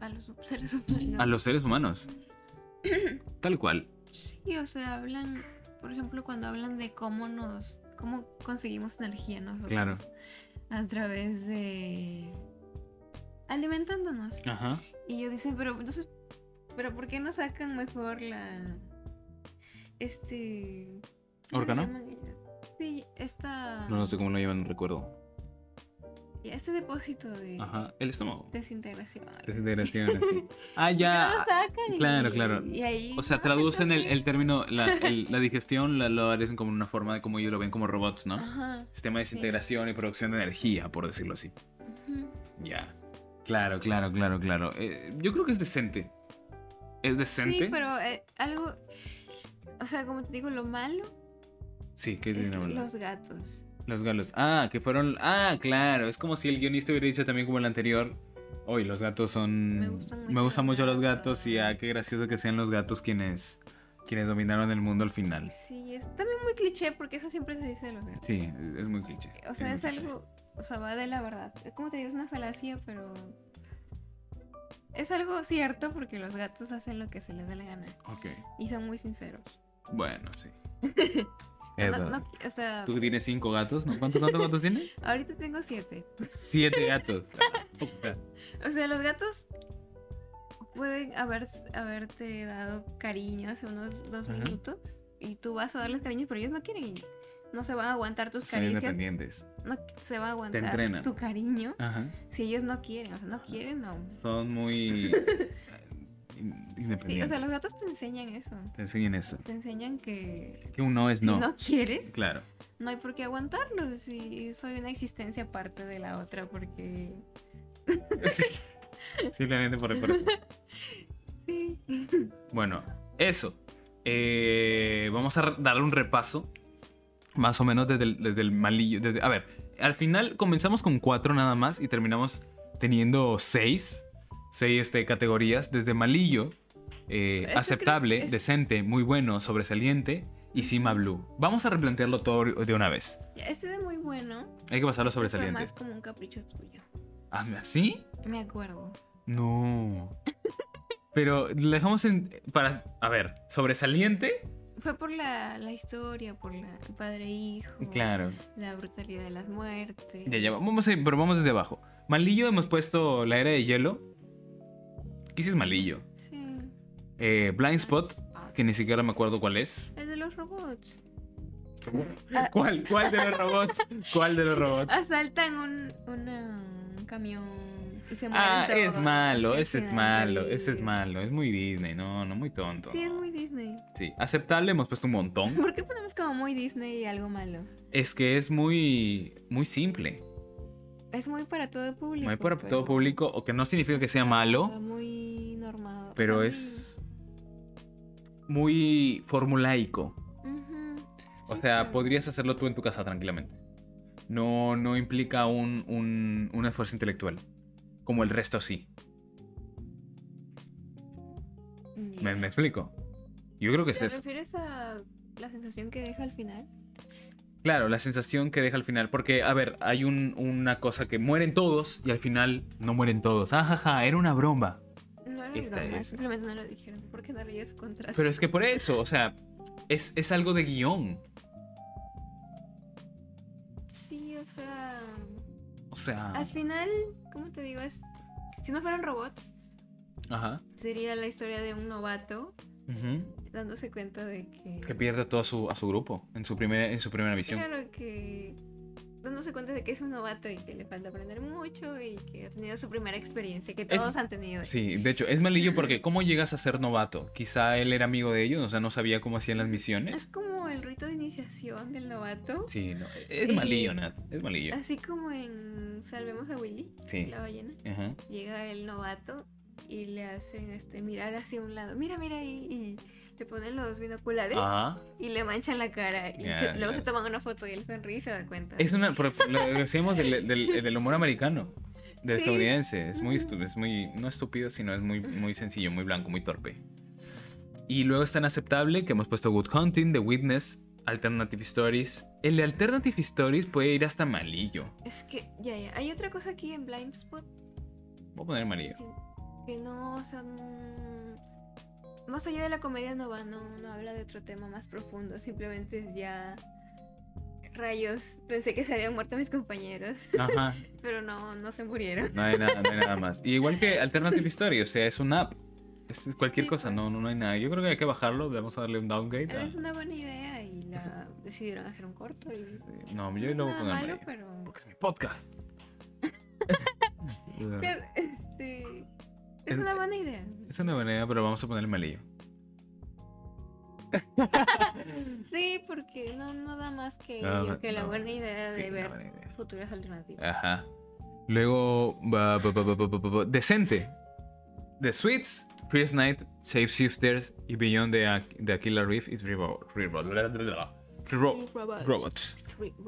a los seres humanos. a los seres humanos. Tal cual. Sí, o sea, hablan, por ejemplo, cuando hablan de cómo nos. cómo conseguimos energía nosotros. Claro. A través de. Alimentándonos. Ajá. Y yo dicen, pero entonces. pero ¿por qué no sacan mejor la. este. ¿cómo le ¿Órgano? llaman? Sí, esta. No, no sé cómo lo llevan, no recuerdo. Este depósito de Ajá. El estómago. desintegración. Desintegración, así. Ah, No ya. lo sacan y- claro, claro. y ahí O sea, no, traducen el, el término, la, el- la digestión, la, lo hacen como una forma de cómo ellos lo ven como robots, ¿no? Ajá. Sistema de sí. desintegración y producción de energía, por decirlo así. ujú. Ya. Claro, claro, claro, claro. Eh, yo creo que es decente. ¿Es decente? Sí, pero eh, algo. O sea, como te digo, lo malo Sí, ¿qué es malo? los gatos. Los galos. Ah, que fueron. Ah, claro. Es como si el guionista hubiera dicho también como el anterior. Hoy los gatos son. Me gustan mucho me gustan los mucho los gatos". y ah, qué gracioso que sean los gatos quienes. quienes dominaron el mundo al final. Sí, es también muy cliché porque eso siempre se dice de los gatos. Sí, es muy cliché. O sea, es cliché. O sea, va de la verdad. Es Como te digo, es una falacia, pero. Es algo cierto porque los gatos hacen lo que se les da la gana. Ok. Y son muy sinceros. Bueno, sí. O sea, Es no- verdad. no- o sea, Tú tienes cinco gatos, ¿no? ¿Cuántos, cuántos gatos tienes? ahorita tengo siete. Siete gatos. O sea, los gatos pueden haber, haberte dado cariño hace unos dos Ajá. minutos y tú vas a darles cariño, pero ellos no quieren y no se van a aguantar tus Son caricias. independientes. No se va a aguantar entrenan. tu cariño Ajá. si ellos no quieren. O sea, no quieren, no. Son muy. eh, in- Sí, independientes. o sea, los gatos te enseñan eso. Te enseñan eso. Te enseñan que Que un no es si no. no, quieres, Claro. no hay por qué aguantarlo. Si soy una existencia aparte de la otra, porque Simplemente por por eso. sí. Bueno, eso. Eh, vamos a darle un repaso. Más o menos desde el, desde el malillo. Desde, a ver, al final comenzamos con cuatro nada más y terminamos teniendo seis. Seis este, categorías. Desde malillo, eh, aceptable, es- decente, muy bueno, sobresaliente y Sima Blue. Vamos a replantearlo todo de una vez. Ya, este de muy bueno. Hay que pasar a lo fue sobresaliente. más como un capricho tuyo. Ah, ¿Así? Me acuerdo. No. Pero le dejamos en. Para. A ver, sobresaliente. Fue por la, la historia, por la el padre e hijo, Claro. la brutalidad de las muertes. Ya, ya, vamos a, pero vamos desde abajo. Malillo hemos puesto la era de hielo. ¿Qué es malillo? Sí. Eh, Blind Spot, que ni siquiera me acuerdo cuál es. El de los robots. ¿Cuál? ¿Cuál de los robots? ¿Cuál de los robots? Asaltan un, una- un camión se Ah, es malo, al ese es malo, ese es malo. Es muy Disney, no, no, muy tonto. Sí, es muy Disney. Sí, aceptable hemos puesto un montón. ¿Por qué ponemos como muy Disney y algo malo? Es que es muy, muy simple. Es muy para todo público. Muy para pero- todo público, o que no significa que sea malo, Muy normado. o pero sea, es muy formulaico. O sea, pero- podrías hacerlo tú en tu casa tranquilamente. No, no implica un, un, un esfuerzo intelectual. Como el resto sí. ¿Me, me explico? Yo creo que es ¿Te eso. refieres a la sensación que deja al final? Claro, la sensación que deja al final. Porque, a ver, hay un- una cosa que mueren todos y al final no mueren todos. Ajaja, era una broma. No era Esta broma, es- simplemente no lo dijeron. porque no leyó su contrato? Pero es que por eso, o sea, es, es algo de guion. O sea, Al final, ¿cómo te digo? Es. Si no fueran robots, ajá. sería la historia de un novato dándose cuenta de que. Que pierde todo a su, a su grupo en su, primera en su primera visión. Claro que. Dándose cuenta de que es un novato y que le falta aprender mucho y que ha tenido su primera experiencia, que todos han tenido. Sí, de hecho, es malillo porque ¿cómo llegas a ser novato? Quizá él era amigo de ellos, o sea, no sabía cómo hacían las misiones. Es como el rito de iniciación del novato. Sí, no, es Y- malillo, Nat, es malillo. Así como en Salvemos a Willy, Sí. la ballena. Ajá. Llega el novato y le hacen este mirar hacia un lado. Mira, mira ahí. Y le ponen los binoculares Ajá. y le manchan la cara. Y Ya, se- luego ya. se toman una foto y él sonríe y se da cuenta. Es una, lo decíamos del, del- del humor americano, del Sí. estadounidense. Es muy, es muy, no estúpido, sino es muy, muy sencillo, muy blanco, muy torpe. Y luego es tan aceptable que hemos puesto Good Hunting, The Witness, Alternative Stories. El de Alternative Stories puede ir hasta malillo. Es que, ya, ya. Hay otra cosa aquí en Blind Spot Voy a poner malillo. sí, que no, o sea, mm, más allá de la comedia no va, no, no habla de otro tema más profundo. Simplemente es ya. Rayos, pensé que se habían muerto mis compañeros, Ajá. pero no, no se murieron. No hay nada, no hay nada más. Y igual que Alternative Story, o sea, es una app. Es cualquier Sí, cosa, pues. no, no, no hay nada. Yo creo que hay que bajarlo, vamos a darle un downgrade. Pero a- es una buena idea y la decidieron hacer un corto y No, no yo es lo voy a nada poner malo, pero Porque es mi podcast. Claro, este, es una buena idea. Es una buena idea, pero vamos a ponerle malillo. Sí, porque no, no da más que, No, ello, no, que la buena idea sí, de ver idea. futuras alternativas. Ajá. Luego, ba- ba- ba- decente. The Sweets, First Night, Shapeshifters y Beyond the, the Aquila Reef is Three robots.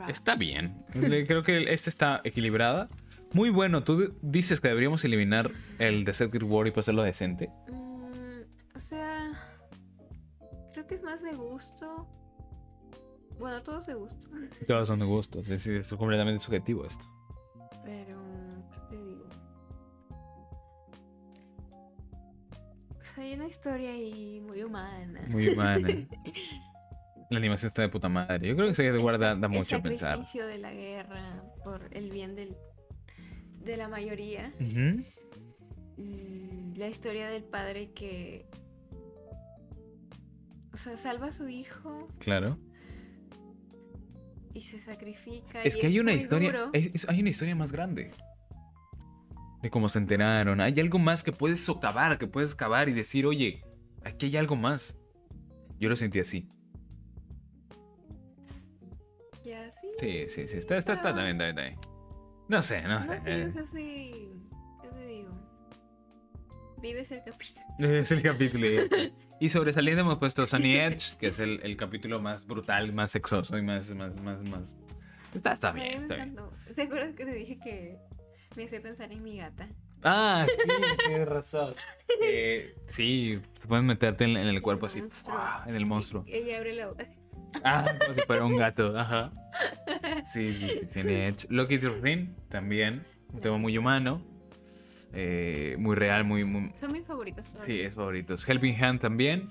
Está bien. Creo que esta está equilibrada. Muy bueno. Tú dices que deberíamos eliminar el de War y pasarlo a decente. Mm, o sea, creo que es más de gusto. Bueno, todo es de gusto. Todos son de gustos. Es, es completamente subjetivo esto. Pero, ¿qué te digo? O sea, hay una historia ahí muy humana. Muy humana. La animación está de puta madre. Yo creo que se guarda da El mucho a pensar. sacrificio de la guerra por el bien del, de la mayoría. La historia del padre que. O sea, salva a su hijo Claro. y se sacrifica. Es y que hay una historia. duro. es- es- hay una historia más grande. De cómo se enteraron. Hay algo más que puedes socavar, que puedes cavar y decir, oye, aquí hay algo más. Yo lo sentí así. Ya, sí. Sí, sí, sí. Está, está, está, está está está. No sé, no No sé. sé, o sea, sí. ¿Qué te digo? Vives el capítulo. Es el capítulo. Y sobresaliente hemos puesto Sunny Edge, que es el, el capítulo más brutal, más sexoso y más, más, más, más. Está, está bien, está bien. ¿Se acuerdan que te dije que me hace pensar en mi gata? Ah, sí, tienes razón. Eh, sí, se pueden meterte en, en el cuerpo así, monstruo. en el monstruo. Ella abre la boca. Ah, como si fuera un gato, ajá. Sí, sí, sí, tiene Edge. Loki Thing también, un tema muy humano, eh, muy real, muy, muy, Son mis favoritos. Sí, es favoritos. Helping Hand también.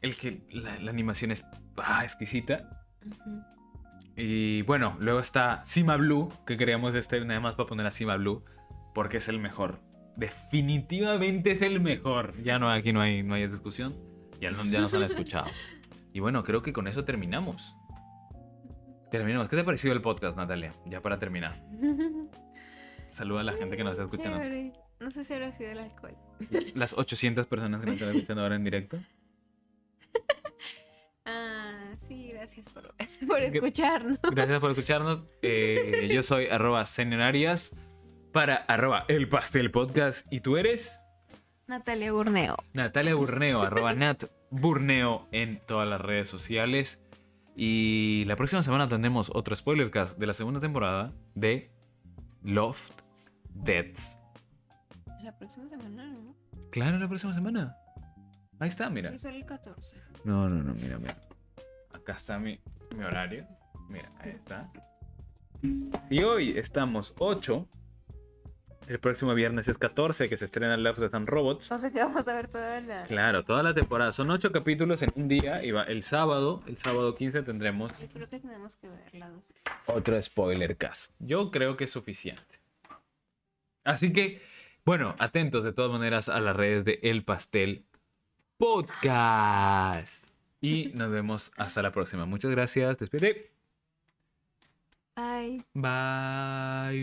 El que la, la animación es ah, exquisita. Y bueno, luego está Sima Blue, que queríamos este nada más para poner a Sima Blue, porque es el mejor. Definitivamente es el mejor. Ya no, aquí no hay, no hay discusión. Ya, no, ya nos han escuchado. Y bueno, creo que con eso terminamos. Terminamos. ¿Qué te ha parecido el podcast, Natalia? Ya para terminar. Saluda a la gente que nos está escuchando. Chévere. No sé si habrá sido el alcohol. Las 800 personas que nos están escuchando ahora en directo. Ah, sí, gracias por, por escucharnos. Gracias por escucharnos. Eh, yo soy arroba Arias para arroba el pastel podcast. ¿Y tú eres? Natalia Gurneo. Natalia Burneo, arroba Nat Burneo en todas las redes sociales. Y la próxima semana tendremos otro spoilercast de la segunda temporada de Loft Deaths. La próxima semana, ¿no? Claro, la próxima semana. Ahí está, mira. Sí, sale el 14. No, no, no, mira, mira. Acá está mi, mi horario. Mira, ahí está. Y hoy estamos 8. El próximo viernes es 14 que se estrena Love, Death and Robots. Entonces que vamos a ver toda la... Claro, toda la temporada. Son 8 capítulos en un día. Y va- el sábado, el sábado 15 tendremos Yo creo que tenemos que ver la dos. otro spoiler cast. Yo creo que es suficiente. Así que, bueno, atentos de todas maneras a las redes de El Pastel Podcast. Y nos vemos hasta la próxima. Muchas gracias. Despide. Ay. Bye.